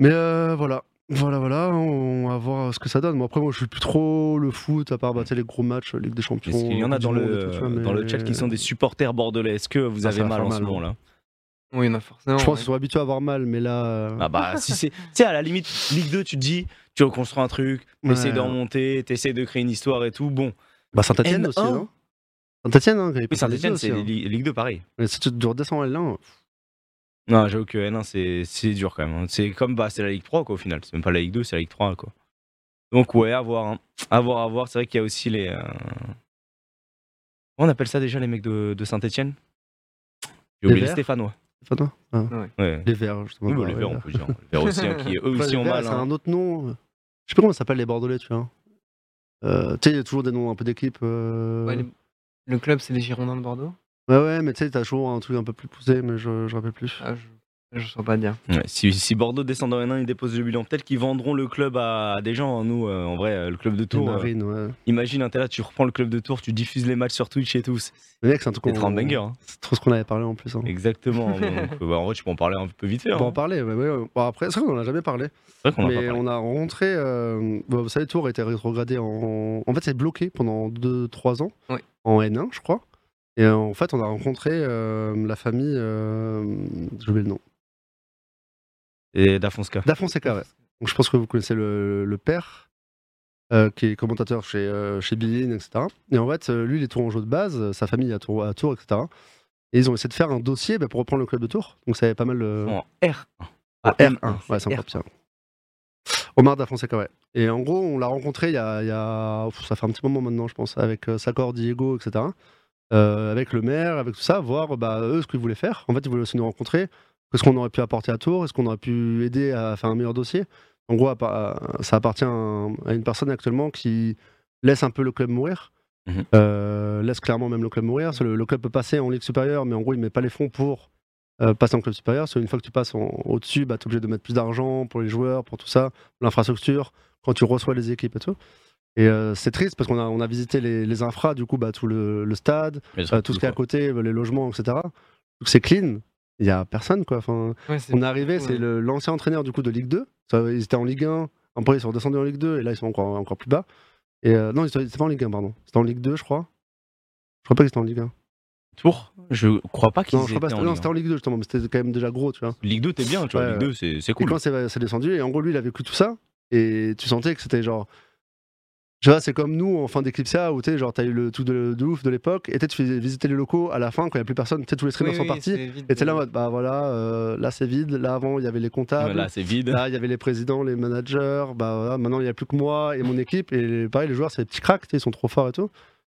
Mais euh, voilà. Voilà, voilà, on va voir ce que ça donne. Moi, après, moi, je suis plus trop le foot, à part bah, sais, les gros matchs, Ligue des Champions. Est-ce qu'il y en a dans le, tout, dans le chat qui sont des supporters bordelais? Est-ce que vous Ah, avez mal en ce mal, hein. moment là Oui, il y en a forcément. Je pense ouais. qu'ils sont habitués à avoir mal, mais là. euh, Ah bah si c'est, tu sais à la limite Ligue 2 tu te dis tu reconstruis un truc, Ouais. t'essaies de remonter, t'essaies de créer une histoire et tout. Bon, Bah Saint-Etienne aussi, N1. non Saint-Etienne, hein, qui avait oui pas Saint fait Etienne les c'est hein. Ligue Ligue 2 pareil. Mais si tu redescends à L1, Non j'avoue que N1 c'est, c'est dur quand même. hein. C'est comme bah c'est la Ligue 3 quoi au final. C'est même pas la Ligue 2 c'est la Ligue 3 quoi. Donc ouais à voir, hein. à voir, à voir. C'est vrai qu'il y a aussi les. euh, On appelle ça déjà les mecs de, de Saint Etienne J'ai Les oublié les Stéphanois. Ah. Ouais. Les Verts, justement. Oui, bah, les Verts, ouais. on peut dire. Les Verts aussi, hein, qui eux aussi ont mal. C'est hein. un autre nom. Je sais pas comment ça s'appelle les Bordelais, tu vois. Euh, tu sais, il y a toujours des noms un peu d'équipes. euh, Ouais, les- Le club, c'est les Girondins de Bordeaux Ouais, ouais, mais tu sais, t'as toujours un truc un peu plus poussé, mais je, je rappelle plus. ah, Je ne saurais pas dire. Ouais, si, si Bordeaux descend dans N1, ils déposent le bilan. Peut-être qu'ils vendront le club à, à des gens. hein. Nous, euh, en vrai, euh, le club de Tours. euh, ouais. imagine, hein, t'es là, tu reprends le club de Tours, tu diffuses les matchs sur Twitch et tout. C'est Mais mec, c'est un truc c'est banger. hein. C'est trop ce qu'on avait parlé en plus. hein. Exactement. Donc, bah, en vrai, tu peux en parler un peu vite fait. On peut hein. en parler, ouais, ouais, ouais. Bon, après, c'est vrai qu'on en a jamais parlé. C'est vrai qu'on en a pas mais parlé. on a rencontré. euh, bon, vous savez, Tours a été rétrogradé en. En fait, c'est bloqué pendant 2-3 ans. Ouais. En N1, je crois. Et euh, en fait, on a rencontré euh, la famille. Euh... J'ai oublié le nom. Et Dafonska. D'Afonseca, ouais. Donc, je pense que vous connaissez le, le père, euh, qui est commentateur chez, euh, chez Bein, etc. Et en fait, lui, il est tourangeau de base, sa famille est à Tours, à Tours, etc. Et ils ont essayé de faire un dossier bah, pour reprendre le club de Tours. Donc, ça avait pas mal de. En R1. Ah, Ah, R1, ouais, c'est encore pire. Omar Da Fonseca, ouais. Et en gros, on l'a rencontré il y a, il y a- pff, ça fait un petit moment maintenant, je pense, avec euh, Diego, etc. Euh, avec le maire, avec tout ça, voir bah, eux ce qu'ils voulaient faire. En fait, ils voulaient aussi nous rencontrer. Qu'est-ce qu'on aurait pu apporter à Tours? Est-ce qu'on aurait pu aider à faire un meilleur dossier? En gros, à- ça appartient à, un- à une personne actuellement qui laisse un peu le club mourir. Mhm. Euh, laisse clairement même le club mourir. Le, le club peut passer en Ligue supérieure, mais en gros, il met pas les fonds pour euh, passer en club supérieur. Parce qu'une fois que tu passes au-dessus, bah, tu es obligé de mettre plus d'argent pour les joueurs, pour tout ça, l'infrastructure, quand tu reçois les équipes et tout. Et euh, c'est triste parce qu'on a, on a visité les, les infras, du coup, bah, tout le, le stade, euh, tout ce qui est à côté, les logements, etc. Donc c'est clean. Il y a personne, quoi. Enfin, Ouais, on est arrivé, c'est ouais. le- l'ancien entraîneur du coup de Ligue 2. Ça, ils étaient en Ligue 1. Après, ils sont redescendus en Ligue 2 et là, ils sont encore, encore plus bas. Et euh, non, ils étaient ils étaient pas en Ligue 1, pardon. C'était en Ligue 2, je crois. Je crois pas qu'ils étaient en Ligue 1. Tours Je crois pas qu'ils pas. étaient c'était- en Non, Ligue c'était en Ligue 2 justement, mais c'était quand même déjà gros, tu vois. 1. Ligue 2, t'es bien, tu vois. Ouais, Ligue 2, c'est c'est Et cool. quand c'est descendu, et en gros, lui, il a vécu tout ça. Et tu sentais que c'était genre. Tu vois, c'est comme nous en fin d'Eclipsia où tu genre, t'as eu le tout de, de ouf de l'époque. Et tu faisais visiter les locaux à la fin quand il n'y a plus personne. Tu tous les streamers Oui, sont oui, partis. Et t'es là en de- mode, bah voilà, euh, là c'est vide. Là avant, il y avait les comptables. Là, c'est vide. Là, il y avait les présidents, les managers. Bah voilà, maintenant, il n'y a plus que moi et mon équipe. Et pareil, les joueurs, c'est des petits cracks, ils sont trop forts et tout.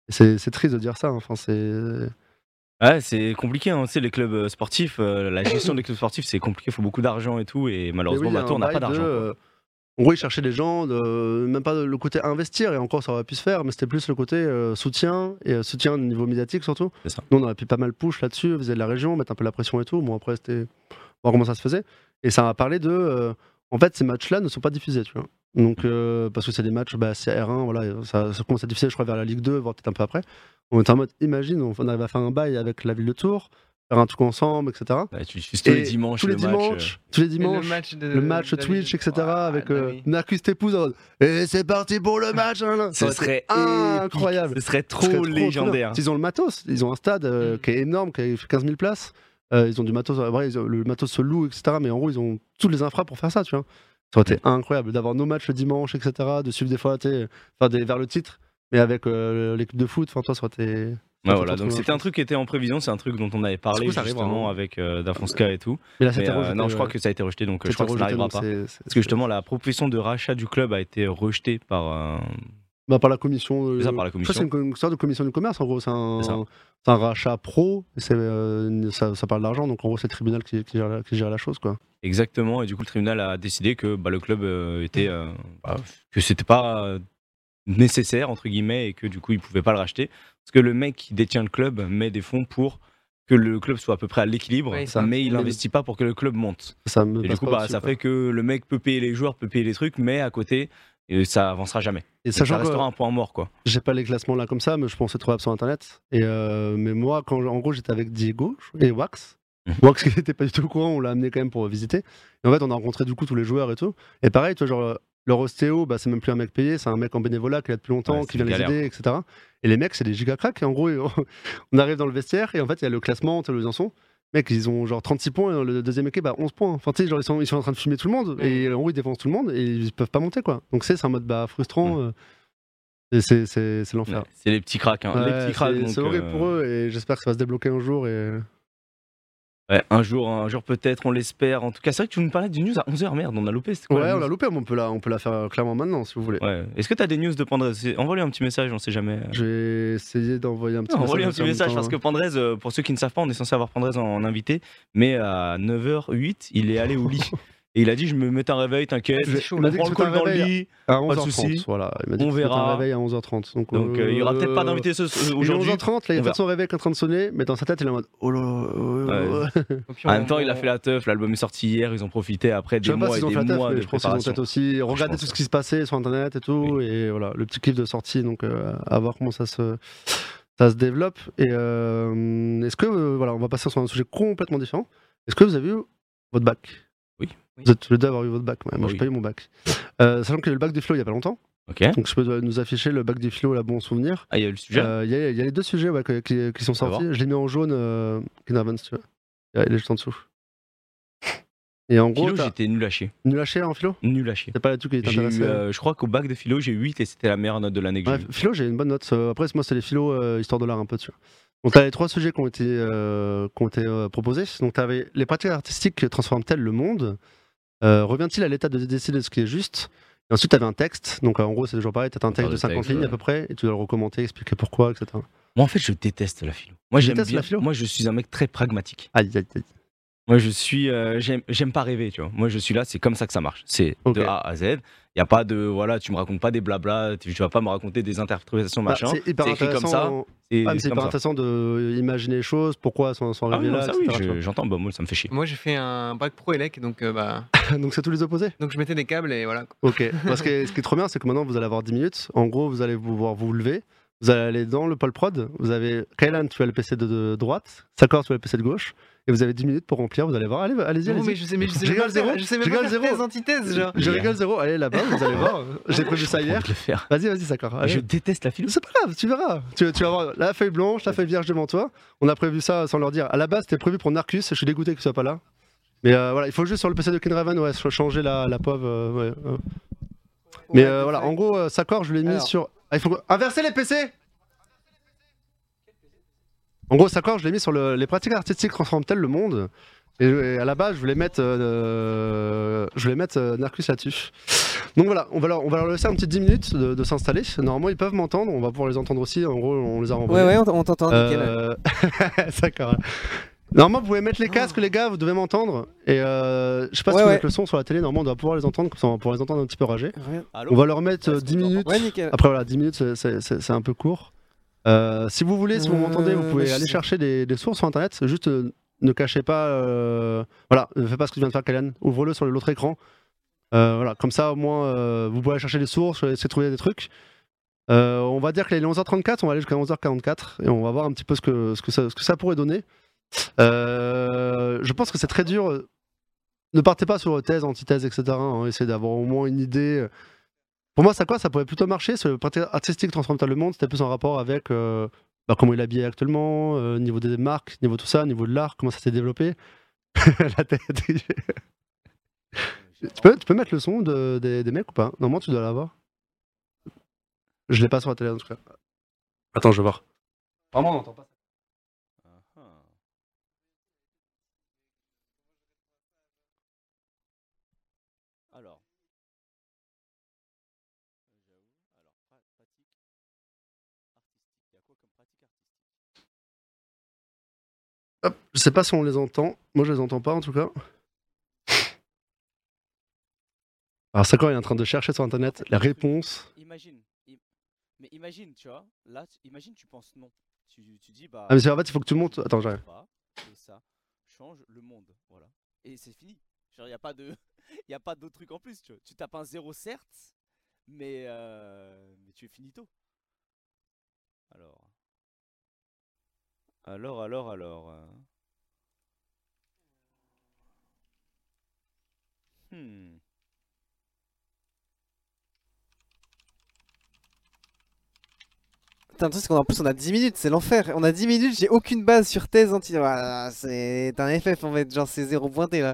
Et c'est c'est triste de dire ça. hein. Enfin, c'est. Ouais, c'est compliqué, hein. tu sais, les clubs euh, sportifs, euh, la gestion des clubs sportifs, c'est compliqué, il faut beaucoup d'argent et tout, et malheureusement, oui, a bah, toi, on n'a pas d'argent. En gros, ils cherchaient des gens, de- même pas le côté investir, et encore ça aurait pu se faire, mais c'était plus le côté euh, soutien, et euh, soutien au niveau médiatique surtout. Ça. Nous, on aurait pu pas mal push là-dessus, vis-à-vis de la région, mettre un peu la pression et tout. Bon, après, c'était voir comment ça se faisait. Et ça a parlé de. euh, En fait, ces matchs-là ne sont pas diffusés, tu vois. Donc, parce que c'est des matchs, bah, c'est R1, voilà, ça, ça commence à diffuser, je crois, vers la Ligue 2, voire peut-être un peu après. On était en mode, imagine, on arrive à faire un bail avec la ville de Tours, faire un truc ensemble, etc. Bah, tu diffuses tous les dimanches tous les le match, euh, dimanches, tous les Et dimanches, le match, de, le match de Twitch, etc. Avec euh. Narcus Tépouse et c'est parti pour le match. hein, là. Ce serait incroyable. épique, Ce serait Ce serait trop trop, trop légendaire. Ils ont le matos, ils ont un stade euh, Mm. qui est énorme, qui a fait 15 000 places. Euh, ils ont du matos, euh, ont- le matos se loue, etc. Mais en gros, ils ont tous les infras pour faire ça, tu vois. Ça aurait été incroyable d'avoir nos matchs le dimanche, etc. De suivre des fois, tu sais, enfin, des, vers le titre. Mais avec euh, l'équipe de foot, enfin, toi, ça aurait été. Voilà, donc c'était un truc qui était en prévision, c'est un truc dont on avait parlé coup, justement hein. avec euh, Dafonska et tout. Mais là, Mais, euh, rejeté, non, je crois ouais. que ça a été rejeté, donc euh, je crois que ça rejeté, n'arrivera pas. Parce que justement, la proposition de rachat du club a été rejetée par. euh, Bah, par la commission. euh, ça, par la commission. C'est une, sorte de commission du commerce, en gros. C'est un, rachat pro. euh, ça, ça parle d'argent, donc en gros, c'est le tribunal qui, qui gère, la- qui gère la chose, quoi. Exactement, et du coup, le tribunal a décidé que bah, le club euh, était. euh, bah, que c'était pas euh, nécessaire, entre guillemets, et que du coup, il pouvait pas le racheter. Parce que le mec qui détient le club met des fonds pour que le club soit à peu près à l'équilibre, Oui, mais il Mais- investit pas pour que le club monte. Ça me Et du coup, bah, ça fait que le mec peut payer les joueurs, peut payer les trucs, mais à côté, euh, ça avancera jamais. Et Et ça restera un point mort, quoi. j'ai pas les classements là comme ça, mais je pensais trouver sur internet. Et euh, mais moi, quand en gros, j'étais avec Diego et Wax. Mhm. Wax qui n'était pas du tout au courant, on l'a amené quand même pour visiter. Et en fait, on a rencontré du coup tous les joueurs et tout. Et pareil, tu vois, genre, leur ostéo, bah, c'est même plus un mec payé, c'est un mec en bénévolat qui est là depuis longtemps, Ouais, qui vient les aider, etc. Et les mecs, c'est des giga cracks. Et en gros, on arrive dans le vestiaire et en fait, il y a le classement, tu sais, les sont. Mec, ils ont genre 36 points et le deuxième équipe, bah 11 points. Enfin, tu sais, genre, ils sont, ils sont en train de fumer tout le monde et en gros, ils défoncent tout le monde et ils peuvent pas monter, quoi. Donc, c'est un mode bah, frustrant. euh, c'est- l'enfer. Ouais, c'est les petits cracks. hein. Ouais, c'est- horrible euh, pour eux et j'espère que ça va se débloquer un jour. Et... ouais, un jour, un jour peut-être, on l'espère. En tout cas, c'est vrai que tu nous parlais d'une news à 11h. Merde, on a loupé. quoi, Ouais, la on l'a loupé, mais on peut la, on peut la faire euh, clairement maintenant si vous voulez. Ouais. Est-ce que tu as des news de Pandrez? Envoie-lui un petit message, on sait jamais. Je vais essayer d'envoyer un petit Non, message. Envoie-lui un petit message temps, parce que. Pandrez, euh, pour ceux qui ne savent pas, on est censé avoir Pandrez en, en invité, mais à 9h08, il est allé au lit. Et il a dit Je me mets un réveil, t'inquiète, Je- je il m'a dit que prends le col un dans le lit. À Pas de 11h30, souci. voilà. Il m'a dit On que verra. un réveil à 11h30. Donc, Donc euh, il y aura peut-être pas d'invité ce- ce- il est aujourd'hui. 11h30, là, il a fait son réveil qui est en train de sonner, mais dans sa tête, il est en mode Oh là là, puis, En même temps, il a fait la teuf, l'album est sorti hier, ils ont profité après des mois et des fait la taf, mois de je pense qu'ils ont préparation. peut-être aussi regardé tout ce qui se passait sur internet et tout, et voilà, le petit kiff de sortie, donc euh, à voir comment ça se, ça se développe. Et euh, est-ce que, euh, voilà, on va passer sur un sujet complètement différent. Est-ce que vous avez eu votre bac? Vous êtes tous les deux à avoir eu votre bac, ouais, moi Oui. j'ai pas eu mon bac. Euh, sachant eu le bac des philo il y a pas longtemps, Ok. donc je peux nous afficher le bac des philo, là, bon souvenir. Ah, il y a eu le sujet? Euh, Il y, a- il y a les deux sujets ouais, que- qui, qui sont sortis. Je l'ai mis en jaune, euh, si tu veux. Il est juste en dessous. Et en gros, Philo, t'as j'étais nul à chier. nul à chier en philo? Nul à chier. C'est pas là-dessus qui J'ai eu, t'intéressait euh, je crois qu'au bac de philo, j'ai eu 8 et c'était la meilleure note de l'année que Ouais, j'ai philo, j'ai une bonne note. Euh, Après, moi, c'est les philo euh, histoire de l'art un peu dessus. Donc, tu as les trois sujets qui ont été, euh, qui ont été euh, proposés. Donc, tu avais les pratiques artistiques transforment-elles le monde? Euh, Revient-il à l'état de décider de ce qui est juste? Et ensuite, tu avais un texte. Donc, euh, en gros, c'est toujours pareil. Tu as un texte de de 50 texte, lignes ouais. à peu près et tu dois le recommenter, expliquer pourquoi, etc. Moi, en fait, je déteste la philo. Moi, j'aime bien. la philo? Moi, je suis un mec très pragmatique. Aïe, aïe, aïe. Moi, je suis. euh, j'aime j'aime pas rêver, tu vois. Moi, je suis là, c'est comme ça que ça marche. C'est Ok. de A à Z. Il y a pas de. Voilà, tu me racontes pas des blabla. Tu, tu vas pas me raconter des interprétations, Bah, machin. c'est hyper c'est écrit comme ça. intéressant. Et Ah, mais c'est c'est hyper comme ça. intéressant d'imaginer les choses, pourquoi elles sont, sont Ah oui, arrivées non, là, ça, oui, etc., tu je- j'entends. Bah, moi, ça me fait chier. Moi, j'ai fait un bac pro élec, donc euh, bah. Donc, c'est tous les opposés donc je mettais des câbles et voilà. quoi. Ok. Parce que ce qui est trop bien, c'est que maintenant vous allez avoir 10 minutes. En gros, vous allez pouvoir vous lever. Vous allez aller dans le pôle prod. Vous avez Kailan, tu as le PC de, de droite. Sakor, tu as le PC de gauche. Et vous avez 10 minutes pour remplir. Vous allez voir. Allez, allez-y, Non, allez-y. mais je sais, mais je sais Je rigole zéro, je sais même je pas rigole faire zéro. genre. Je rigole zéro. Allez là-bas, vous allez voir. J'ai prévu ça hier. Vas-y, vas-y, allez. Je déteste la philo. C'est pas grave, tu verras. Tu, tu vas voir la feuille blanche, la feuille vierge devant toi. On a prévu ça sans leur dire. À la base, c'était prévu pour Narcus. Je suis dégoûté qu'il soit pas là. Mais euh, voilà, il faut juste sur le PC de Kinraven, ouais, changer la, la POV. euh, ouais, euh. Mais euh, voilà, en gros, euh, Sakor, je l'ai mis Alors. sur. Ah, il faut inverser les PC En gros, Sakor, je l'ai mis sur le- les pratiques artistiques transforment-elles le monde et, et à la base, je voulais mettre, euh, je voulais mettre euh, Narcus là-dessus. Donc voilà, on va, leur, on va leur laisser un petit 10 minutes de, de s'installer. Normalement, ils peuvent m'entendre, on va pouvoir les entendre aussi. En gros, on les a renvoyés. Ouais, ouais, on t'entend, nickel. Euh, D'accord. Normalement, vous pouvez mettre les casques, les gars, vous devez m'entendre. Et euh, je sais pas Ouais, si vous ouais. mettez le son sur la télé, normalement, on doit pouvoir les entendre, comme ça, on va pouvoir les entendre un petit peu rager. On va leur mettre euh, Est-ce 10 qu'on minutes. Ouais, nickel. Après, voilà, 10 minutes, c'est un peu court. Euh, si vous voulez, si vous Euh, m'entendez, vous bah, pouvez aller chercher des, des sources sur internet. Juste euh, ne cachez pas. euh, Voilà, ne faites pas ce que vient de faire Kalian. Ouvre-le sur l'autre écran. Euh, voilà, comme ça, au moins, euh, vous pouvez aller chercher des sources, essayer de trouver des trucs. Euh, on va dire qu'il est 11h34, on va aller jusqu'à 11h44 et on va voir un petit peu ce que, ce que, ça, ce que ça pourrait donner. Euh, je pense que c'est très dur. Ne partez pas sur thèse, antithèse, etc. hein, essayez d'avoir au moins une idée. Pour moi, ça quoi Ça pourrait plutôt marcher. Ce pratique artistique transforme le monde, c'était plus en rapport avec euh, bah, comment il est habillé actuellement, euh, niveau des marques, niveau tout ça, niveau de l'art, comment ça s'est développé. La tête. tu, peux, tu peux mettre le son de- des, des mecs ou pas? Normalement, tu dois l'avoir. Je l'ai pas sur la télé en tout cas. Attends, je vais voir. Vraiment, on n'entend pas. Ah, ah. Alors. J'avoue. Alors, pra- pratique artistique. Il y a quoi comme pratique artistique Hop, je sais pas si on les entend. Moi, je les entends pas en tout cas. Alors, Sakor il est en train de chercher sur internet la réponse. Imagine. im- Mais imagine, tu vois. Là, imagine, tu penses non. Tu, tu dis, bah. Ah, mais c'est en fait, il faut que tu montes. Attends, j'arrive. Et ça change le monde. Voilà. Et c'est fini. Genre, il n'y a pas de. Y a pas d'autre truc en plus, tu vois. Tu tapes un zéro, certes. Mais. euh, Mais tu es finito. Alors. Alors, alors, alors. euh. Hmm. Putain, qu'en plus, on a 10 minutes, c'est l'enfer. On a 10 minutes, j'ai aucune base sur thèse anti. Voilà, c'est un FF en fait, genre c'est zéro pointé là.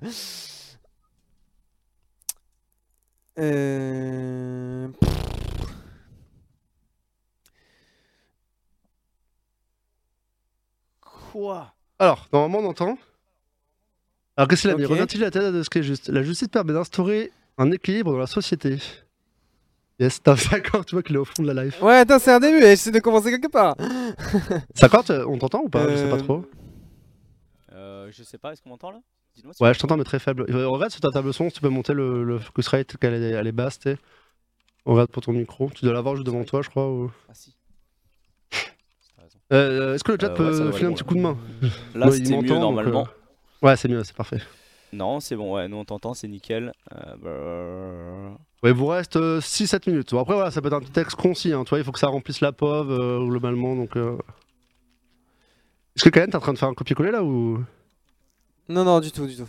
Euh... Quoi Alors, normalement, on entend. Alors, qu'est-ce qu'il a mis Ok. Revient-il à la tête de ce qui est juste La justice permet d'instaurer un équilibre dans la société. Yes, t'as Sakor, tu vois qu'il est au fond de la life. Ouais, attends, c'est un début, et j'essaie de commencer quelque part. Sakor, tu- on t'entend ou pas Je sais pas Euh, trop. euh, Je sais pas, est-ce qu'on m'entend là Dis-moi si Ouais, je t'entends, mais très faible. Euh, Regarde sur ta table son, si tu peux monter le, le focus rate, qu'elle est, elle est basse, tu sais. Regarde pour ton micro. Tu dois l'avoir juste devant toi, je crois. ou- Ah si. Euh, Est-ce que le chat Euh, ouais, peut ça devrait filer un petit coup de main Là, Ouais, m'entend, mieux normalement. euh, Ouais, c'est mieux, c'est parfait. Non, c'est bon, ouais, nous on t'entend, c'est nickel. Euh, bah, Ouais, il vous reste 6-7 minutes. Bon, après, voilà, ça peut être un texte concis, hein, tu vois, il faut que ça remplisse la POV euh, globalement, donc... euh. Est-ce que Kayen, t'es en train de faire un copier-coller là ou... Non, non, du tout, du tout.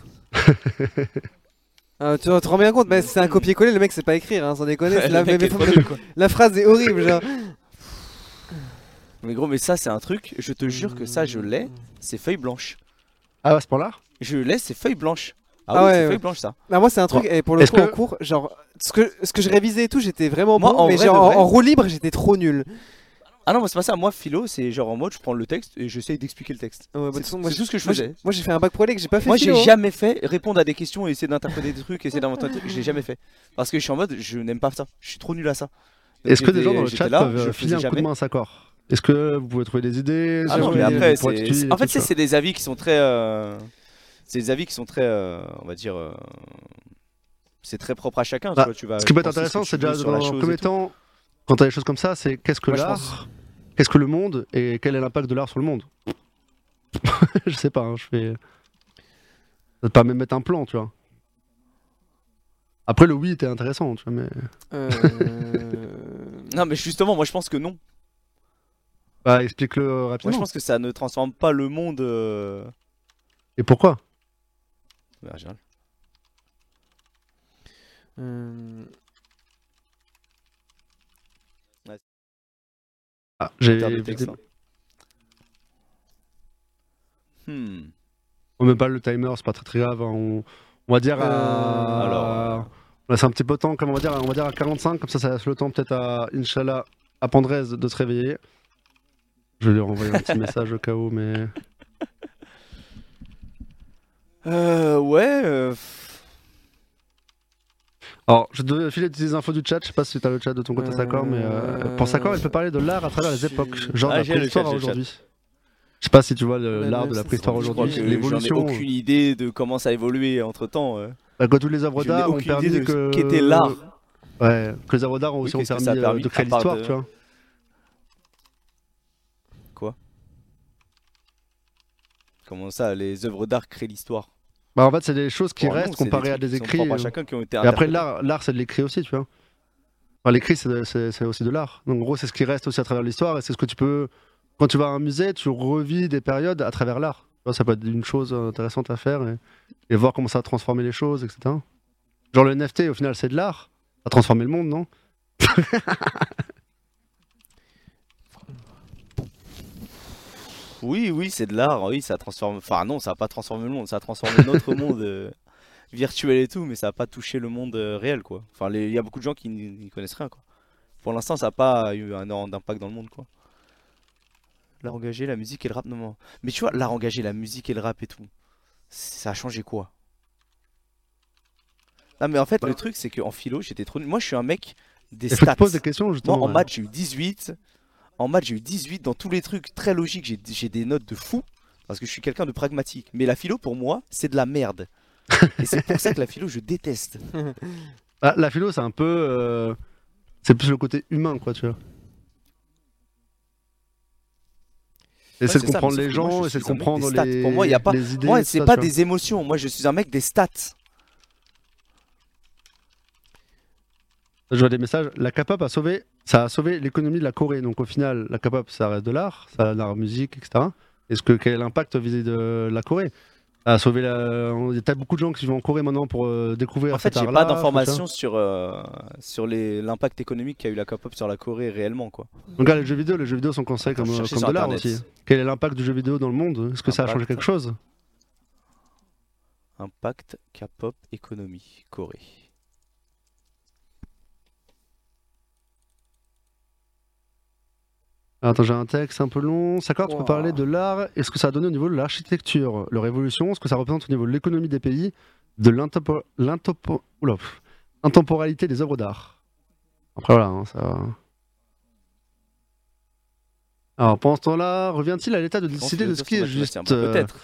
Ah, tu te rends bien compte, mais c'est un copier-coller, le mec sait pas écrire, hein, sans déconner. c'est la, mais- la phrase est horrible, genre. Mais gros, mais ça, c'est un truc, je te jure que ça, je l'ai, c'est feuille blanche. Ah, à ce point-là? Je l'ai, c'est feuille blanche. Ah, Ah oui, ouais, c'est feuille blanche, ça. Bah, moi, c'est un truc, et pour le coup, en cours, genre, ce que, ce que je révisais et tout, j'étais vraiment Moi, bon, en mais vrai genre, en, vrai- en roue libre, j'étais trop nul. Ah non, moi, c'est pas ça. Moi, philo, c'est genre en mode, je prends le texte et j'essaye d'expliquer le texte. Ouais, bah, de C'est toute façon, moi, c'est tout ce que je faisais. j'ai- Moi, j'ai fait un bac pro que j'ai pas fait Moi, j'ai hein. jamais fait répondre à des questions et essayer d'interpréter des trucs, essayer d'inventer des trucs. Je l'ai jamais fait. Parce que je suis en mode, je n'aime pas ça. Je suis trop nul à ça. Est-ce que des gens dans le chat là, peuvent je euh, le filer un coup de main à Sakor? Est-ce que vous pouvez trouver des idées Ah non, mais après, c'est- en fait, c'est des avis qui sont très. euh, C'est des avis qui sont très. euh, On va dire. euh, C'est très propre à chacun. tu Bah, vois, tu vas Ce qui peut être intéressant, tu c'est déjà dans un premier temps, quand t'as des choses comme ça, c'est qu'est-ce que Moi, l'art Qu'est-ce que le monde Et quel est l'impact de l'art sur le monde Je sais pas, hein, je fais. Ça te permet de mettre un plan, tu vois. Après, le oui était intéressant, tu vois, mais. Euh, Non, mais justement, moi je pense que non. Bah, explique-le euh, Moi rapidement. je pense que ça ne transforme pas le monde. euh, Et pourquoi? De manière générale. euh, ah, J'ai. Terme de texte, hein. Hmm. On met pas le timer, c'est pas très très grave. hein, On, on va dire à. Alors. On laisse un petit peu de temps, comme on va dire, on va dire à 45, comme ça, ça laisse le temps peut-être à Inch'Allah, à Pandrez de se réveiller. Je vais lui renvoyer un petit message au cas où, mais. Euh, ouais. euh, Alors, je devais filer des infos du chat, je sais pas si tu as le chat de ton côté, Euh, Sakor, mais euh, pour Sakor, il peut parler de l'art à travers les époques, genre Ah, de la préhistoire aujourd'hui. Je sais pas si tu vois l'art de la préhistoire aujourd'hui, que j'en ai l'évolution. aucune idée de comment ça a évolué entre temps. Bah, quand toutes les œuvres d'art ont aucune permis idée de que. qu'était l'art. Ouais, que les œuvres d'art ont Oui, aussi ont permis, a euh, permis de créer l'histoire, de- tu vois. Comment ça, les œuvres d'art créent l'histoire Bah, en fait, c'est des choses qui restent comparées à des écrits. à euh, chacun qui ont été Et après, l'art, l'art, c'est de l'écrit aussi, tu vois. Enfin, l'écrit, c'est, de- c'est- c'est aussi de l'art. Donc, en gros, c'est ce qui reste aussi à travers l'histoire. Et c'est ce que tu peux. Quand tu vas à un musée, tu revis des périodes à travers l'art. Ça peut être une chose intéressante à faire et, et voir comment ça a transformé les choses, etc. Genre, le NFT, au final, c'est de l'art. Ça a transformé le monde, non? Oui, oui, c'est de l'art. Oui, ça transforme. Enfin, non, ça a pas transformé le monde. Ça a transformé notre monde euh, virtuel et tout, mais ça a pas touché le monde euh, réel, quoi. Enfin, il y a beaucoup de gens qui n'y connaissent rien, quoi. Pour l'instant, ça n'a pas eu un énorme d'impact dans le monde, quoi. L'art engagé, la musique et le rap, non, non. Mais tu vois, l'art engagé, la musique et le rap et tout, ça a changé quoi? Non, mais en fait, le Bah. truc, c'est qu'en philo, j'étais trop. Moi, je suis un mec des stats. tu poses des questions Moi, justement. en ouais. maths, j'ai eu 18. En maths, j'ai eu 18. Dans tous les trucs très logiques, j'ai des notes de fou. Parce que je suis quelqu'un de pragmatique. Mais la philo, pour moi, c'est de la merde. Et c'est pour ça que la philo, je déteste. Ah, la philo, c'est un peu. euh, C'est plus le côté humain, quoi, tu vois. Essayer de ça, comprendre les gens, essayer de comprendre stats. les, Pour moi, il y a pas- idées. Moi, c'est pas des émotions. Moi, je suis un mec des stats. Je vois des messages. La K-pop a sauvé, ça a sauvé l'économie de la Corée. Donc au final, la K-pop, ça reste de l'art, ça a de l'art musique, etc. Est-ce que quel est l'impact vis-à-vis de la Corée? A sauvé la. Il y a peut-être beaucoup de gens qui vont en Corée maintenant pour euh, découvrir En fait, j'ai pas d'informations sur, euh, sur les- l'impact économique qu'a eu la K-pop sur la Corée réellement, quoi. Donc là, les jeux vidéo, les jeux vidéo sont considérés comme, comme de l'art aussi. Quel est l'impact du jeu vidéo dans le monde? Est-ce que ça a changé Impact. quelque chose? Impact K-pop économie Corée. Attends, j'ai un texte un peu long. Sakor, tu peux Wow. parler de l'art et ce que ça a donné au niveau de l'architecture, leur évolution, ce que ça représente au niveau de l'économie des pays, de l'intempo- l'intempo- oula, pff, intemporalité des œuvres d'art. Après, voilà, hein, ça. Alors, pendant ce temps-là, revient-il à l'état de décider de ce qui est juste euh, Peut-être.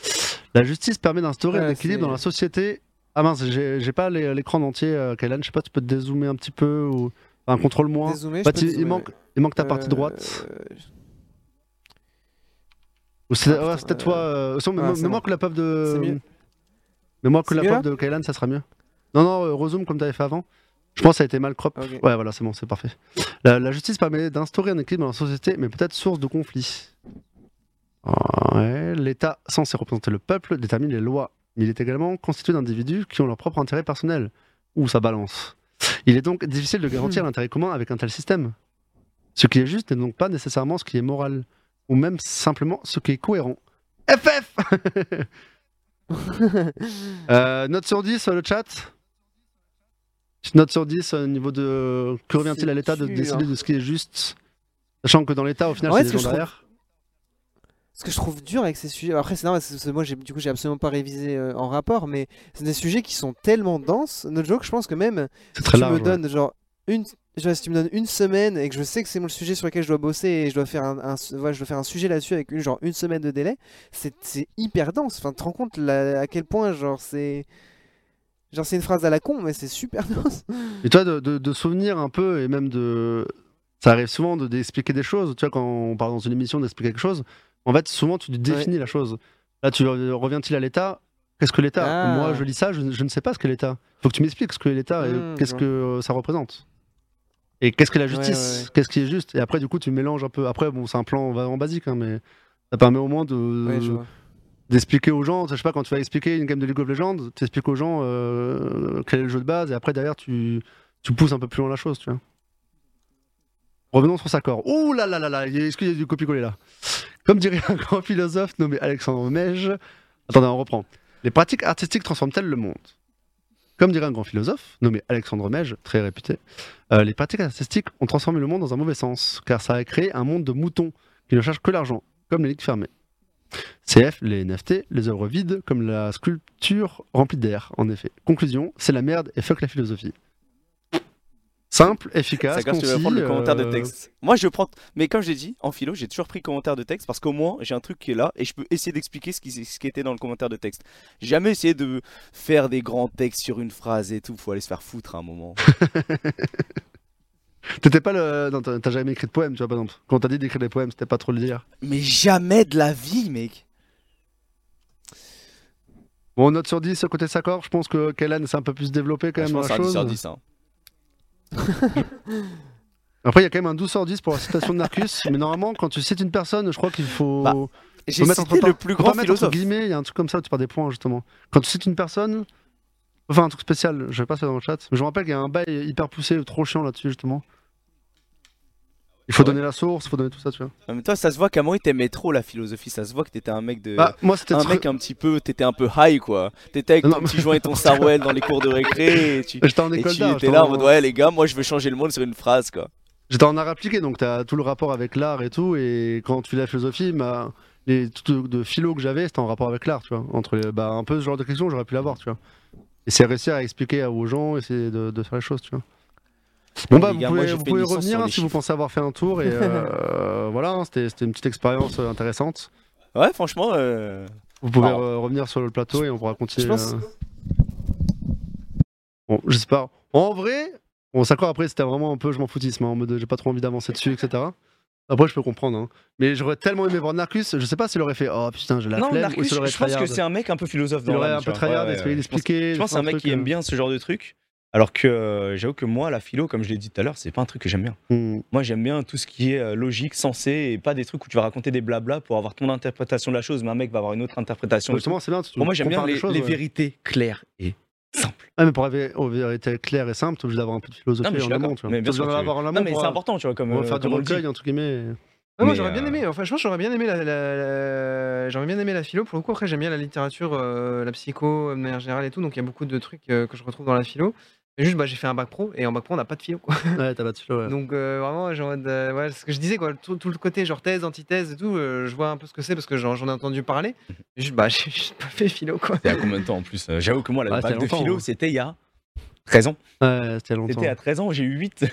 La justice permet d'instaurer un équilibre dans la société? Ah mince, j'ai pas l'é- l'écran entier, euh, Kailan. Je sais pas, tu peux te dézoomer un petit peu ou. Bah, peux tu- il, manque, il manque ta partie Euh, droite. Ou c'est Ah, ouais, peut-être toi. Euh, sans- ah, moi bon. que la pop de. Mais moi que la pop de Kailan, ça sera mieux. Non, non, euh, rezoom comme t'avais fait avant. Je pense que ça a été mal crop. Ouais, voilà, c'est bon, c'est parfait. La, la justice permet d'instaurer un équilibre dans la société, mais peut-être source de conflits. Ouais, L'État, censé représenter le peuple, détermine les lois. Mais il est également constitué d'individus qui ont leur propre intérêt personnel. Ou ça balance. Il est donc difficile de garantir l'intérêt commun avec un tel système. Ce qui est juste n'est donc pas nécessairement ce qui est moral, ou même simplement ce qui est cohérent. FF Euh, Note sur 10 sur le chat Note sur 10 au niveau de. Que revient-il à l'État de décider de ce qui est juste Sachant que dans l'État, au final, c'est que gens trouve- derrière. Ce que je trouve dur avec ces sujets, après c'est normal, parce que moi du coup j'ai absolument pas révisé euh, en rapport, mais c'est des sujets qui sont tellement denses. Notre joke, je pense que même si tu large. me ouais. donnes genre une, si tu me donnes une semaine et que je sais que c'est mon sujet sur lequel je dois bosser et je dois faire un, je dois faire un sujet là-dessus avec une genre une semaine de délai, c'est hyper dense. Enfin, tu te rends compte à quel point genre c'est genre c'est une phrase à la con, mais c'est super dense. Et toi, de, de, de souvenir un peu, et même de. Ça arrive souvent de- d'expliquer des choses. Tu vois, quand on parle dans une émission d'expliquer quelque chose, en fait, souvent, tu définis la chose. Là, tu reviens-il à l'État? Qu'est-ce que l'État? Ah. Moi, je lis ça, je, je ne sais pas ce qu'est l'État. Il faut que tu m'expliques ce qu'est l'État et Hmm, qu'est-ce que ça représente. Et qu'est-ce que la justice? ouais, ouais. Qu'est-ce qui est juste? Et après, du coup, tu mélanges un peu. Après, bon, c'est un plan vraiment basique, hein, mais ça permet au moins de. D'expliquer aux gens, je sais pas, quand tu vas expliquer une game de League of Legends, tu expliques aux gens euh, quel est le jeu de base, et après derrière tu, tu pousses un peu plus loin la chose, tu vois. Revenons sur Sakor. Ouh là là là là, est-ce qu'il y a du copier-coller là? Comme dirait un grand philosophe nommé Alexandre Mège, attendez, on reprend. Les pratiques artistiques transforment-elles le monde? Comme dirait un grand philosophe nommé Alexandre Mège, très réputé, euh, les pratiques artistiques ont transformé le monde dans un mauvais sens, car ça a créé un monde de moutons qui ne cherchent que l'argent, comme les ligues fermées. CF, les NFT, les œuvres vides, comme la sculpture remplie d'air, en effet. Conclusion, c'est la merde et fuck la philosophie. Simple, efficace, Ça tu prendre le commentaire de euh, texte. Moi, je prends. Mais comme j'ai dit, en philo, j'ai toujours pris commentaire de texte parce qu'au moins, j'ai un truc qui est là et je peux essayer d'expliquer ce qui, ce qui était dans le commentaire de texte. J'ai jamais essayé de faire des grands textes sur une phrase et tout. Faut aller se faire foutre à un moment. T'étais pas le. Non, t'as t'as jamais écrit de poème, tu vois, par exemple. Quand on t'a dit d'écrire des poèmes, c'était pas trop le dire. Mais jamais de la vie, mec. Bon, note sur 10, côté Sakor, je pense que Kellan s'est un peu plus développé quand Ah, même je pense la que c'est un 10 chose. sur 10. hein. Après, il y a quand même un 12 sur 10 pour la citation de Narcus, mais normalement, quand tu cites une personne, je crois qu'il faut. Bah, J'ai cité entre le plus grand philosophe. guillemets, il y a un truc comme ça où tu perds des points justement. Quand tu cites une personne, enfin un truc spécial, je vais pas ça dans le chat, mais je me rappelle qu'il y a un bail hyper poussé, trop chiant là-dessus justement. Il faut Ah ouais donner la source, il faut donner tout ça, tu vois. Même temps, ça se voit qu'à moi, t'aimais trop la philosophie. Ça se voit que t'étais un mec de. Bah, moi c'était un très- mec un petit peu. T'étais un peu high, quoi. T'étais avec Non, ton mais- petit joint et ton Sarwell dans les cours de récré. Et tu, J'étais en et école tu d'art. étais j'étais là en mode, ouais, les gars, moi je veux changer le monde sur une phrase, quoi. J'étais en art appliqué, donc t'as tout le rapport avec l'art et tout. Et quand tu fais la philosophie, bah, les trucs de, philo que j'avais, c'était en rapport avec l'art, tu vois. Entre les- bah, un peu ce genre de questions, j'aurais pu l'avoir, tu vois. Et c'est réussir à expliquer aux gens, essayer de, de faire les choses, tu vois. Bon bah, vous gars, pouvez, moi, vous pouvez revenir hein, si vous pensez avoir fait un tour. Et euh, voilà, hein, c'était c'était une petite expérience euh, intéressante. Ouais, franchement. euh, Vous pouvez revenir sur le plateau et on pourra continuer. Je pense- euh. Bon, j'espère. En vrai, ça quoi après, c'était vraiment un peu je m'en foutisme, hein, en mode j'ai pas trop envie d'avancer dessus, etc. Après, je peux comprendre. hein. Mais j'aurais tellement aimé voir Narcus, je sais pas s'il aurait fait Oh putain, j'ai la Non, flemme Narcus, aurait je pense que c'est un mec un peu philosophe Il dans aurait l'âme, un peu tryhard, Ouais, essayer ouais. d'expliquer. Je pense que c'est un mec qui aime bien ce genre de truc. Alors que euh, j'avoue que moi, la philo, comme je l'ai dit tout à l'heure, c'est pas un truc que j'aime bien. Hmm. Moi, j'aime bien tout ce qui est euh, logique, sensé, et pas des trucs où tu vas raconter des blabla pour avoir ton interprétation de la chose, mais un mec va avoir une autre interprétation. tout. Justement, c'est bien. tu Pour moi, j'aime bien les, choses, les ouais. vérités claires et simples. Ouais, mais pour avoir aux vérités claires et simples, t'es obligé d'avoir un peu de philosophie Non, mais je suis en amont. Tu vois. Mais bien sûr, tu- avoir en Non, amont mais c'est euh, important, tu vois, comme, pour euh, faire du on recueil, entre guillemets. Ouais, moi j'aurais bien aimé, enfin franchement j'aurais bien aimé la, la- la- j'aurais bien aimé la philo pour le coup après j'aime bien la littérature, euh, la psycho de manière générale et tout donc il y a beaucoup de trucs euh, que je retrouve dans la philo. Mais juste bah, j'ai fait un bac pro et en bac pro on n'a pas de philo quoi. Ouais, t'as pas de philo, ouais. Donc euh, vraiment genre en mode, euh, ouais, ce que je disais quoi, tout, tout le côté genre thèse, antithèse et tout, euh, je vois un peu ce que c'est parce que j'en j'en ai entendu parler. Juste bah j'ai juste pas fait philo quoi. C'était à combien de temps en plus J'avoue que moi, la bac de philo, hein. c'était il y a 13 ans. Ouais, c'était longtemps. C'était à 13 ans, j'ai eu 8.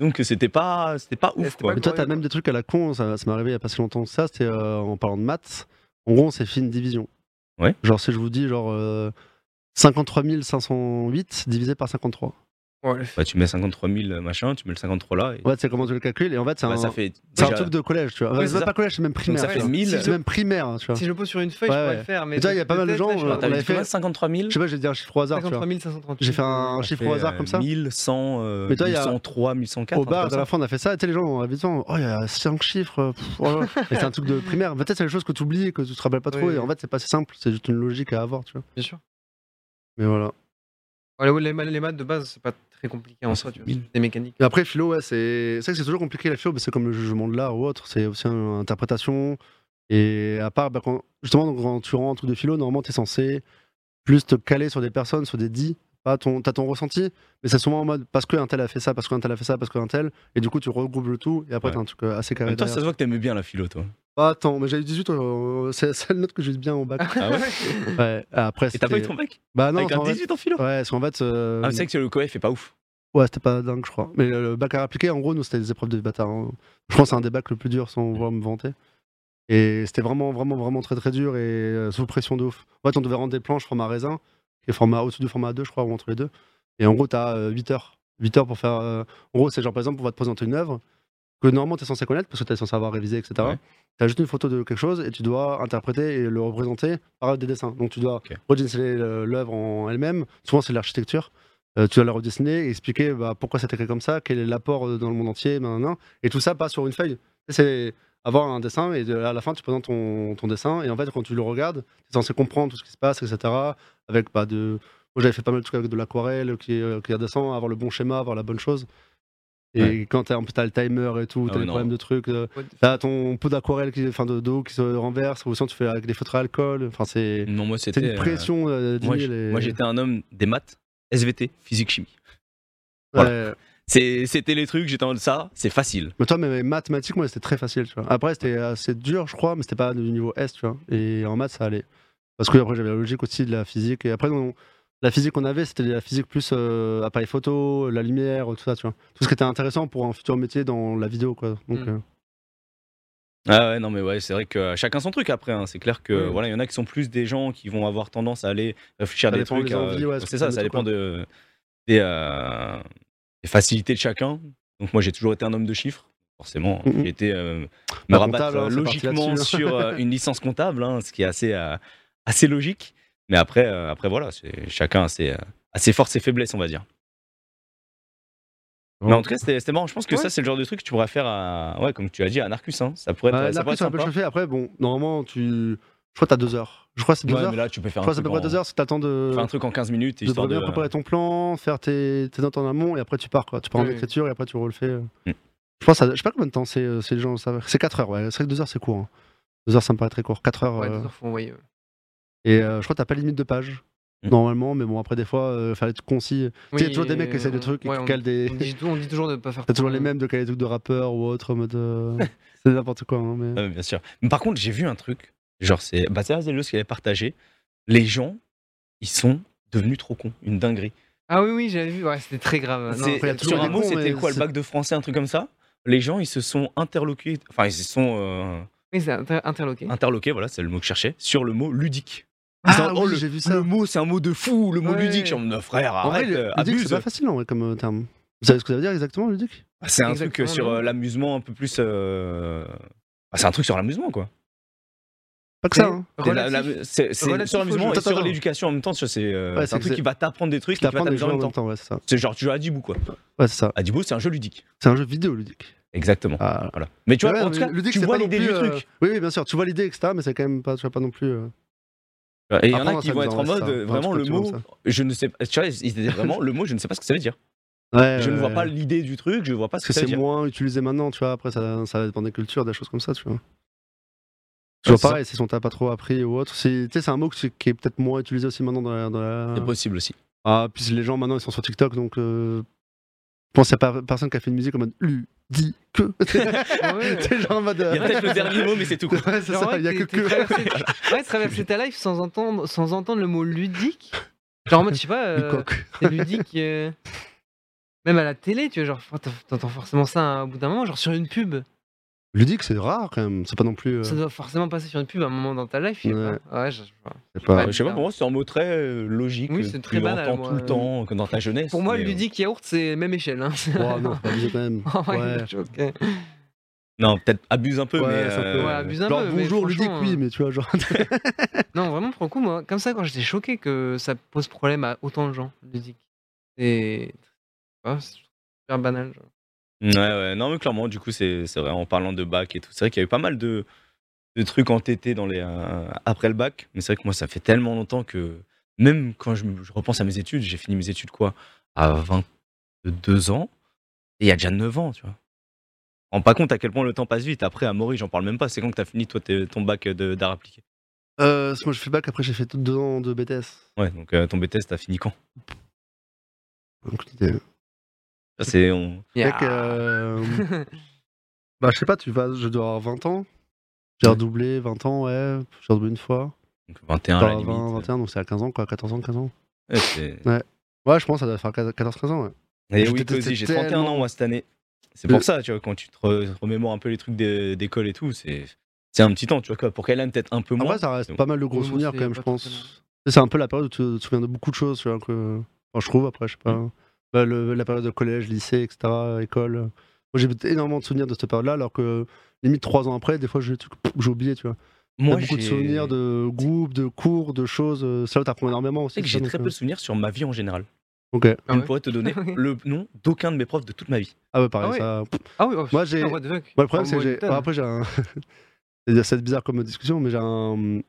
Donc c'était pas, c'était pas ouf c'était quoi. pas Mais toi, t'as même des trucs à la con, ça, ça m'est arrivé il y a pas si longtemps que ça, c'était euh, en parlant de maths. En gros, c'est fait une division. Ouais. Genre, si je vous dis, genre, euh, 53 508 divisé par 53. Ouais, Bah, tu mets 53 000 machin, tu mets le 53 là. Et... Ouais, tu sais comment tu le calcules, et en fait, c'est bah, un, ça fait. c'est un truc de collège, tu vois. Ouais, c'est c'est même pas collège, c'est même primaire. ça fait vois. 1000. C'est même primaire, tu vois. Si je le pose sur une feuille Ouais, je pourrais le faire mais il y a pas mal de gens, euh, T'as combien fait- 53 000 Je sais pas, j'ai dit un chiffre au hasard, tu 53 vois. 538. J'ai fait un Ça chiffre fait, au hasard euh, comme ça. 1100, euh, Mais toi, il y a- 1103, 1104. Au bar, à la fin, on a fait ça, et tu sais, les gens, on avait dit, oh, il y a 5 chiffres. oh. Et c'est un truc de primaire. Peut-être c'est des choses que tu oublies, que tu te rappelles pas trop, et en fait, c'est pas si simple, c'est juste une logique à avoir, tu vois. Bien sûr. Mais voilà. Ouais, les, les- les maths de base c'est pas très compliqué en soi, tu vois, des mécaniques. Et après, philo, ouais, c'est c'est vrai que c'est toujours compliqué la philo, mais c'est comme le jugement de l'art ou autre, c'est aussi une interprétation. Et à part, bah, quand, justement, donc, quand tu rends un truc de philo, normalement, tu es censé plus te caler sur des personnes, sur des dits. Pas ton, t'as ton ressenti, mais c'est souvent en mode parce qu'un tel a fait ça, parce qu'un tel a fait ça, parce qu'un tel, et du coup tu regroupes le tout, et après Ouais. t'as un truc euh, assez carré. temps, ça se voit que t'aimais bien la philo, toi. Pas tant, mais j'avais 18, euh, c'est la seule note que j'ai eu bien au bac. Ah ouais Ouais, après Et t'as pas eu ton bac? Bah non, Avec un en fait- 18 en philo? Ouais, parce qu'en fait. euh, Ah, c'est vrai que le coef est pas ouf. Ouais, c'était pas dingue, je crois. Mais le bac à appliquer, en gros, nous, c'était des épreuves de bâtard. hein. Je pense que c'est un des bacs le plus dur sans vouloir me vanter. Et c'était vraiment, vraiment, vraiment très, très dur et euh, sous pression de ouf. En fait, on devait rendre des planches format raisin, qui est format au-dessus du format 2, je crois, ou entre les deux. Et en gros, t'as euh, 8 heures. 8 heures pour faire. euh, En gros, c'est genre, par exemple, on va te présenter une œuvre que normalement, t'es censé connaître parce que t'es censé avoir révisé, etc. Ouais. T'as juste une photo de quelque chose et tu dois interpréter et le représenter par des dessins. Donc, tu dois redessiner l'œuvre en elle-même. Souvent, c'est l'architecture. Euh, tu dois la redessiner et expliquer bah, pourquoi c'est écrit comme ça, quel est l'apport euh, dans le monde entier, nanana. et tout ça passe sur une feuille. C'est avoir un dessin et de- à la fin tu présentes ton, ton dessin et en fait quand tu le regardes, tu es censé comprendre tout ce qui se passe, etc. Avec bah, de... Moi j'avais fait pas mal de trucs avec de l'aquarelle qui, euh, qui avoir le bon schéma, avoir la bonne chose. Et Ouais. quand t'as, en plus, t'as le timer et tout, Ah t'as des problèmes de trucs, euh, t'as ton pot d'aquarelle, qui, enfin de, d'eau qui se renverse, ou sinon tu fais avec des feutres à alcool, enfin c'est, Non, moi, c'est c'était. une euh, pression euh, Moi, les- j'étais un homme des maths, SVT, physique, chimie. Ouais. C'est- C'était les trucs, j'étais en mode ça, c'est facile. Mais toi, mes mathématiques, moi, c'était très facile, tu vois. Après, c'était assez dur, je crois, mais c'était pas du niveau S, tu vois. Et en maths, ça allait. Parce que après, j'avais la logique aussi de la physique. Et après, la physique qu'on avait, c'était la physique plus euh, appareil photo, la lumière, tout ça, tu vois. Tout ce qui était intéressant pour un futur métier dans la vidéo, quoi. Donc, Mm. euh, Ah ouais, non, mais ouais, c'est vrai que euh, chacun son truc après. hein. C'est clair que voilà, il y en a qui sont plus des gens qui vont avoir tendance à aller réfléchir à des trucs. euh, ouais, ce c'est ça, ça dépend de, des, des facilités de chacun. Donc moi, j'ai toujours été un homme de chiffres. Forcément, Mhm. j'ai été me rabattre hein, logiquement là-dessus. sur une licence comptable, hein, ce qui est assez, assez logique. Mais après, euh, après voilà, c'est chacun a ses, euh, a ses forces et faiblesses, on va dire. Mais en tout cas, c'était marrant. Je pense que Ouais. ça, c'est le genre de truc que tu pourrais faire à, ouais, comme tu as dit, à Narcus. Hein. Ça pourrait être, bah, ça peut sympa. chauffer. Après, bon, normalement, tu. Je crois que t'as deux heures. Je crois que c'est deux Ouais, heures. mais là, tu peux faire Je un crois que c'est à peu près deux heures si t'attends de. faire un truc en 15 minutes. de bien préparer ton plan, faire tes, tes notes en amont et après tu pars quoi. Tu pars en Oui. écriture et après tu refais. euh. Mm. Je pense, à- je sais pas combien de temps c'est, c'est les gens. C'est 4 heures, ouais. C'est vrai que 2 heures c'est court. 2 heures ça me paraît très court. 4 heures. Ouais, euh, deux heures, faut envoyer. ouais. Et euh, je crois que t'as pas limite de pages. Mm. normalement, mais bon, après, des fois, euh, faire des trucs concis. tu sais, il y a toujours des mecs qui essayent des euh, trucs et ouais, qui on- calent des. On dit, on dit toujours de pas faire T'as toujours les euh, mêmes de caler des trucs de rappeurs ou autre, en mode. euh, c'est n'importe quoi, hein, mais. Bien sûr. Mais par contre, j'ai vu un truc. Genre, c'est bah, c'est Azelos qui avait partagé. Les gens, ils sont devenus trop cons. Une dinguerie. Ah oui, oui, j'avais vu. Ouais, c'était très grave. Non, C'est- après, il y a toujours sur un mot, c'était quoi Le bac de français, un truc comme ça? Les gens, ils se sont interloqués. Enfin, ils se sont euh, Oui, c'est inter- interloqué. interloqués, voilà, c'est le mot que je cherchais, sur le mot ludique. Ah, oh, le, j'ai vu ça. le mot, c'est un mot de fou, le mot Ouais. ludique. Je suis en mode, frère, En vrai, arrête, euh, ludique, abuse. c'est pas facile en vrai comme euh, terme. Vous savez ce que ça veut dire exactement, ludique? Ah, C'est un truc Exactement, euh, sur non. euh, l'amusement un peu plus. euh, ah, c'est un truc sur l'amusement, quoi. Pas que ça, C'est hein. C'est sur l'amusement et sur l'éducation en même temps. tu vois, C'est euh, Ouais, un truc qui va t'apprendre des trucs et Tu qui va t'apprends des t'amuser en même temps. ouais, c'est genre, tu joues à Adibou, quoi. Ouais, c'est ça. Adibou, c'est un jeu ludique. C'est un jeu vidéo ludique. Exactement. Ah. Voilà. Mais tu vois, Ouais, en tout cas, ludique, tu c'est vois pas non l'idée du truc. Oui, oui, bien sûr, tu vois l'idée, etc. Mais c'est quand même pas, tu vois pas non plus. Et il y en a qui vont être en mode, ça. Enfin, vraiment, le vois mot, je ne sais pas. Tu vois, ils vraiment, le mot, je ne sais pas ce que ça veut dire. Ouais, Je ne vois ouais, pas l'idée du truc, je vois pas ce que que ça veut c'est moins utilisé maintenant, tu vois. Après, ça, ça va dépendre des cultures, des choses comme ça, tu vois. C'est ça. pareil, si on t'a pas trop appris ou autre. C'est tu sais, c'est un mot qui est peut-être moins utilisé aussi maintenant dans la. Dans la... C'est possible aussi. Ah, puis les gens maintenant ils sont sur TikTok donc. Euh... Je pense qu'il n'y a pas personne qui a fait une musique en mode. C'est genre en mode. Il y a peut-être le dernier mot, mais c'est tout. Ouais, c'est ça, ouais, il y a que que. traversé- Ouais, traverser ta life sans entendre, sans entendre le mot ludique. Genre en mode, je sais pas, euh, c'est ludique. euh, Même à la télé, tu vois, genre, t'en- t'entends forcément ça hein, au bout d'un moment, genre sur une pub. Ludique, c'est rare quand même. C'est pas non plus. euh, Ça doit forcément passer sur une pub à un moment dans ta life. je sais Ouais. pas. Ouais, je- je vois. c'est pas- Ouais. Je sais pas, pour moi, c'est un mot très euh, logique. Oui, que c'est très tu banal, entends moi. tout le temps, que dans ta jeunesse. Pour moi, mais, euh, ludique yaourt, c'est même échelle. Hein. Oh non, pas abuser quand même. Ouais, Ouais. ok. Non, peut-être abuse un peu, Ouais, mais. ça peut- euh, Ouais, abuse un Genre peu, mais bonjour ludique, franchement, oui, euh, mais tu vois, genre. Non, vraiment, pour le coup, moi, comme ça, quand j'étais choqué que ça pose problème à autant de gens, ludique. C'est. Ouais, c'est super banal. genre. Ouais, ouais, non, mais clairement, du coup, c'est c'est vrai, en parlant de bac et tout, c'est vrai qu'il y a eu pas mal de, de trucs entêtés dans les, euh, après le bac, mais c'est vrai que moi, ça fait tellement longtemps que, même quand je, repense à mes études, j'ai fini mes études, quoi, à 22 ans, et il y a déjà 9 ans, tu vois. On rend pas compte à quel point le temps passe vite. Après, à Maury, j'en parle même pas, c'est quand que t'as fini, toi, tes- ton bac de- d'art appliqué? Euh, moi, je fais bac, après, j'ai fait deux ans de BTS. Ouais, donc euh, ton BTS, t'as fini quand? Donc, l'idée- c'est. on- Mec, euh, bah, je sais pas, tu vas, je dois avoir 20 ans. J'ai Ouais. redoublé 20 ans, ouais. J'ai redoublé une fois. donc 21 à la Enfin, limite. 20, 21, donc c'est à 15 ans, quoi. 14 ans, 15 ans. Ouais, c'est- Ouais, je pense que ça doit faire 14-15 ans, ouais. Et Je oui, aussi, j'ai 31 ans moi cette année. C'est pour ça, tu vois, quand tu te re- remémores un peu les trucs d'é- d'école et tout, c'est c'est un petit temps, tu vois, quoi. Pour qu'elle aime peut-être un peu moins. Après, ça reste c'est pas mal de gros souvenirs quand même, je pense. C'est un peu la période où tu te souviens de beaucoup de choses, tu vois, que... enfin, je trouve, après, je sais pas. Mm. Bah, le- la période de collège, lycée, etc., école. Moi, j'ai énormément de souvenirs de cette période-là, alors que limite trois ans après, des fois, j'ai oublié, tu vois. Beaucoup de souvenirs de groupes, de cours, de choses. euh, où t'apprends énormément aussi. que ça, j'ai très euh, peu de souvenirs sur ma vie en général. Ok. Ah Je ne ouais? pourrais te donner le nom d'aucun de mes profs de toute ma vie. Ah ouais, pareil, Ah ça. Ah oui, oh, Moi, j'ai-. Moi, le problème, Ah, c'est que j'ai. après, j'ai un. C'est bizarre comme discussion, mais j'ai un.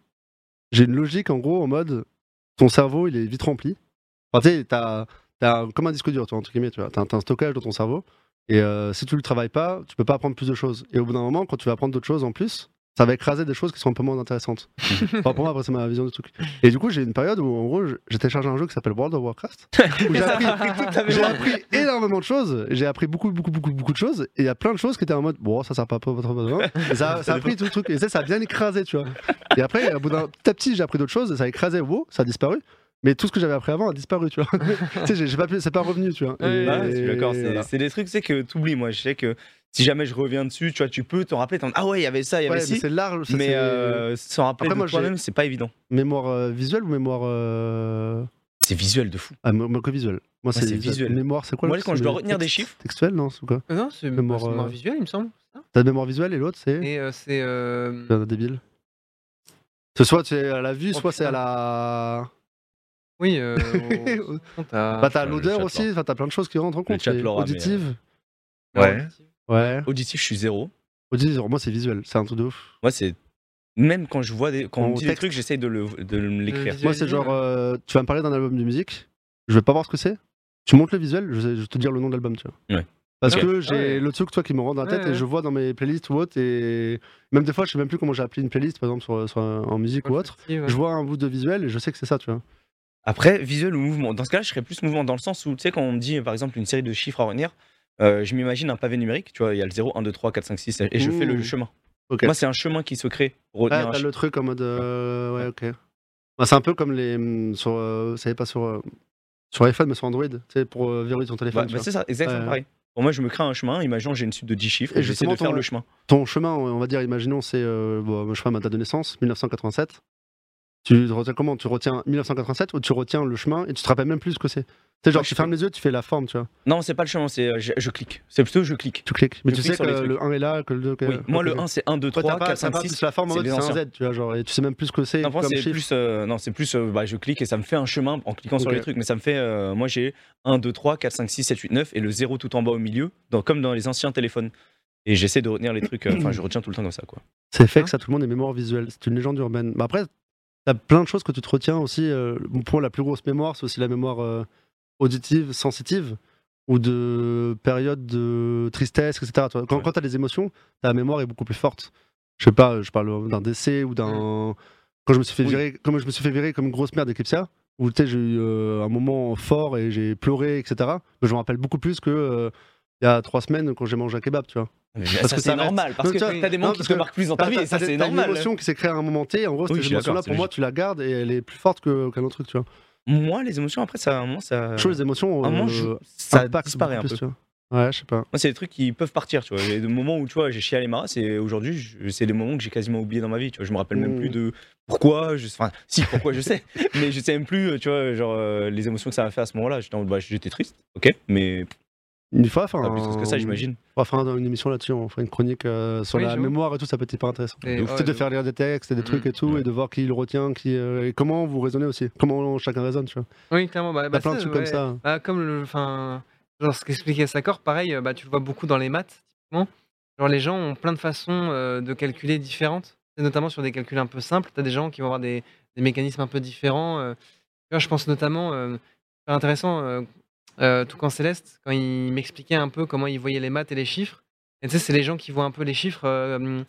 J'ai une logique, en gros, en mode. Ton cerveau, il est vite rempli. Enfin, tu sais, t'as. T'as comme un disque dur, tu vois, entre guillemets, tu vois. T'as un, t'as un stockage dans ton cerveau. Et euh, si tu le travailles pas, tu peux pas apprendre plus de choses. Et au bout d'un moment, quand tu vas apprendre d'autres choses en plus, ça va écraser des choses qui sont un peu moins intéressantes. enfin, pour moi, après, c'est ma vision du truc. Et du coup, j'ai une période où, en gros, j'ai téléchargé un jeu qui s'appelle World of Warcraft. où j'ai Ça appris, j'ai énormément de choses. J'ai appris beaucoup, beaucoup, beaucoup, beaucoup de choses. Et il y a plein de choses qui étaient en mode, bon, ça sert pas trop, trop besoin. Et ça, ça a pris tout le truc. Et ça, ça a bien écrasé, tu vois. Et après, au bout d'un petit à petit, j'ai appris d'autres choses. Et ça a écrasé, wow, ça a disparu. Mais tout ce que j'avais appris avant a disparu, tu vois. tu sais, j'ai- j'ai pas pu, c'est pas revenu, tu vois. Ouais, Et- Ouais, d'accord. C'est voilà. des trucs, c'est que t'oublies. Moi, je sais que si jamais je reviens dessus, tu vois, tu peux t'en rappeler. t'en- Ah ouais, il y avait ça, il y Ouais, avait ci. c'est large. ça, Mais euh, s'en rappeler Après, de toi-même, c'est pas évident. mémoire euh, visuelle ou mémoire. euh, C'est visuel de fou. Ah, mo- moi que visuel. Moi, c'est c'est visuel. Mémoire, c'est quoi Moi, quand je dois retenir des chiffres- Textuel, non C'est quoi Euh, Non, c'est Mémoire, visuelle, il me semble. T'as mémoire visuelle et l'autre, c'est. Et euh, c'est. euh, C'est un débile. C'est soit c'est à la vue, Oh, soit c'est à la. Oui, euh, t'as- Bah, t'as l'odeur aussi, enfin, t'as plein de choses qui rentrent en compte. mais, Auditive. Ouais. Ouais. Auditif, je suis zéro. Auditive, moi, c'est visuel. C'est un truc de ouf. Moi, c'est. Même quand je vois des. Quand on En me dit des texte. trucs, j'essaye de, le... de l'écrire. Moi, c'est genre. euh, tu vas me parler d'un album de musique, je vais pas voir ce que c'est. Tu montes le visuel, je vais, je vais te dire le nom de l'album, tu vois. Ouais. Parce que j'ai Ouais. le truc, toi, qui me rend dans la tête Ouais, ouais. et je vois dans mes playlists ou autre. Et même des fois, je sais même plus comment j'ai appelé une playlist, par exemple, sur, sur un- en musique ou autre. Ouais. Je vois un bout de visuel et je sais que c'est ça, tu vois. Après, visuel ou mouvement. Dans ce cas-là, je serais plus mouvement dans le sens où, tu sais, quand on me dit, par exemple, une série de chiffres à retenir, euh, je m'imagine un pavé numérique, tu vois, il y a le 0, 1, 2, 3, 4, 5, 6, et je fais le Mmh. chemin. Moi, c'est un chemin qui se crée pour Ah, t'as le truc en mode. euh, ouais, ok. Bah, c'est un peu comme les. hum, Sur, euh, vous savez pas sur. euh, sur iPhone, mais sur Android, tu sais, pour verrouiller ton téléphone. Bah, bah, c'est ça, exactement Ouais. pareil. Pour moi, je me crée un chemin, imaginons j'ai une suite de 10 chiffres, Et j'essaie de justement, faire ton- le chemin. Ton chemin, on va dire, imaginons, c'est. bon, je pas, ma date de naissance, 1987. Tu retiens comment? Tu retiens 1987 ou tu retiens le chemin et tu te rappelles même plus ce que c'est? Tu sais, genre, Ouais, tu fermes les yeux, tu fais la forme, tu vois. Non, c'est pas le chemin, c'est euh, je, je clique. C'est plutôt je clique. Tu cliques. Mais Je tu clique sais sur que le 1 est là, que le 2. Oui, moi, le 1, c'est 1, 2, Après, 3, t'as pas, 4, t'as 5, pas 6. plus la forme en c'est mode c'est un. Z, tu vois, genre, et tu sais même plus ce que c'est Non, c'est plus, euh, non, c'est plus, euh, bah, je clique et ça me fait un chemin en cliquant sur Ok. les trucs. Mais ça me fait, euh, moi j'ai 1, 2, 3, 4, 5, 6, 7, 8, 9 et le 0 tout en bas au milieu, dans- comme dans les anciens téléphones. Et j'essaie de retenir les trucs, euh, enfin, je retiens tout le temps comme ça, quoi. C'est fait Hein? que ça, tout le monde est mémoire visuelle. C'est une légende urbaine. Mais après, t'as plein de choses que tu te retiens aussi. euh, pour la plus grosse mémoire, c'est aussi la mémoire euh, auditive, sensitive, ou de période de tristesse, etc. Quand, Ouais. quand t'as des émotions, ta mémoire est beaucoup plus forte. Je sais pas, je parle d'un décès ou d'un. Quand je me suis fait Oui. virer, comme je me suis fait virer comme une grosse merde d'Eclipsia, où j'ai eu euh, un moment fort et j'ai pleuré, etc. Je me rappelle beaucoup plus que euh, il y a trois semaines quand j'ai mangé un kebab, tu vois. Parce que c'est normal, parce que tu t'as des moments qui te que marquent plus dans ta vie, et ça, c'est t'as une normal. émotion qui s'est créée à un moment T. En gros, cette émotion-là, pour moi, tu la gardes et elle est plus forte que- qu'un autre truc, tu vois. Moi, les émotions, après, ça, à un moment, ça. Je trouve les émotions. à un moment, euh, ça disparaît un peu. Ouais, je sais pas. Moi, c'est des trucs qui peuvent partir, tu vois. Il y a des moments où, tu vois, j'ai chié à l'Emara, c'est aujourd'hui, c'est des moments que j'ai quasiment oubliés dans ma vie, tu vois. Je me rappelle même Mm. plus de pourquoi, je... enfin, si, pourquoi, je sais, mais je sais même plus, tu vois, genre, euh, les émotions que ça m'a fait à ce moment-là. J'étais bah, j'étais triste, ok, mais Une fois, enfin. pas plus que ça, j'imagine. On va faire un- une émission là-dessus, on fera une chronique euh, sur Oui, la mémoire et tout, ça peut être hyper intéressant. Et- ouais, c'est de faire lire des textes et des Mhm. trucs et tout, Ouais. et de voir qui le retient, qui, euh, et comment vous raisonnez aussi. Comment chacun raisonne, tu vois. Oui, clairement. Bah, Il y bah, a plein de trucs ouais. comme ça. Bah, comme le, enfin, genre ce qu'expliquait Sakor, pareil, euh, bah, tu le vois beaucoup dans les maths, typiquement. Genre les gens ont plein de façons euh, de calculer différentes, et notamment sur des calculs un peu simples. Tu as des gens qui vont avoir des, des mécanismes un peu différents. euh. Je pense notamment, euh, super intéressant, euh, Toucan Céleste, quand il m'expliquait un peu comment il voyait les maths et les chiffres. Et tu sais, c'est les gens qui voient un peu les chiffres euh,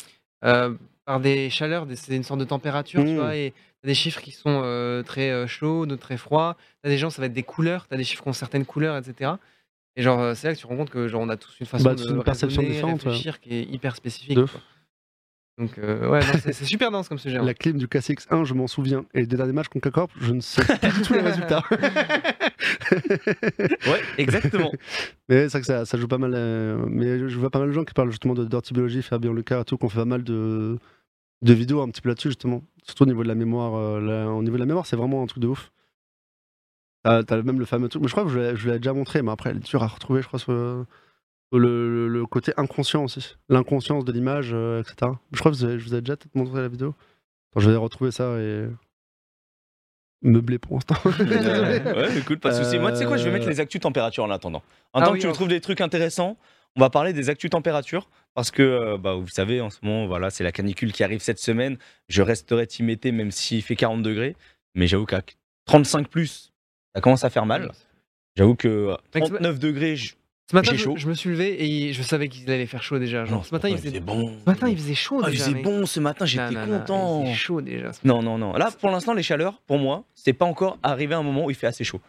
euh, par des chaleurs, c'est une sorte de température, tu Mm. vois, et t'as des chiffres qui sont euh, très chauds, d'autres très froids. T'as des gens, ça va être des couleurs, t'as des chiffres qui ont certaines couleurs, etc. Et genre, c'est là que tu te rends compte que genre, on a tous une façon Bah, de une perception différente, ouais. réfléchir qui est hyper spécifique. De quoi. Donc, euh, ouais, c'est super dense comme sujet. hein. La clim du KCX1, je m'en souviens. Et des derniers matchs contre K-Corp, je ne sais pas du tout les résultats. Ouais, exactement. Mais c'est vrai que ça, ça joue pas mal. euh, mais je vois pas mal de gens qui parlent justement de Dirty Biology, Fabien Lucas et tout, qu'on fait pas mal de, de vidéos un petit peu là-dessus, justement. Surtout au niveau de la mémoire. euh, au niveau de la mémoire, c'est vraiment un truc de ouf. T'as même le fameux truc. Mais je crois que je l'ai- je l'ai déjà montré, mais après, elle est dure à retrouver, je crois, sur le, côté inconscient aussi. L'inconscience de l'image, euh, etc. Je crois que vous avez- je vous ai déjà peut-être montré la vidéo. Attends, je vais retrouver ça et. Meubler pour l'instant. Ouais, écoute, pas de soucis. Moi, tu sais quoi, je vais mettre Euh, les actus température en attendant. En Ah tant oui, que tu me ok. trouves des trucs intéressants, on va parler des actus température. Parce que, euh, bah, vous savez, en ce moment, voilà, c'est la canicule qui arrive cette semaine. Je resterai team été même s'il fait 40 degrés. Mais j'avoue qu'à 35 plus, ça commence à faire mal. J'avoue que Mec, 39 degrés, je... Ce matin, je, chaud. je me suis levé et je savais qu'il allait faire chaud déjà. Genre, Non, ce matin, il faisait... bon. ce matin, il faisait chaud Ah, il déjà. faisait mec. bon ce matin, j'étais non, content. Il faisait chaud déjà. Non, non, non. Là, pour l'instant, les chaleurs, pour moi, c'est pas encore arrivé à un moment où il fait assez chaud.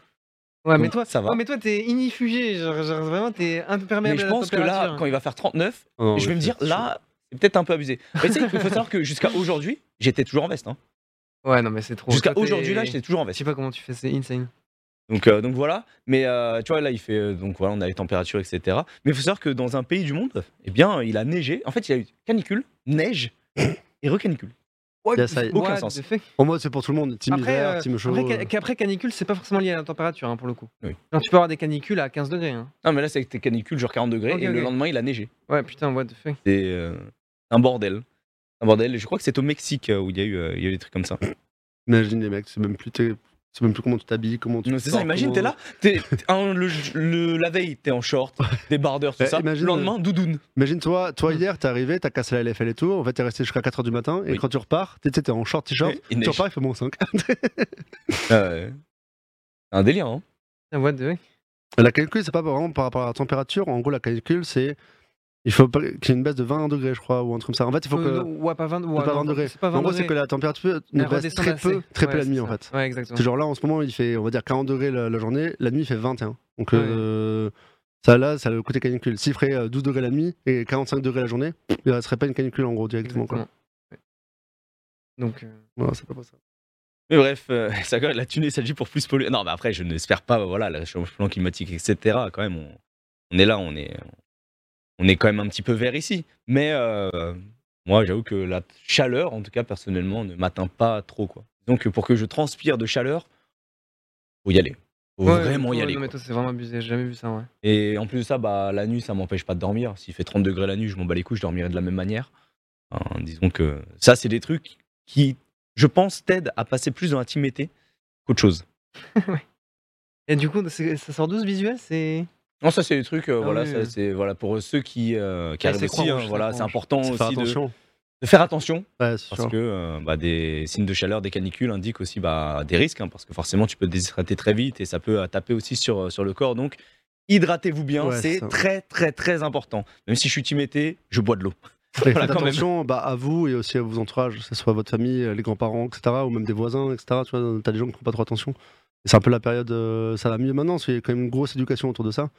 Ouais, mais toi, ça va. ouais, mais toi, t'es inifugé. Genre, genre, vraiment, t'es imperméable Mais je à la pense que là, quand il va faire 39, Oh, je vais me dire, là, c'est peut-être un peu abusé. Mais tu sais, il faut savoir que jusqu'à aujourd'hui, j'étais toujours en veste. hein. Ouais, non, mais c'est trop. Jusqu'à aujourd'hui, là, j'étais toujours en Je veste. sais pas comment tu fais, c'est insane. Donc, euh, donc voilà. Mais euh, tu vois, là, il fait. euh, donc voilà, on a les températures, etc. Mais il faut savoir que dans un pays du monde, eh bien, il a neigé. En fait, il y a eu canicule, neige et recanicule. Aucun sens. fuck? Pour moi, c'est pour tout le monde. Team Après, hiver, euh, team chaud. après, euh. ca- qu'après canicule, c'est pas forcément lié à la température hein, pour le coup. Oui. Genre, tu peux avoir des canicules à 15 degrés. hein. Non, mais là, t'es canicule, genre 40 degrés, Ok, et le ok. lendemain, il a neigé. Ouais, putain, what the fuck? C'est euh, un bordel. Un bordel. Et Je crois que c'est au Mexique euh, où il y, a eu, euh, il y a eu des trucs comme ça. Imagine les mecs, c'est même plus, t'es- c'est même plus comment tu t'habilles, comment tu. C'est ça, imagine, comment- t'es là, t'es, t'es- un- le, le- la veille, t'es en short, débardeur, tout Ouais, ça. imagine, le lendemain, doudoune. Imagine toi, toi hier, t'es arrivé, t'as cassé la LFL et tout, en fait t'es resté jusqu'à 4h du matin, et Oui. quand tu repars, t'es t'es en short t-shirt, tu neige. repars, il fait moins 5. Ah ouais. C'est un délire, hein. Fuck. La canicule, c'est pas vraiment par rapport à la température, en gros la canicule c'est Il faut pas- qu'il y ait une baisse de 20 degrés, je crois, ou un truc comme ça. En fait, il faut que. Euh, ouais, pas 20, ouais, pas non, 20 degrés. C'est pas 20 En gros, c'est que la température ne baisse très assez. peu, très peu Ouais, la nuit en fait. Ouais, exactement. C'est genre là, en ce moment, il fait, on va dire, 40 degrés la, la journée, la nuit, il fait 21. Donc, euh, ça là, ça a le côté canicule. S'il ferait euh, 12 degrés la nuit et 45 degrés la journée, il ne resterait pas une canicule en gros, directement. Quoi. Exactement. Donc, euh, Voilà, c'est pas pour ça. Mais bref, euh, ça, la thune s'agit pour plus polluer. Non, mais après, je n'espère pas, voilà, le changement climatique, etc. Quand même, on, on est là, on est, on est quand même un petit peu vert ici. Mais euh, moi, j'avoue que la chaleur, en tout cas, personnellement, ne m'atteint pas trop, quoi. Donc, pour que je transpire de chaleur, faut y aller. Faut ouais, vraiment y aller. Non, mais toi, c'est vraiment abusé. J'ai jamais vu ça, ouais. Et en plus de ça, bah, la nuit, ça m'empêche pas de dormir. S'il fait 30 degrés la nuit, je m'en bats les couilles, je dormirai de la même manière. Hein, disons que ça, c'est des trucs qui, je pense, t'aident à passer plus dans l'intimité qu'autre chose. Et du coup, ça sort d'où ce visuel? C'est. Non, ça, c'est des trucs, euh, Ah voilà, oui, ça, oui. c'est voilà, pour ceux qui, euh, qui arrivent c'est aussi. Hein, c'est voilà, c'est important Faut faire aussi de, attention. de faire attention. Ouais, c'est Parce sûr. que euh, bah, des signes de chaleur, des canicules indiquent aussi bah, des risques, hein, parce que forcément tu peux te déshydrater très vite et ça peut euh, taper aussi sur, sur le corps. Donc hydratez-vous bien, Ouais, c'est c'est ça. très très très important. Même si je suis team été, je bois de l'eau. Et Voilà, faites quand même. attention bah, à vous et aussi à vos entourages, que ce soit votre famille, les grands-parents, etc., ou même des voisins, etc. Tu vois, t'as des gens qui font pas trop attention. C'est un peu la période, euh, ça va mieux maintenant, parce qu'il y a quand même une grosse éducation autour de ça.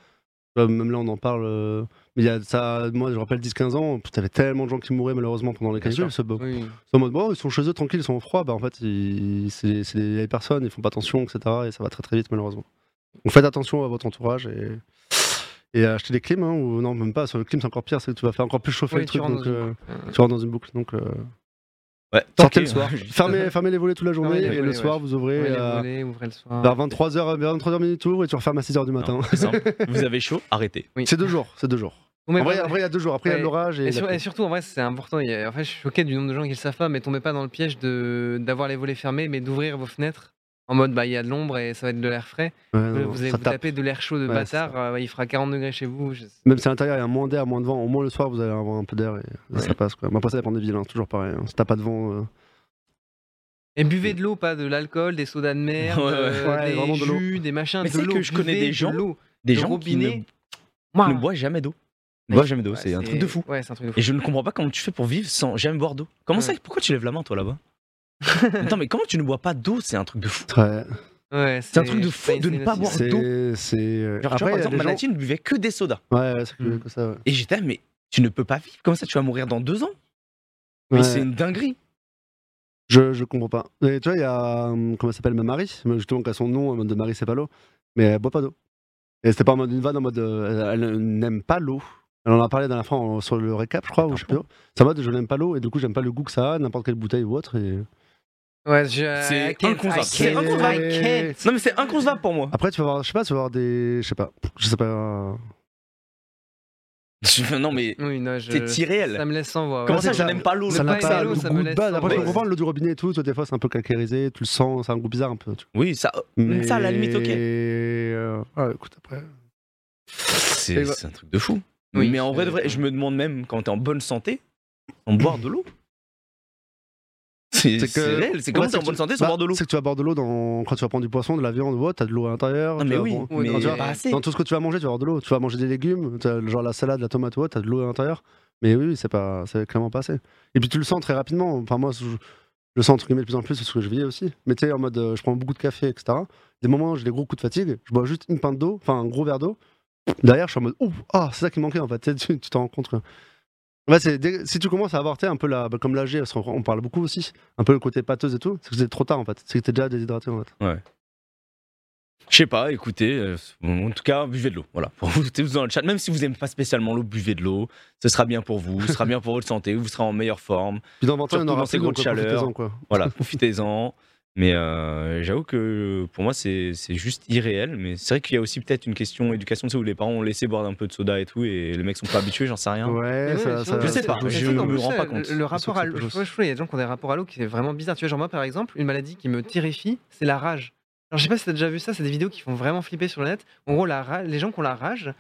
Même là, on en parle. euh, mais il y a ça, moi, je rappelle 10-15 ans, t'avais tellement de gens qui mouraient malheureusement pendant les sûr. C'est Oui. en mode, bon, ils sont chez eux tranquilles, ils sont au froid. Bah, en fait, c'est vieilles personnes, ils font pas attention, etc. Et ça va très très vite, malheureusement. Donc faites attention à votre entourage et. Et acheter des clims, hein, ou non, même pas, sur le clim c'est encore pire, c'est que tu vas faire encore plus chauffer Oui, le tu truc. rentres Donc, dans une euh, boucle. Euh, tu rentres dans une boucle. Donc, euh, Ouais, sortez le soir. fermez, fermez les volets toute la journée et le soir ouais. vous ouvrez ouvrez les à- volets, ouvrez le soir. vers 23h, vers 23h minutes tour et tu refermes à 6h du matin. Non. Vous avez chaud, arrêtez. Oui. C'est deux jours, c'est deux jours. Mais En vrai, voilà. en vrai, il y a deux jours. Après, il y a l'orage et. Et, la sur- pluie. et surtout, en vrai, c'est important. a- en fait, je suis choqué du nombre de gens qui le savent pas, mais tombez pas dans le piège de d'avoir les volets fermés, mais d'ouvrir vos fenêtres en mode bah il y a de l'ombre et ça va être de l'air frais. Ouais, vous allez vous tape. taper de l'air chaud de Ouais, bâtard, euh, il fera 40 degrés chez vous. je- Même si à l'intérieur il y a moins d'air, moins de vent, au moins le soir vous allez avoir un peu d'air et ça Ouais. passe. Quoi. Mais après, ça dépend des villes, hein, toujours pareil. hein. Si t'as pas de vent. euh, Et buvez de l'eau, pas de l'alcool, des sodas de merde, Ouais, ouais. euh, Ouais, des de jus, des machins, Mais de c'est l'eau. que je connais des gens, de l'eau, Des de gens qui ne, robinet. ne boivent jamais d'eau. Ne boivent jamais d'eau, Ouais, c'est un truc de fou. Ouais, c'est un truc de fou. Et je ne comprends pas comment tu fais pour vivre sans jamais boire d'eau. Comment ça Ouais. Pourquoi tu lèves la main toi là-bas? Attends, mais comment tu ne bois pas d'eau? C'est un truc de fou. Ouais. Ouais, C'est un truc de fou de ne pas boire d'eau. C'est. euh, tu vois, Après, par exemple, gens- Manatine buvait que des sodas. Ouais, ouais, c'est que, Mm. ça. Ouais. Et j'étais, mais tu ne peux pas vivre. Comment ça, tu vas mourir dans deux ans Mais c'est une dinguerie. Je, je comprends pas. Et tu vois, il y a. hum, Comment elle s'appelle Ma Marie, justement, qui a son nom en mode de Marie, c'est pas l'eau. Mais elle boit pas d'eau. Et c'était pas en mode une vanne, en mode. euh, elle n'aime pas l'eau. Elle en a parlé la dernière fois en- sur le récap, je crois, ou je sais mode je n'aime pas l'eau et du coup, j'aime pas le goût que ça a, n'importe quelle bouteille ou autre. Et... Ouais, je- C'est inconcevable. C'est inconcevable. Non, mais c'est inconcevable pour moi. Après, tu vas voir, je sais pas, tu vas voir des. Je sais pas. Je sais pas. euh, non, mais Oui, non, je... c'est irréel. Ça me laisse sans voix. Comment ça, je ça. n'aime pas l'eau Ça le pas n'a ça- l'eau, goût me de laisse base. Après, je voix. comprends le du robinet et tout. Toi, des fois, c'est un peu calcairisé. Tu le sens, c'est un goût bizarre un peu. Tu. Oui, ça, Mais... ça à la limite, ok. euh, ouais, écoute, après. C'est Et ouais. c'est un truc de fou. Oui, mais en vrai, de vrai, je me demande même quand t'es en bonne santé, en boire de l'eau. C'est C'est c'est réel. C'est Ouais, t'es en bonne tu- santé sans bah, boire de l'eau C'est que tu vas boire de l'eau quand tu vas prendre du poisson, de la viande autre, t'as de l'eau à l'intérieur. Tu mais oui, tu. Dans tout ce que tu vas manger, tu vas avoir de l'eau. Tu vas manger des légumes, genre la salade, la tomate autre, t'as de l'eau à l'intérieur. Mais oui, c'est pas, c'est clairement pas assez. Et puis tu le sens très rapidement. Enfin moi, je, le sens entre guillemets de plus en plus parce que je vieillis aussi. Mais tu sais, en mode, euh, je prends beaucoup de café, etc. Des moments où j'ai des gros coups de fatigue, je bois juste une pinte d'eau, enfin un gros verre d'eau. Derrière, je suis en mode, ah, c'est ça qui manquait en fait. Tu Tu tu t'en rends compte. Ouais, c'est dès- si tu commences à sais, un peu la, bah, comme parce qu'on on parle beaucoup aussi, un peu le côté pâteuse et tout, c'est que c'est trop tard en fait. C'est que t'es déjà déshydraté en fait. Je sais pas, écoutez, euh, en tout cas, buvez de l'eau. Voilà, pour vous tous dans le chat, même si vous n'aimez pas spécialement l'eau, buvez de l'eau. Ce sera bien pour vous, ce sera bien pour votre santé, vous serez en meilleure forme. Puis dans 20 ans, il y en aura plus, euh, chaleurs. profitez-en, quoi. Voilà, profitez-en. Mais euh, j'avoue que pour moi, c'est c'est juste irréel. Mais c'est vrai qu'il y a aussi peut-être une question éducation, tu sais, où les parents ont laissé boire un peu de soda et tout, et les mecs sont pas habitués, j'en sais rien. Ouais, Mais ça, ouais, ça- Je sais pas, je me rends pas le- compte. Le, rapport à l'eau, pas je juste. trouve- je trouve, il y a des gens qui ont des rapports à l'eau qui est vraiment bizarre. Tu vois, genre moi par exemple, une maladie qui me terrifie, c'est la rage. Alors je sais pas si t'as déjà vu ça, c'est des vidéos qui font vraiment flipper sur le net. En gros, la ra- les gens qui ont la rage,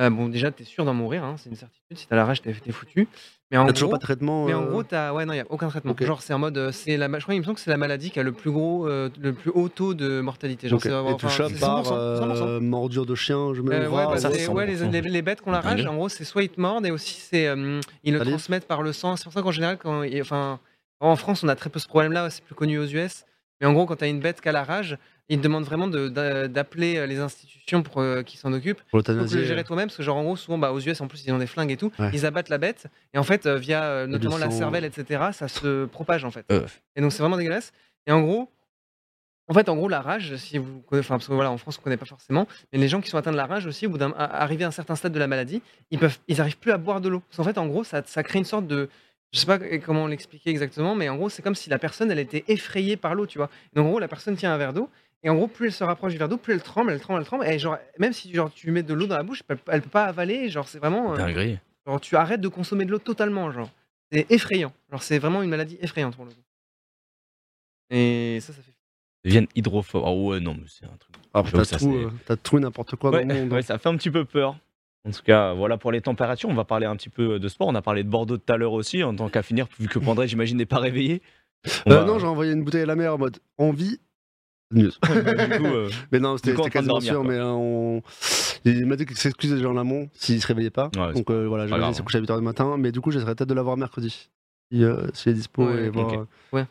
euh, bon, déjà, t'es sûr d'en mourir, hein, c'est une certitude. Si t'as la rage, t'es t'es foutu. Mais en gros, toujours pas de traitement. mais en euh, gros, t'as, ouais, non, il y a aucun traitement. Genre, c'est en mode, euh, c'est la, je crois, il me semble que c'est la maladie qui a le plus gros, euh, le plus haut taux de mortalité. Genre, ok. c'est Et vraiment- tu enfin, c'est par 100%, 100%. euh, mordure de chien, je me Euh, ouais, bah, ça, c'est- c'est ouais, les, 100%. les- les bêtes qui ont la rage, en gros, c'est soit ils te mordent et aussi c'est euh, ils le Allez. transmettent par le sang. C'est pour ça qu'en général, quand, enfin, en France, on a très peu ce problème-là. C'est plus connu aux US. Mais en gros, quand tu as une bête qui a la rage, ils te demandent vraiment de- d'a- d'appeler euh, les institutions pour euh, qu'ils s'en occupent. pour Donc le gérer toi-même, parce que genre en gros, souvent bah, aux US en plus ils ont des flingues et tout, Ouais. ils abattent la bête et en fait euh, via euh, notamment la cervelle, etc. Ça se propage en fait. Euh, Et donc c'est vraiment dégueulasse. Et en gros, en fait, en gros, la rage, si vous enfin, parce que voilà, en France, on connaît pas forcément, mais les gens qui sont atteints de la rage aussi, au bout d'un, à- arrivé à un certain stade de la maladie, ils peuvent, ils arrivent plus à boire de l'eau. Parce qu'en fait, en gros, ça, ça crée une sorte de, je sais pas comment l'expliquer exactement, mais en gros, c'est comme si la personne, elle était effrayée par l'eau, tu vois. Et donc, en gros, la personne tient un verre d'eau. Et en gros, plus elle se rapproche du verre d'eau, plus elle tremble, elle tremble, elle tremble. Et genre, même si genre, tu lui mets de l'eau dans la bouche, elle, peut- elle peut pas avaler. Genre, c'est vraiment. euh, genre, tu arrêtes de consommer de l'eau totalement. Genre, c'est effrayant. Genre, c'est vraiment une maladie effrayante pour le coup. Et ça, ça fait. Ils deviennent hydrophobes. Ah ouais, non, mais c'est un truc. Après, J'avoue, t'as ça, tout, euh, t'as tout n'importe quoi Ouais, dans le monde. hein. ouais, ça fait un petit peu peur. En tout cas, voilà pour les températures. On va parler un petit peu de sport. On a parlé de Bordeaux tout à l'heure aussi, en tant qu'à finir, vu que Pandré, j'imagine, n'est pas réveillé. Euh, va- Non, j'ai envoyé une bouteille à la mer en mode envie. News. du coup, euh, Mais non, c'était quasiment dormir, sûr, quoi. mais euh, on... il m'a dit qu'il s'excusait déjà en amont s'il se réveillait pas. Ouais, Donc euh, voilà, j'avais s'est couché à 8h du matin, mais du coup, j'essaierai peut-être de l'avoir mercredi. Si, euh, s'il est dispo Ouais, et voir. ok. euh, Ouais.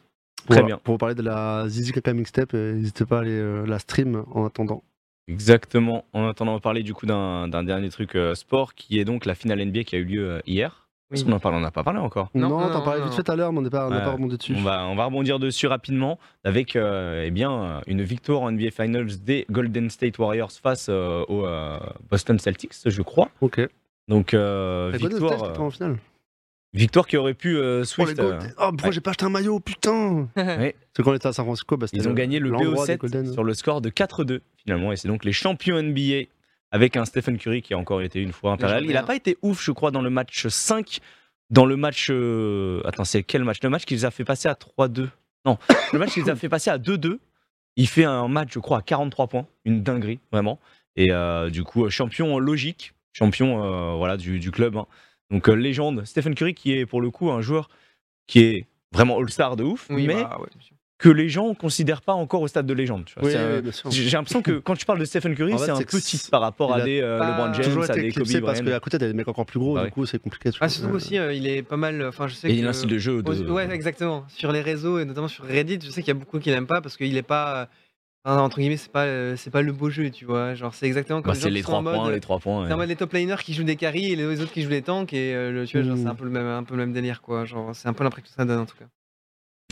Pour, Très bien. Pour vous parler de la Zizi Kaka Mixtape, n'hésitez pas à aller euh, la stream en attendant. exactement. En attendant, on va parler du coup d'un dernier truc euh, sport qui est donc la finale NBA qui a eu lieu euh, hier. Oui. qu'on en parle On n'a pas parlé encore. Non, Non, non, t'en parlais vite fait à l'heure, mais on n'a pas, on Ouais. pas rebondi dessus. On va, on va rebondir dessus rapidement avec euh, eh bien, euh, une victoire en NBA Finals des Golden State Warriors face euh, aux euh, Boston Celtics, je crois. Ok. Donc, euh, victoire, State, t'es pas en finale? euh, victoire qui aurait pu euh, Oh, Swift. euh, Golden- Oh, pourquoi ouais. j'ai pas acheté un maillot, putain ouais, C'est quand on était à San Francisco, bah, ils ont gagné le l'endroit des BO7 Golden. sur le score de 4-2 finalement. Et c'est donc les champions NBA avec un Stephen Curry qui a encore été une fois impérial. Il n'a pas été ouf, je crois, dans le match 5. Dans le match. euh, Attends, c'est quel match? Le match qui les a fait passer à 3-2. Non, le match qui les a fait passer à 2-2. Il fait un match, je crois, à 43 points. Une dinguerie, vraiment. Et euh, du coup, champion logique. Champion euh, voilà, du, du club. hein. Donc, légende. Stephen Curry, qui est pour le coup un joueur qui est vraiment all-star de ouf. Oui, mais bah, ouais. Que les gens ne considèrent pas encore au stade de légende. Oui, oui. J'ai l'impression que quand tu parles de Stephen Curry, c'est un petit par rapport à a des euh, LeBron James, à des Kobe éclipsé parce Bryant. qu'à côté t'as des mecs encore plus gros, Bah du coup c'est compliqué. Ah, surtout Euh, aussi, euh, il est pas mal. Enfin, je sais Et que. il a un style de jeu. De... Ouais, exactement. Sur les réseaux et notamment sur Reddit, je sais qu'il y a beaucoup qui l'aiment pas parce qu'il est pas. euh, enfin, entre guillemets, c'est pas, euh, c'est pas le beau jeu, tu vois. Genre, c'est exactement comme Bah, les les trois mode, points, les trois points. C'est en mode les top laners qui jouent des carries et les autres qui jouent des tanks et euh, le, tu vois, c'est Mm. un peu le même, un peu le même délire, quoi. Genre, c'est un peu l'impression que ça donne en tout cas.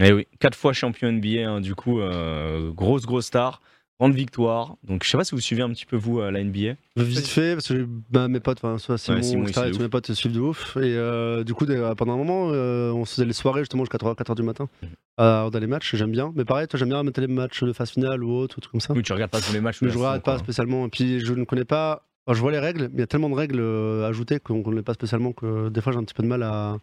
Eh oui, quatre fois champion NBA, hein, du coup, euh, grosse grosse star, grande victoire. Donc je sais pas si vous suivez un petit peu vous euh, la NBA. Vite fait, parce que bah, mes potes, enfin, soit Simon, Simon, il etc., tous mes potes suivent de ouf. Et euh, du coup, pendant un moment, euh, on se faisait les soirées justement jusqu'à 3 4h du matin à regarder les matchs. J'aime bien. Mais pareil, toi, j'aime bien mettre les matchs de phase finale ou autre, ou trucs comme ça. Oui, tu regardes pas tous les matchs. mais je à regarde pas quoi. spécialement. Et puis, je ne connais pas. je vois les règles, mais il y a tellement de règles ajoutées qu'on ne connaît pas spécialement que des fois, j'ai un petit peu de mal à.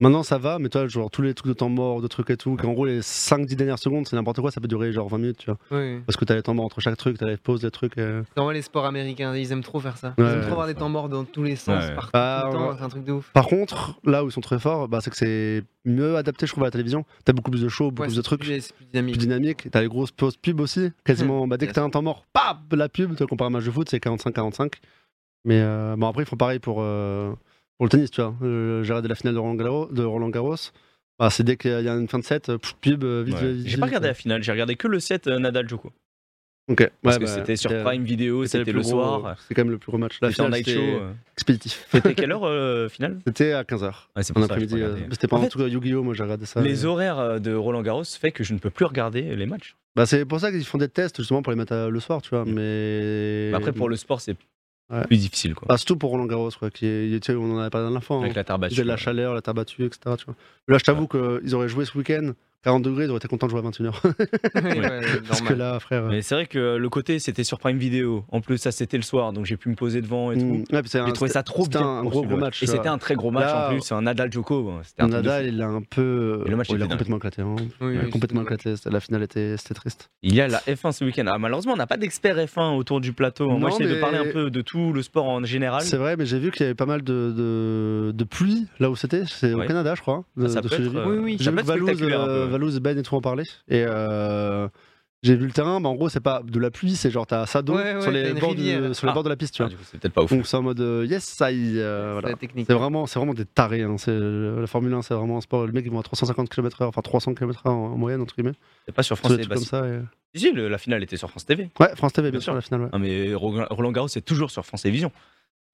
Maintenant, ça va, mais toi, genre tous les trucs de temps mort, de trucs et tout, qu'en gros, les 5-10 dernières secondes, c'est n'importe quoi, ça peut durer genre 20 minutes, tu vois. Oui. Parce que t'as les temps morts entre chaque truc, t'as les pauses, les trucs. et- C'est vraiment les sports américains, ils aiment trop faire ça. Ils Ouais, aiment trop avoir des temps morts dans tous les sens, Ouais. partout, Ah, tout le temps, ouais. c'est un truc de ouf. Par contre, là où ils sont très forts, bah, c'est que c'est mieux adapté, je trouve, à la télévision. T'as beaucoup plus de shows, beaucoup Ouais, plus de trucs, plus- C'est plus plus dynamique. dynamique. T'as les grosses pauses pub aussi, quasiment. bah, dès que t'as un temps mort, paf, la pub. Tu vois, comparé à un match de foot, c'est 45-45. Mais euh, bon, après, ils font pareil pour, euh, pour le tennis, tu vois. Euh, J'ai regardé la finale de Roland Garros. De Roland Garros. Bah, c'est dès qu'il y a une fin de set, pff, pub, euh, vite, Ouais. vite, J'ai pas regardé la finale, j'ai regardé que le set euh, Nadal Djoko. Ok, Parce ouais, que bah, c'était sur Prime Vidéo, c'était le soir. C'est quand même le plus gros match. La C'était en finale, night show. c'était euh. expéditif. C'était quelle heure euh, finale? C'était à 15h. Ouais, C'est En pour ça que après-midi. euh. C'était pas En un fait, truc Yu-Gi-Oh! Moi, j'ai regardé ça. Les mais- horaires euh, de Roland Garros fait que je ne peux plus regarder les matchs. Bah, c'est pour ça qu'ils font des tests justement pour les mettre le soir, tu vois. Mm. Mais Mais Après, pour le sport, c'est Ouais. plus difficile. Quoi. Bah, surtout pour Roland Garros, quoi. Qui est, tu sais, on en avait parlé la dernière fois. Avec Hein. la terre battue. avaient de la chaleur, la terre battue, etc. Tu vois. Là, je t'avoue qu'ils auraient joué ce week-end 40 degrés, ils auraient été contents de jouer à 21h. Ouais, Parce que là, frère. Mais c'est vrai que le côté c'était sur Prime Video. En plus, ça c'était le soir, donc j'ai pu me poser devant et tout. mm, ouais, J'ai trouvé ça trop c'était bien. un gros, match. Et tu c'était un très gros match Là, en plus. C'est un Nadal Djoko. C'était un de Nadal, il a un peu. Et le match ouais, il a complètement éclaté. hein. Oui, Il a oui, complètement éclaté. La finale était, triste. Il y a la F1 ce week-end. Ah, malheureusement, on n'a pas d'expert F1 autour du plateau. Moi, j'essaie de mais- parler un peu de tout le sport en général. C'est vrai, mais j'ai vu qu'il y avait pas mal de, de, de pluie là où c'était. C'est au. Canada, je crois. de- Ah, ça de peut être, euh, Oui, oui. Valouz, euh. Valouz et Ben et tout en parler. Et euh, j'ai vu le terrain, mais en gros, c'est pas de la pluie, c'est genre t'as ça d'eau Ouais, ouais, sur, les bords du- rivière. sur les Ah. bords de la piste, tu Ah, vois. du coup, c'est peut-être pas ouf. Donc c'est en mode euh, yes, ça y euh, C'est voilà. vraiment, c'est vraiment des tarés. hein. C'est, la Formule 1, c'est vraiment un sport. Les mecs, ils vont à 350 km/h, enfin 300 km/h en, en moyenne, entre guillemets. C'est pas sur France TV. comme Bah, ça. et- si, si, le- la finale était sur France TV. Ouais, France TV, bien, Bien sûr, sûr. la finale. Ouais. Non, mais Roland Roland Garros, c'est toujours sur France Télévisions.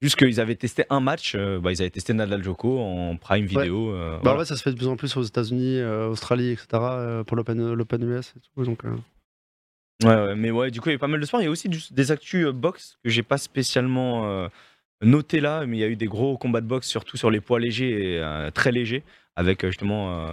Juste qu'ils avaient testé un match, euh, bah, ils avaient testé Nadal Djoko en prime vidéo. euh, Bah, voilà. fait, ça se fait de plus en plus aux États-Unis, euh, Australie, etc. pour l'Open, US et tout. Donc, Ouais, ouais, mais ouais, du coup, il y a pas mal de sports. Il y a aussi du- des actus box que j'ai pas spécialement noté là, mais il y a eu des gros combats de boxe, surtout sur les poids légers et très légers, avec justement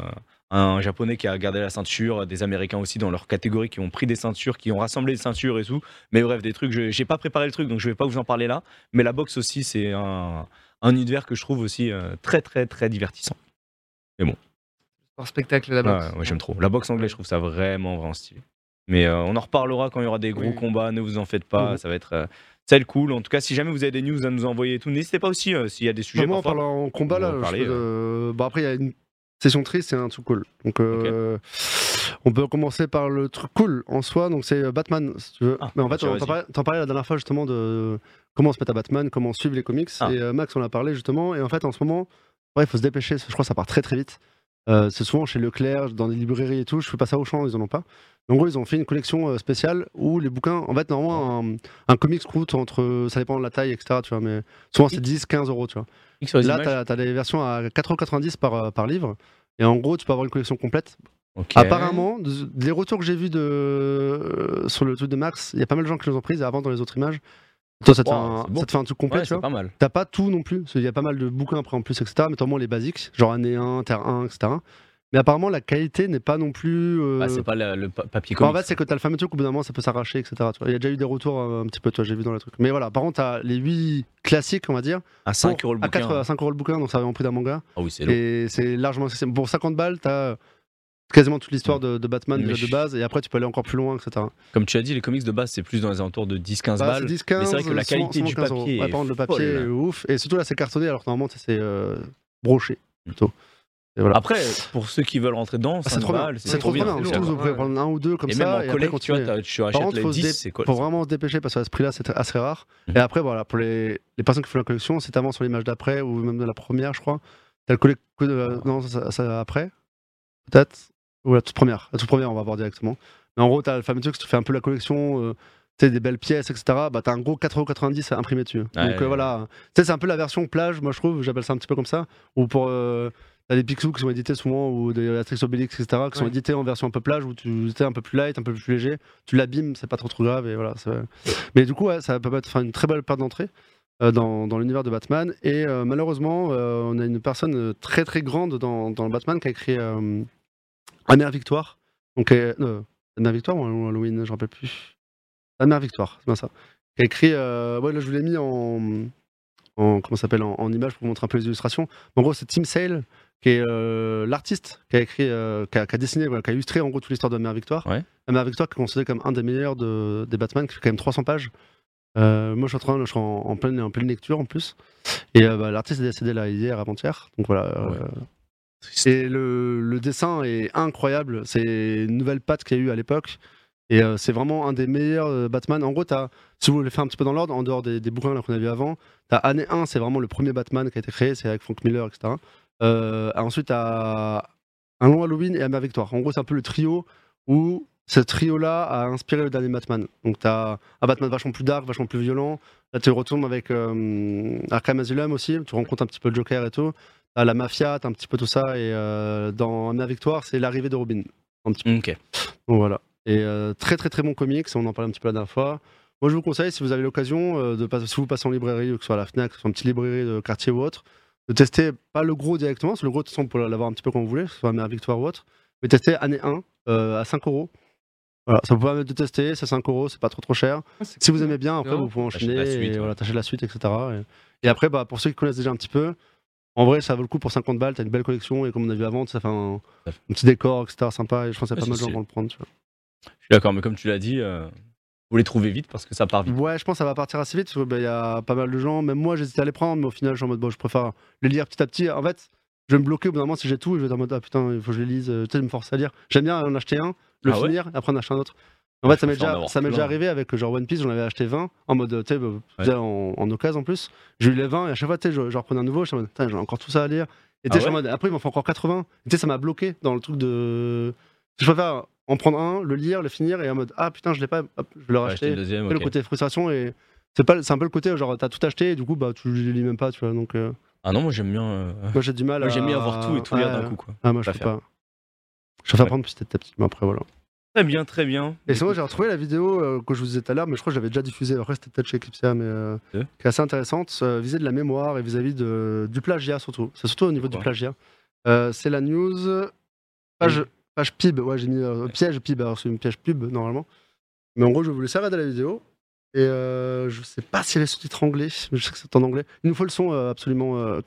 un japonais qui a gardé la ceinture, des américains aussi dans leur catégorie qui ont pris des ceintures, qui ont rassemblé des ceintures et tout. Mais bref, des trucs, je- j'ai pas préparé le truc, donc je vais pas vous en parler là. Mais la boxe aussi, c'est un, un univers que je trouve aussi euh, très, très, très divertissant. Sport spectacle là-bas. Ouais, ouais, j'aime trop. La boxe anglaise, je trouve ça vraiment, vraiment stylé. Mais euh, on en reparlera quand il y aura des gros Oui, combats, ne vous en faites pas, Mhm. ça va être. euh, ça va être cool. En tout cas, si jamais vous avez des news à nous envoyer et tout, n'hésitez pas aussi euh, s'il y a des sujets. moi, en parfois. parlant en combat, là, en je parler, peux, euh, bah, après, il y a une session triste et un truc cool. Donc, euh, on peut commencer par le truc cool en soi. Donc, c'est euh, Batman, si tu veux. Ah, Mais en fait, on t'en parlait, la dernière fois justement de comment se mettre à Batman, comment suivre les comics. Ah. Et euh, Max, on a parlé justement. Et en fait, en ce moment, ouais, il faut se dépêcher. Je crois que ça part très très vite. Euh, c'est souvent chez Leclerc, dans des librairies et tout. Je fais pas ça au champ, ils en ont pas. En gros, ils ont fait une collection euh, spéciale où les bouquins, en fait, normalement, un, un comics coûte entre, ça dépend de la taille, etc. Tu vois, mais souvent c'est 10, 15 euros, tu vois. Là, tu as, des versions à 4,90€ par, euh, par livre. Et en gros, tu peux avoir une collection complète. Apparemment, de- des retours que j'ai vus de, sur le truc de Max, il y a pas mal de gens qui les ont prises avant dans les autres images. Toi, ça te, fait, un, beau. ça te fait un truc complet, Ouais, tu vois. pas mal. T'as pas tout non plus, qu'il y a pas mal de bouquins après en plus, etc. Mais t'as au moins les basiques, genre année 1, Terre 1, etc. Mais apparemment, la qualité n'est pas non plus. euh, Bah, c'est pas le pa- papier bah, en comics. fait, c'est que t'as le fameux truc, au bout d'un moment, ça peut s'arracher, etc. tu vois. Il y a déjà eu des retours euh, un petit peu, toi, j'ai vu dans les trucs. Mais voilà, par contre, t'as les 8 classiques, on va dire. à 5 pour- euros le à bouquin. 4, à 5 euros le bouquin, donc ça va en prix d'un manga. Ah oui, c'est long. Et c'est largement accessible. Pour 50 balles, t'as quasiment toute l'histoire de, de Batman déjà de base, et après, tu peux aller encore plus loin, etc. Comme tu as dit, les comics de base, c'est plus dans les alentours de 10-15 Bah, balles. c'est 10, 15, mais c'est vrai que la qualité souvent du 15 euros. papier Ouais, est par contre, le papier est ouf. Et surtout là, c'est cartonné, alors que normalement, c'est euh, broché plutôt. Et voilà. Après, pour ceux qui veulent rentrer dedans, Ah, c'est 5 trop bien. balles, C'est trop bien. c'est Surtout, vous pouvez Ouais. prendre un ou deux comme Et ça. même en et après tu vois, tu achètes contre, les faut se 10, c'est quoi Faut vraiment se dépêcher parce que à ce prix-là, c'est assez rare. Et après, voilà, pour les, les personnes qui font la collection, c'est avant sur l'image d'après ou même de la première, je crois. T'as le collect. euh, non, ça, ça après. Peut-être. Ou la toute première. La toute première, on va voir directement. Mais en gros, t'as le fameux truc, si tu fais un peu la collection. euh, tu sais, des belles pièces, etc. Bah, t'as un gros 4,90€ à imprimer dessus. Ouais, Donc euh, ouais. voilà. Tu sais, c'est un peu la version plage, moi je trouve. J'appelle ça un petit peu comme ça. Ou pour. euh, T'as des Picsou qui sont édités souvent, ou des Asterix Obélix, etc., qui sont Ouais. édités en version un peu plage, où tu es un peu plus light, un peu plus léger. Tu l'abîmes, c'est pas trop trop grave, et voilà. Mais du coup, ouais, ça peut être une très belle porte d'entrée euh, dans, dans l'univers de Batman. Et euh, malheureusement, euh, on a une personne très très grande dans, dans le Batman qui a écrit euh, Amère Victoire. Donc, euh, euh, Amère Victoire ou Halloween, je me rappelle plus. Amère Victoire, c'est bien ça. Qui a écrit. euh, ouais, là, je vous l'ai mis en. en comment s'appelle en, en image pour vous montrer un peu les illustrations. En gros, c'est Tim Sale qui est euh, l'artiste qui a écrit, qui, a, qui a dessiné, voilà, qui a illustré en gros toute l'histoire de Mère Victoire. Ouais. Mère Victoire qui est considéré comme un des meilleurs de, des Batman, qui fait quand même 300 pages. Euh, moi, je suis en train, je suis en, en pleine, en pleine lecture en plus. Et euh, bah, l'artiste est décédé là hier, avant-hier. Donc voilà. euh, Ouais. Et le, dessin est incroyable. C'est une nouvelle patte qu'il y a eu à l'époque. Et euh, c'est vraiment un des meilleurs euh, Batman. En gros, as, si vous voulez faire un petit peu dans l'ordre, en dehors des, des bouquins qu'on a vu avant, t'as année 1, c'est vraiment le premier Batman qui a été créé, c'est avec Frank Miller, etc. Euh, ensuite, t'as Un long Halloween et Amère Victoire. En gros, c'est un peu le trio où ce trio-là a inspiré le dernier Batman. Donc, t'as un Batman vachement plus dark, vachement plus violent. Là, tu retournes avec euh, Arkham Asylum aussi. Tu rencontres un petit peu le Joker et tout. T'as la mafia, t'as un petit peu tout ça. Et euh, dans Amère Victoire, c'est l'arrivée de Robin. Un petit peu. Ok. Donc voilà. Et euh, très très très bon comics, on en parlait un petit peu la dernière fois. Moi je vous conseille, si vous avez l'occasion, euh, de si vous passez en librairie, ou que ce soit à la Fnac, que ce soit une petite librairie de quartier ou autre, de tester pas le gros directement, parce que le gros de toute façon, vous pouvez l'avoir un petit peu quand vous voulez, que ce soit Mère Victoire ou autre, mais tester année 1 euh, à 5 euros. Voilà, ça vous permet de tester, c'est 5 euros, c'est pas trop trop cher. Si vous aimez bien, après Non. vous pouvez enchaîner la suite, et ouais. voilà, la suite, etc. Et, et après, bah, pour ceux qui connaissent déjà un petit peu, en vrai, ça vaut le coup pour 50 balles, t'as une belle collection et comme on a vu avant, ça fait un, petit décor, etc. sympa et je pense qu'il y a Ouais, pas mal de gens vont le prendre. Tu vois. Je suis d'accord, mais comme tu l'as dit, euh, faut les trouver vite parce que ça part vite. Ouais, je pense que ça va partir assez vite parce qu'il y a pas mal de gens. Même moi, j'hésitais à les prendre, mais au final, je suis en mode, bon, je préfère les lire petit à petit. En fait, je vais me bloquer au bout d'un moment si j'ai tout et je vais être en mode, ah putain, il faut que je les lise. euh, Tu sais, me forcer à lire. J'aime bien en acheter un, le Ah ouais? finir, et après en acheter un autre. En Ouais, fait, ça m'est déjà, ça arrivé avec genre One Piece, j'en avais acheté 20 en mode, tu sais, Ouais. déjà en, en occasion en plus. J'ai eu les 20 et à chaque fois, tu sais, je, je reprenais un nouveau. Je suis en mode, putain, j'ai encore tout ça à lire. Et Ah suis en ouais mode, après, il m'en faut encore 80. Et tu sais, ça m'a bloqué dans le truc de. Je préfère en prendre un, le lire, le finir et en mode, ah putain, je l'ai pas, hop, je vais le Ouais, acheter racheter. le deuxième, le côté frustration et c'est pas c'est un peu le côté genre t'as tout acheté et du coup bah tu les lis même pas tu vois donc euh, Ah non, moi j'aime bien. euh, moi j'ai du mal Moi à j'aime bien avoir tout et tout lire Ouais. d'un coup quoi. ah moi je peux pas je préfère Ouais. prendre petit à petit mais après voilà Très bien, très bien. et sinon j'ai retrouvé la vidéo euh, que je vous disais tout à l'heure mais je crois que j'avais déjà diffusée après c'était peut-être chez Eclipsia mais euh, qui est assez intéressante euh, vis-à-vis de la mémoire et vis-à-vis de du plagiat surtout c'est surtout au niveau du plagiat Euh, c'est la news page page pib ouais j'ai mis euh, piège pib alors c'est une piège pub normalement mais en gros je vous laisser regarder la vidéo et je sais pas si elle est sous-titre anglais, mais je sais que c'est en anglais. Il nous faut le son absolument euh,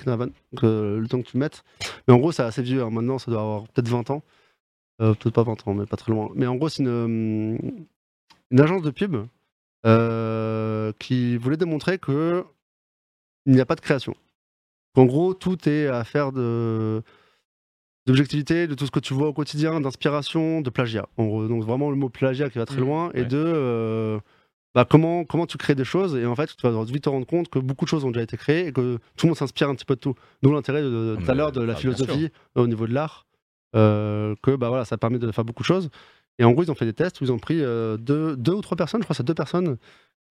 le temps que tu le mettes. Mais en gros, c'est assez vieux, hein. maintenant ça doit avoir peut-être 20 ans. Euh, peut-être pas 20 ans, mais pas très loin. Mais en gros, c'est une, euh, une agence de pub euh, qui voulait démontrer que il n'y a pas de création. En gros, tout est à faire de d'objectivité, de tout ce que tu vois au quotidien, d'inspiration, de plagiat. En gros, donc vraiment le mot plagiat qui va très Mhm. loin et Ouais. de euh, bah, comment, comment tu crées des choses et en fait tu vas vite te rendre compte que beaucoup de choses ont déjà été créées et que tout le monde s'inspire un petit peu de tout. D'où l'intérêt de, Ah, tout à l'heure de la ah, bien philosophie au niveau de l'art, que bah voilà ça permet de faire beaucoup de choses. Et en gros ils ont fait des tests où ils ont pris euh, deux, deux ou trois personnes, je crois que c'est deux personnes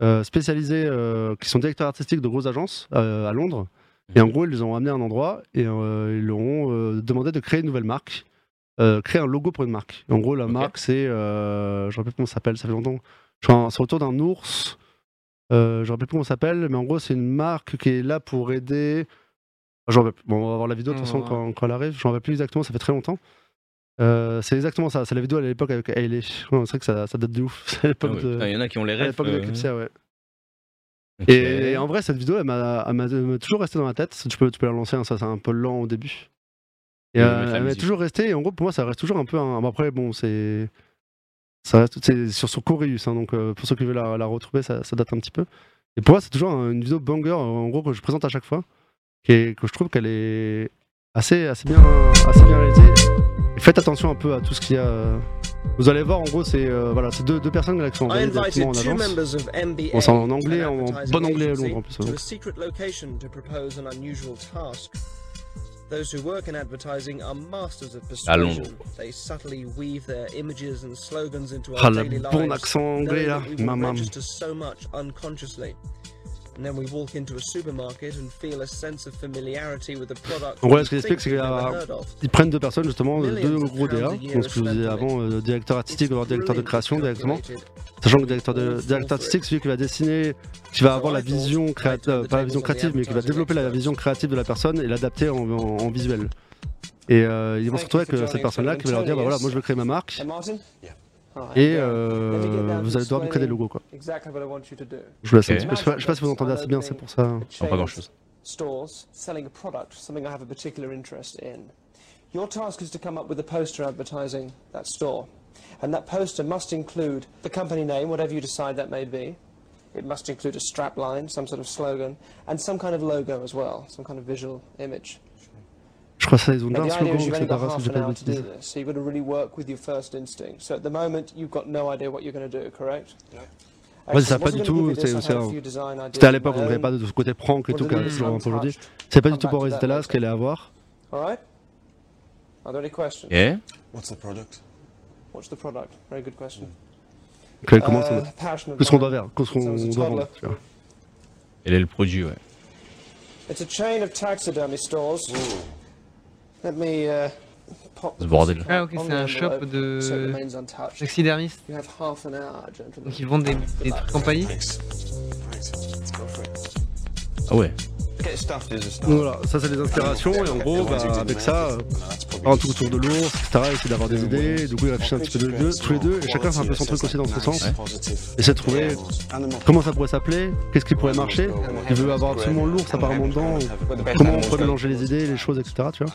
euh, spécialisées euh, qui sont directeurs artistiques de grosses agences euh, à Londres. Et en gros ils les ont amenés à un endroit et euh, ils leur ont euh, demandé de créer une nouvelle marque. euh, créer un logo pour une marque. En gros, la marque, c'est. euh, je ne rappelle plus comment ça s'appelle, ça fait longtemps. C'est autour d'un ours. Euh, je ne rappelle plus comment ça s'appelle, mais en gros, c'est une marque qui est là pour aider. J'en plus. Bon, on va voir la vidéo de toute On façon quand, quand elle arrive. Je ne rappelle plus exactement, ça fait très longtemps. Euh, c'est exactement ça. C'est la vidéo à l'époque avec Hailey. Ouais, C'est vrai que ça, ça date de ouf. C'est à Ah ouais, de. Il y en a qui ont les à rêves. l'époque euh, d'Eclipsia, ouais. Et en vrai, cette vidéo, elle m'a toujours resté dans la tête. Tu peux, tu peux la lancer, hein, ça c'est un peu lent au début. Et euh, elle m'a toujours resté. Et en gros, pour moi, ça reste toujours un peu un. bon, après, bon, c'est. Ça reste c'est sur son Coreus, hein, donc euh, pour ceux qui veulent la, la retrouver, ça, ça date un petit peu. Et pour moi, c'est toujours un- une vidéo banger, en gros, que je présente à chaque fois, qui est- que je trouve qu'elle est assez, assez, bien, assez bien réalisée. Et faites attention un peu à tout ce qu'il y a. euh, Vous allez voir, en gros, c'est euh, voilà, c'est deux, deux personnes là, qui sont envoyées directement en two agence. members of MBA, Bon, c'est en anglais, an en bon anglais à Londres en plus. to donc. a secret location to propose an unusual task. Those who work in advertising are masters of À persuasion. Londres. They subtly weave their images and slogans into Ah, our le daily bon lives, accent anglais là, maman. so much unconsciously. And then we walk into a supermarket and feel a sense of familiarity with a product En gros, we ce qu'il explique, c'est qu'il y we've a- never heard of. Ils prennent deux personnes, justement, euh, deux gros DA, donc ce que je vous disais avant, euh, directeur artistique ou directeur de création directement. Sachant que le directeur, de, directeur artistique, c'est celui qui va dessiner, qui va avoir la vision créative, pas la vision créative, mais qui va développer la vision créative de la personne et l'adapter en, en- en visuel. Et euh, ils vont se retrouver avec cette personne-là qui va leur dire bah voilà, moi je veux créer ma marque Et euh, vous allez devoir me créer des logos quoi. Exactly what I want you to do. Je vous laisse un petit peu. Je sais pas, je sais pas si vous entendez assez bien, c'est pour ça. Non, pas grand chose. Stores selling a product, something I have a particular interest in. Your task is to come up with a poster advertising that store. And that poster must include the company name, whatever you decide that may be. It must include a strap line, some sort of slogan, and some kind of logo as well, some kind of visual image. Je crois que ça, ils ont déjà un slogan, etc. Si j'ai pas de bêtises. so you've got to really work with your first instinct. So at the moment, you've got no idea what you're going to do, correct? No. Ouais, c'est ça, Excellent. pas du tout, C'était à l'époque, on n'avait pas de ce côté prank et tout, est peu aujourd'hui. C'est pas du tout pour résister là, ce qu'elle allait avoir. All right? Are there any questions? What's the product? What's the product? Very good question. Uh, en- passion of que ce qu'on doit faire, que ce qu'on So it's a doit vendre. Elle est le produit, ouais. It's a chain of taxidermy stores. Ce bordel. the Ah, ok, c'est un shop de taxidermistes. Donc ils vendent des, des trucs for it. Ah ouais. Voilà, ça c'est des inspirations et en gros, bah, avec ça, euh, un tout autour de l'ours, etc. Essayer d'avoir des idées, du coup il réfléchit un petit peu de deux, tous les deux, et chacun fait un peu son truc aussi dans ce sens. Essaie de trouver comment ça pourrait s'appeler, qu'est-ce qui pourrait marcher. Il veut avoir absolument l'ours apparemment dedans, comment on pourrait mélanger les idées, les choses, etc. Tu vois.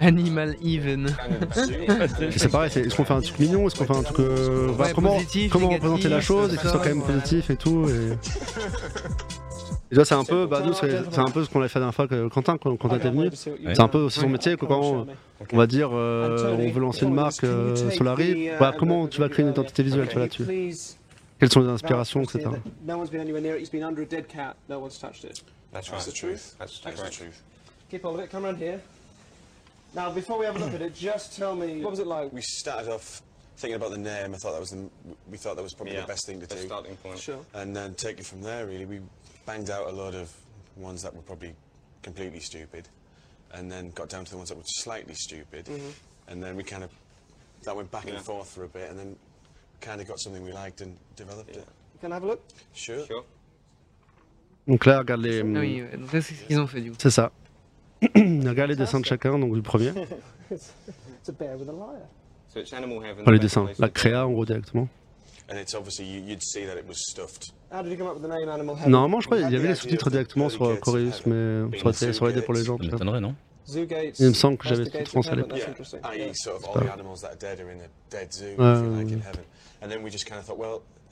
Animal Even. C'est pareil, est-ce qu'on fait un truc mignon, est-ce qu'on fait un truc. euh, comment positif, comment négatif, représenter la chose et que ce soit quand même positif et tout. Et, et là, c'est un peu, bah, nous, c'est un peu ce qu'on avait fait la dernière fois que Quentin, quand Quentin était venu. C'est un peu aussi son métier, que quand on va dire, euh, on veut lancer une marque euh, Solari, voilà, comment tu vas créer une identité visuelle là-dessus? Quelles sont les inspirations, etc. No one's been anywhere near it. It's been under a dead cat. No one's touched it. That's right. That's the truth. That's the truth. Keep hold of it. Come around here. Now, before we have a look at it, just tell me what was it like? We started off thinking about the name. I thought that was the, we thought that was probably Yeah. the best thing to The do, starting point. Sure. and then take it from there. Really, we banged out a lot of ones that were probably completely stupid, and then got down to the ones that were slightly stupid, and then we kind of that went back Yeah. and forth for a bit, and then kind of got something we liked and developed it. Can I have a look? Sure. Sure. Donc là, regarde les. Ah oui, donc c'est ce qu'ils ont fait du coup. C'est ça. regarde les dessins de chacun, donc du premier. It's a bear with a lyre. So it's animal heaven. Enfin, les dessins, la créa en gros directement. And it's obviously you, you'd see that it was stuffed. How did you come up with the name Animal Heaven? Normalement, je crois qu'il y avait les sous-titres directement sur euh, Chorus, mais ça aurait, ça aidé pour les gens. Ça m'étonnerait, non. Il me semble que j'avais tout zoo, if Ouais,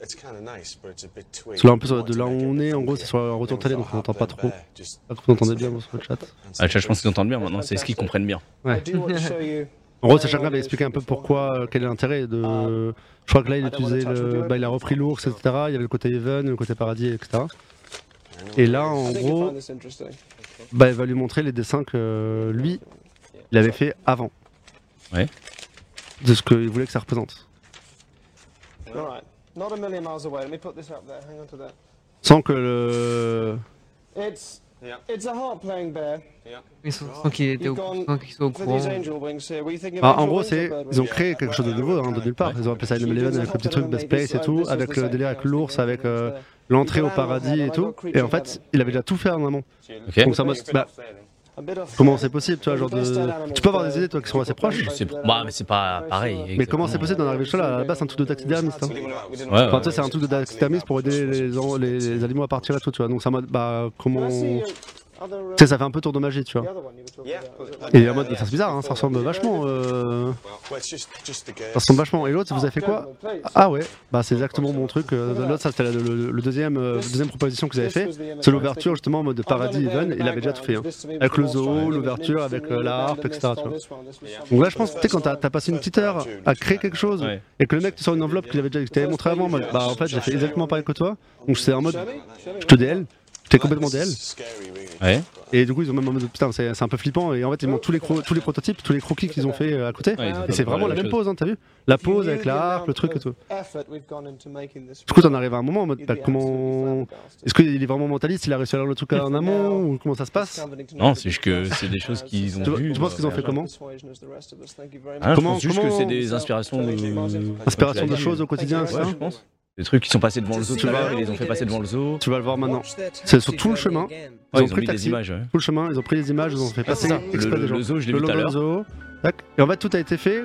a. Parce que là, en plus, We de là où on a est, en gros, c'est sur un retour télé, donc on n'entend pas trop. Pas que vous entendez bien sur le chat. Ah, Je pense qu'ils entendent bien maintenant, c'est ce qu'ils comprennent bien. Ouais. En gros, Sacha avait expliqué un peu pourquoi, quel est l'intérêt de. Je crois que là, il utilisait le. Bah, il a repris l'ours, etc. Il y avait le côté Even, le côté Paradis, etc. Et là, en gros, bah, il va lui montrer les dessins que lui, il avait fait avant. Ouais. De ce qu'il voulait que ça représente. All right. Not a million miles away. Let me put this up there. Hang on to that. Sans que le. It's Yeah. it's a harp playing bear. Sans qu'il était au, sans qu'ils soient au For courant. Bah, en gros, c'est ils ont créé quelque chose de nouveau hein, de nulle part. Ils ont appelé ça Animal Eleven avec le petit truc Best Place et tout, avec le délire avec l'ours, avec euh, l'entrée au paradis et tout. Et en fait, il avait déjà tout fait en amont. Ok. Donc ça mode, bah, comment c'est possible, tu vois, genre de. Tu peux avoir des idées, toi, qui sont assez proches. Bah, mais c'est pas pareil. Mais comment c'est possible d'en arriver là À la base, c'est un truc de taxidermiste. Hein. Ouais, Enfin, ouais. tu sais, c'est un truc de taxidermiste pour aider les, les, les animaux à partir et tout, tu vois. Donc ça mode, bah, comment. Tu sais, ça fait un peu tour de magie, tu vois. Et en mode, ça c'est bizarre, hein, ça ressemble vachement. Euh... Ça ressemble vachement. Et l'autre, vous avez fait quoi? Ah ouais, bah c'est exactement mon truc. euh, L'autre, ça c'était le, le- le deuxième, euh, deuxième proposition que vous avez fait. C'est l'ouverture justement en mode de paradis even. Il avait déjà tout fait. hein. Avec le zoo, l'ouverture, avec euh, la harpe, etc. tu vois. Donc là, je pense que tu sais, quand t'as t'as passé une petite heure à créer quelque chose Ouais. et que le mec te sort une enveloppe qu'il avait déjà que montré avant, en mode, bah en fait, j'ai fait exactement pareil que toi. Donc c'est en mode, je te DL, t'es complètement DL. Ouais. Et du coup, ils ont même en mode, putain, c'est c'est un peu flippant. Et en fait, ils montrent tous les, cro- tous les prototypes, tous les croquis qu'ils ont fait euh, à côté. Ouais, ils ont Et c'est vraiment la même pose, hein, t'as vu? La pose avec la harpe, le truc et tout. Du coup, t'en arrives à un moment en mode, bah, comment. Est-ce qu'il est vraiment mentaliste Il a réussi à lire le truc en amont Ou comment ça se passe? Non, c'est juste que c'est des choses qu'ils ont Tu vois- vues. tu penses qu'ils ont fait comment? je Comment- pense juste que comment- c'est des inspirations de. Inspiration de Ouais, choses au quotidien, Ouais, etc. je pense. Des trucs qui sont passés devant le zoo Tu l'heure, ils les ont fait passer devant le zoo. Tu vas le voir maintenant. C'est sur tout le chemin. Ils Ouais, ont ils ont pris le des images. ouais. tout le chemin, ils ont pris les images, ils ont fait passer exprès Le- des gens. le zoo, je l'ai Le vu tout à logo l'heure. zoo. Tac. Et en fait, tout a été fait.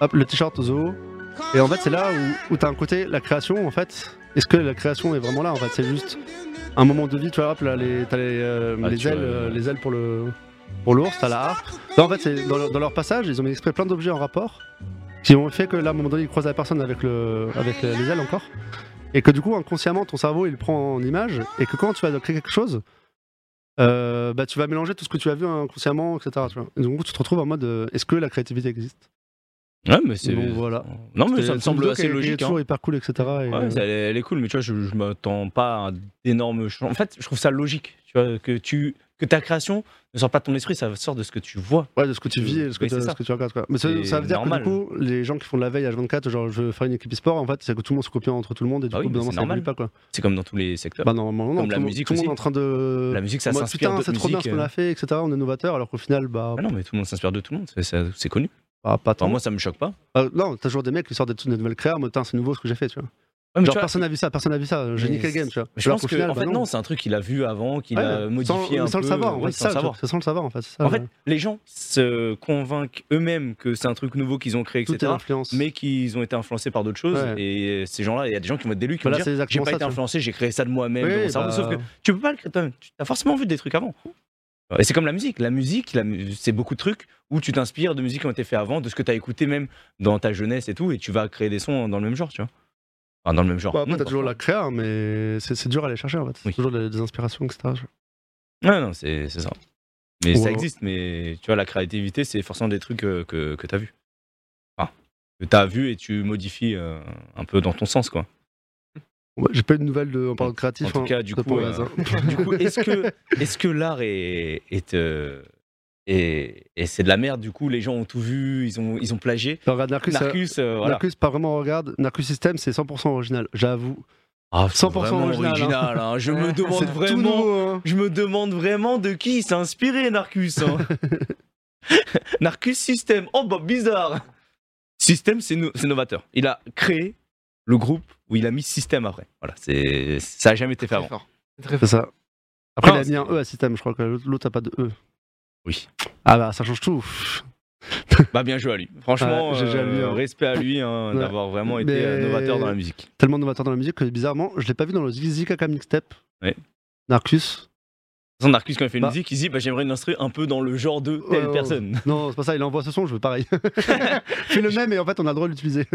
Hop, le t-shirt zoo. Et en fait, c'est là où, où t'as un côté, la création, en fait. Est-ce que la création est vraiment là En fait, c'est juste un moment de vie, tu vois, hop, là, les, t'as les, euh, Ah, les ailes, vois, euh, les ailes pour le pour l'ours, t'as la harpe. Là, en fait, dans leur passage, ils ont mis exprès plein d'objets en rapport qui ont fait que là, à un moment donné, ils croisent la personne avec, le, avec les ailes encore. Et que du coup, inconsciemment, ton cerveau, il le prend en image. Et que quand tu vas créer quelque chose, euh, bah, tu vas mélanger tout ce que tu as vu inconsciemment, etc. Tu vois. Et donc, tu te retrouves en mode euh, est-ce que la créativité existe? Ouais, mais c'est. Donc, voilà. Non, mais ça me semble assez qui est- logique. hein. toujours hyper cool, etc. et, Ouais, euh, elle, est, elle est cool, mais tu vois, je, je m'attends pas à d'énormes changements. En fait, je trouve ça logique, tu vois, que, tu, que ta création ne sort pas de ton esprit, ça sort de ce que tu vois. Ouais, de ce que tu vis et de ce que, Oui, tu- c'est ce ça. que tu regardes. Quoi. Mais ça, veut dire normal. que du coup, les gens qui font de la veille H24, genre je veux faire une équipe e-sport, en fait, c'est que tout le monde se copie entre tout le monde et du Ah oui, coup, mais évidemment, c'est ça évolue normal. pas. Quoi. C'est comme dans tous les secteurs. Bah, normalement, non, Comme tout la musique tout le monde est en train de. la musique, ça s'inspire Putain, d'autres c'est trop bien ce qu'on euh. a fait, etc. On est novateur, alors qu'au final, bah, Ah non, mais tout le monde s'inspire de tout le monde, c'est- connu. bah, pas tant. Moi, ça me choque pas. Euh, non, t'as toujours des mecs qui sortent des, des nouvelles créas, Putain, c'est nouveau ce que j'ai fait, tu vois. Ouais, mais Genre vois, personne n'a vu ça, personne n'a vu ça. Niqué le game, tu vois. je Alors pense qu'au que, final, en bah fait, non, c'est un truc qu'il a vu avant, qu'il Ouais, a sans- modifié un sans peu. le savoir, en sans le savoir. sans le savoir en fait. c'est ça, En fait, ouais. les gens se convainquent eux-mêmes que c'est un truc nouveau qu'ils ont créé, tout etc. Mais qu'ils ont été influencés par d'autres choses. Et ces gens-là, il y a des gens qui vont être des lui qui Voilà, vont dire J'ai pas ça, été influencé, j'ai créé ça de moi-même Oui, cerveau. Sauf que bah, tu peux pas le créer toi-même. Tu as forcément vu des trucs avant. Et c'est comme la musique. La musique, la mu- c'est beaucoup de trucs où tu t'inspires de musiques qui ont été faits avant, de ce que tu as écouté même dans ta jeunesse et tout, et tu vas créer des sons dans le même genre, tu vois. Enfin, dans le même genre. Après, Non, t'as toujours la créa, mais c'est dur à aller chercher en fait. Oui. toujours des, des inspirations, etc. Ouais, non, c'est ça. Mais Ouais. ça existe, mais tu vois, la créativité, c'est forcément des trucs que, que tu as vu. Enfin, que tu as vu et tu modifies euh, un peu dans ton sens, quoi. Bah, J'ai pas eu de nouvelles de, en parlant de créatif. En tout hein, cas, du coup, euh, hein. du coup, est-ce que, est que l'art est, est, euh, et c'est de la merde, du coup, les gens ont tout vu, ils ont, ils ont plagié. Regarde, Narcus, euh, Narcus, euh, voilà. Narcus, pas vraiment regarde. Narcus System, c'est 100% original, j'avoue. Ah, 100% vraiment original, hein. hein. Je me demande C'est tout vraiment, nouveau, hein. je me demande vraiment de qui il s'est inspiré, Narcus. hein. Narcus System. Oh bah bizarre. System, c'est no- c'est novateur. Il a créé le groupe où il a mis System après. Voilà, c'est ça a jamais été fait Très avant. fort. C'est très fort. ça. Après, Non, il a mis un E à système, je crois que l'autre- l'autre a pas de E. Oui. Ah bah, ça change tout. Bah bien joué à lui. Franchement, à lui, euh, hein. respect à lui hein, Ouais. d'avoir vraiment été Mais- euh, novateur dans la musique. Tellement novateur dans la musique que bizarrement, je l'ai pas vu dans le Zikaka Mixtape. Ouais. Narcus. De toute façon, Narcus, quand il fait une Bah. musique, il dit bah, J'aimerais une instru un peu dans le genre de Ouais, telle ouais, personne. Non, c'est pas ça, il envoie ce son, je veux pareil. Fais le même et en fait, on a le droit de l'utiliser.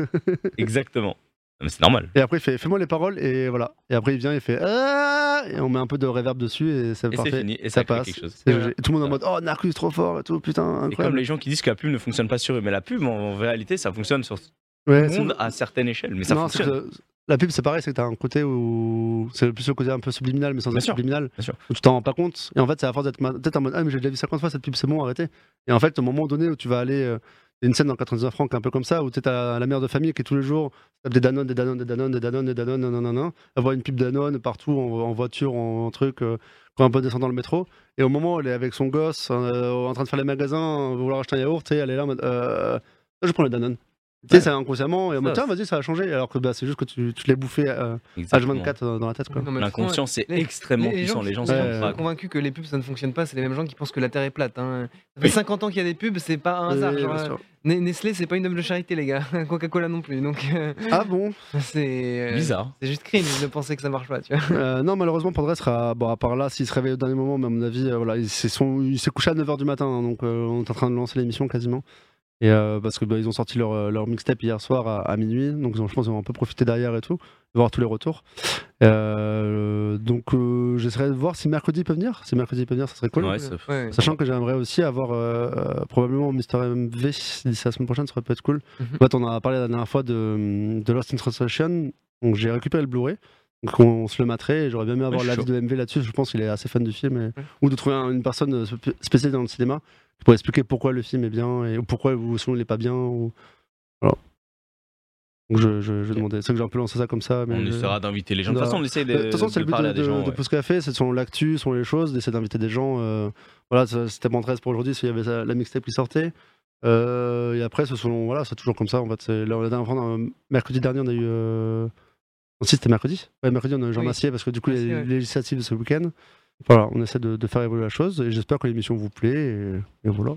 Exactement. Mais c'est normal. Et après, il fait Fais-moi les paroles et voilà. Et après, il vient, il fait Ah Et on met un peu de reverb dessus et c'est Et c'est parfait. fini. Et ça, ça passe. quelque chose. Et tout le monde en mode Oh, Narcus, trop fort et tout, putain, Et comme incroyable. les gens qui disent que la pub ne fonctionne pas sur eux, mais la pub en réalité ça fonctionne sur tout le monde à certaines échelles, mais ça non, fonctionne. la pub, c'est pareil, c'est que t'as un côté où. C'est plus le côté un peu subliminal, mais sans Bien être sûr, subliminal. Où tu t'en rends pas compte. Et en fait, c'est à force d'être peut-être en mode Ah, mais j'ai déjà vu 50 fois cette pub, c'est bon, arrêtez. Et en fait, au moment donné où tu vas aller. Une scène dans 99 francs un peu comme ça, où tu t'as la mère de famille qui tous les jours tape des Danone, des Danone, des Danone, des Danone, des Danone, non, non, non, Elle voit une pub Danone partout, en, voiture, en, truc, euh, quand un peu descend dans le métro. Et au moment où elle est avec son gosse, euh, en train de faire les magasins, vouloir acheter un yaourt, sais, elle est là en mode euh, Je prends le Danone. Tu sais, Ouais. c'est inconsciemment, et en mode Ça, Tiens, vas-y, ça va changer. Alors que bah, c'est juste que tu, tu l'as bouffé euh, Exactement. H24 dans, dans la tête. Quoi. Non, mais L'inconscient c'est les- extrêmement les puissant. gens Les gens sont gens Ouais, pas- sont convaincus que les pubs ça ne fonctionne pas, c'est les mêmes gens qui pensent que la Terre est plate. hein. Ça fait Oui. 50 ans qu'il y a des pubs, c'est pas un hasard. Et, genre, euh, Nestlé, c'est pas une œuvre de charité, les gars. Coca-Cola non plus. Donc, euh, Ah bon? c'est euh, bizarre. C'est juste cringe de penser que ça marche pas, tu vois. Euh, non, malheureusement, Pandré sera. Bon, à part là, s'il se réveille au dernier moment, mais à mon avis, euh, voilà, il s'est son- il s'est couché à 9h du matin, hein, donc euh, on est en train de lancer l'émission quasiment. Et euh, parce que bah, ils ont sorti leur, euh, leur mixtape hier soir à, à minuit, donc ils ont- je pense qu'ils vont un peu profiter derrière et tout, voir tous les retours. Euh, donc euh, j'essaierai de voir si mercredi peut venir. Si mercredi peut venir, ça serait cool. Ouais, ça- Ouais. Sachant que j'aimerais aussi avoir euh, euh, probablement Mister MV d'ici la semaine prochaine, ça pourrait peut être cool. Mhm. En fait, on a parlé la dernière fois de, de Lost in Translation, donc j'ai récupéré le Blu-ray. Donc on se le mettrait et j'aurais bien aimé avoir Ouais, l'avis de MV là-dessus, je pense qu'il est assez fan du film. et- Ou de trouver un- une personne spé- spécialisée dans le cinéma pourrait expliquer pourquoi le film est bien et ou pourquoi ou sinon il est pas bien. Ou... Voilà. Donc je, je, je Ok. demandais, c'est que j'ai un peu lancé ça comme ça. Mais On je- essaiera d'inviter les gens. De toute façon, on essaie de, de toute façon, c'est le but de, de, gens. de ouais. Pouce Café, c'est selon l'actu, selon les choses, d'essayer d'inviter des gens. euh, voilà, c'était mon 13 pour aujourd'hui, s'il y avait ça- la mixtape qui sortait. Euh, et après, ce sont, voilà, c'est toujours comme ça. En fait, c'est- là, on a- mercredi dernier, on a eu. Euh... si, c'était mercredi? Ouais, mercredi, on a eu Jean Oui. Massier parce que du coup, il y a Massier, les ouais. législatives de ce week-end. Voilà, on essaie de, de faire évoluer la chose et j'espère que l'émission vous plaît. Et, et voilà.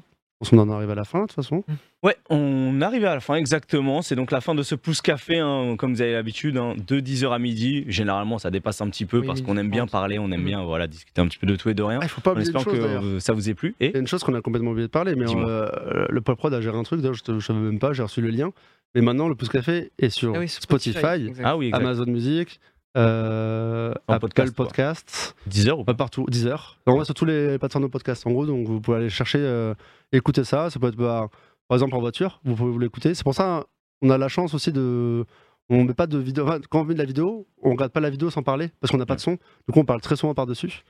Qu'on en arrive à la fin, de toute façon. Ouais, on arrive à la fin, exactement. C'est donc la fin de ce pouce café, hein, comme vous avez l'habitude, hein, de 10h à midi. Généralement, ça dépasse un petit peu Oui, parce qu'on aime bien 30. parler, on aime Mhm. bien voilà, discuter un petit peu de tout et de rien. Ah, il faut pas une espérant chose, que d'ailleurs. ça vous ait plu. Et Il y a une chose qu'on a complètement oublié de parler, mais euh, le Pop Prod a géré un truc, d'ailleurs, je ne savais même pas, j'ai reçu le lien. Mais maintenant, le Pouce Café est sur Ah oui, Spotify, exact. ah oui. Amazon Music, euh, Apple podcast, quoi. Podcasts, 10h ou pas partout, Deezer. En vrai, sur tous les plateformes de podcast, en gros, donc vous pouvez aller chercher, euh, écouter ça. Ça peut être bah, par exemple en voiture, vous pouvez vous l'écouter. C'est pour ça on a la chance aussi de. On met pas de vidéo. enfin, quand on met de la vidéo, on regarde pas la vidéo sans parler parce qu'on n'a pas de son. Du coup, on parle très souvent par-dessus.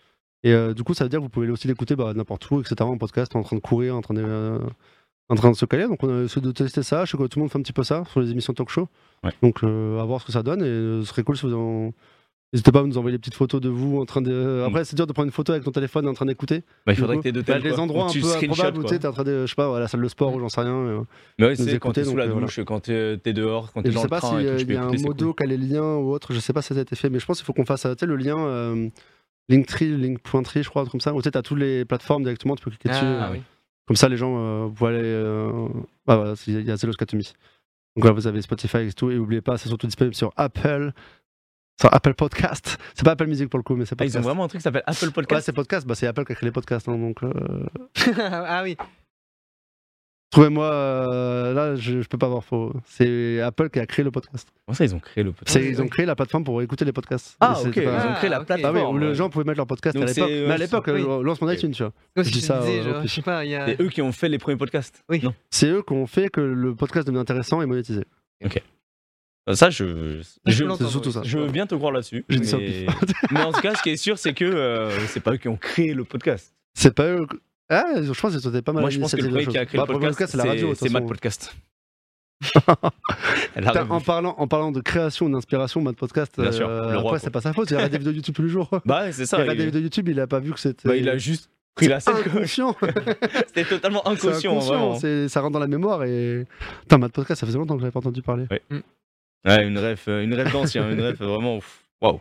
Et euh, du coup, ça veut dire que vous pouvez aussi l'écouter bah, n'importe où, etc. En podcast, en train de courir, en train de, en train de se caler. Donc, on a essayé de tester ça. Je sais que tout le monde fait un petit peu ça sur les émissions talk show. Ouais. Donc, euh, à voir ce que ça donne. Et euh, ce serait cool si vous en, N'hésitez pas à nous envoyer des petites photos de vous en train de. Après, c'est dur de prendre une photo avec ton téléphone en train d'écouter. Bah, il faudrait coup, que t'aies deux bah, tels, des quoi. endroits un tu peu improbables où tu sais, t'es en train de, je sais pas, à la salle de sport ou j'en sais rien. euh. Mais ouais, c'est quand t'es sous la donc, euh, douche, quand t'es t'es dehors, quand t'es je dans sais le pas train s'il et tout, tu peux y a un modo qui a les liens ou autre, je sais pas si ça a été fait, mais je pense qu'il faut qu'on fasse euh, tu sais, le lien euh, Linktree, Link.tree, je crois, comme ça, où tu sais, t'as toutes les plateformes directement, tu peux cliquer dessus. Comme ça, les gens, euh, vous pouvez aller. euh, Ah, voilà, il y a Zelos Katomi. Donc là, vous avez Spotify et tout, et n'oubliez pas, c'est surtout disponible sur Apple, sur Apple Podcast. C'est pas Apple Music pour le coup, mais c'est Ah, ils podcast. ont vraiment un truc qui s'appelle Apple Ouais, Podcast. c'est podcast, bah, c'est Apple qui a créé les podcasts, hein, donc. euh, ah oui. Trouvez-moi, euh, là, je, je peux pas avoir faux. C'est Apple qui a créé le podcast. Comment ça, ils ont créé le podcast C'est- ils ont créé la plateforme pour écouter les podcasts. Ah, ok, ils ont créé la Ah, ok. Bah oui, plateforme. où les gens pouvaient mettre leur podcast Donc à l'époque. euh, Mais à l'époque, oui. euh, lance mon Ok. iTunes, tu vois. Comme Je dis ça, disais, genre, je sais pas, il y a. C'est eux qui ont fait les premiers podcasts. Oui. C'est eux qui ont fait que le podcast devenait intéressant et monétisé. Euh, Ça, je, Je je, ça. je veux bien te croire là-dessus. Mais... mais en tout cas, ce qui est sûr, c'est que euh, c'est pas eux qui ont créé le podcast. C'est pas eux. Que- Ah, je pense qu'ils étaient pas mal. Moi, je pense que le premier qui a créé Bah, le podcast, c'est la radio. c'est Mad. Podcast. En, parlant, en parlant de création, d'inspiration, Mad Podcast, Bien sûr, euh, le roi, après, c'est pas sa faute. Il regarde des vidéos YouTube tous les jours. Bah, c'est Il ça. regarde des Il, vidéos YouTube, il a pas vu que c'était. bah, il a juste pris la scène. C'était totalement inconscient. inconscient, ça rentre dans la mémoire et. Putain, Mad Podcast, ça faisait longtemps que j'avais pas entendu parler. Ouais, une ref, euh, une ref d'ancien, une ref vraiment. Waouh.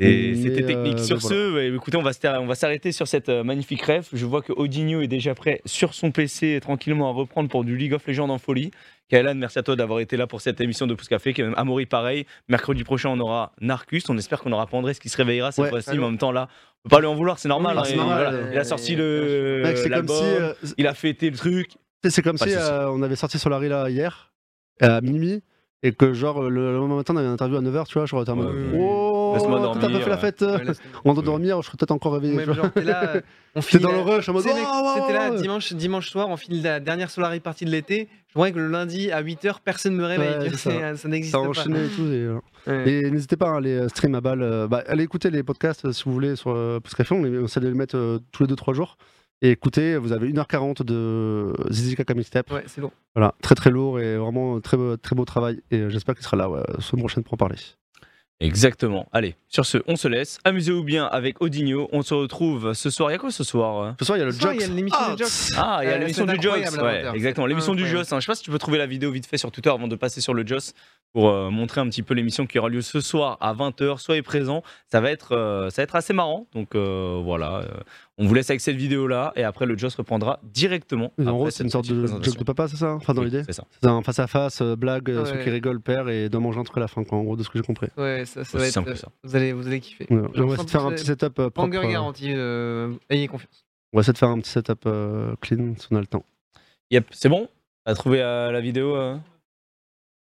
Et c'était technique. euh, sur ce, écoutez, on va on s'arrêter sur cette euh, magnifique ref. Je vois que Odinho est déjà prêt sur son PC tranquillement à reprendre pour du League of Legends en folie. Kaelan, merci à toi d'avoir été là pour cette émission de Pouce Café. Même, Amaury, pareil. Mercredi prochain, on aura Narcus. On espère qu'on aura Pandrés qui se réveillera cette Ouais, fois-ci. Mais en même temps, là, on peut pas lui en vouloir, c'est normal. Hein, normal, voilà. euh, il a sorti le l'album, si. il a fêté le truc. C'est comme Pas si on avait sorti sur la là hier à minuit et que genre le, le lendemain matin on avait une interview à 9h tu vois je en mode ouais, oh Laisse-moi t'as pas dormir, fait la fête on doit dormir je serais peut-être encore réveillé vois. t'es là, on T'es finit dans le rush en mode sais, mec, oh, là ouais, ouais. dimanche, dimanche soir, on finit la dernière Solari partie de l'été. Je croyais que le lundi à 8h, personne me réveille. Ça n'existe ça a pas. enchaîné et tout et, euh, Ouais. et n'hésitez pas à aller euh, stream à balle euh, bah, allez écouter les podcasts si vous voulez sur euh, Pouce Café on, les- essaie de les mettre euh, tous les 2-3 jours et écoutez vous avez 1h40 de Zizi Kaka Mixtape Ouais, c'est long. voilà très très lourd et vraiment très beau, très beau travail et j'espère qu'il sera là ouais, la semaine prochaine pour en parler Exactement. Allez, sur ce, on se laisse. Amusez-vous bien avec Odinho. On se retrouve ce soir. Il y a quoi ce soir hein ce soir il y a le soir, il y a l'émission des Arts. Jokes. Ah, il y a Euh, l'émission du Joss. incroyable, Ouais, exactement. L'émission du. Joss. hein. Je sais pas si tu peux trouver la vidéo vite fait sur Twitter avant de passer sur le Joss pour euh, montrer un petit peu l'émission qui aura lieu ce soir à 20h. Soyez présents. Ça va être, euh, ça va être assez marrant. Donc euh, voilà. Euh, on vous laisse avec cette vidéo là et après le Joss reprendra directement. Mais En gros, c'est une sorte de joke de papa, c'est ça Enfin, dans Oui, l'idée C'est ça. C'est un face-à-face, euh, blague, euh, ceux qui rigolent perd et doit manger un truc à la fin, quoi, en gros, de ce que j'ai compris. Ouais, ça, ça va être. simple euh, que ça. Vous allez, vous allez kiffer. Ouais, on va essayer de faire un 100% petit setup euh, propre. Euh, garanti, euh, ayez confiance. on va essayer de faire un petit setup euh, clean si on a le temps. Yep, c'est bon? T'as trouvé euh, la vidéo euh?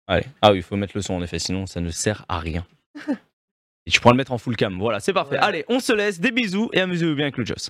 Allez. Ah oui, il faut mettre le son en effet, sinon ça ne sert à rien. Et tu pourras le mettre en full cam. Voilà, c'est parfait. Ouais. Allez, on se laisse. Des bisous et amusez-vous bien avec le Joss.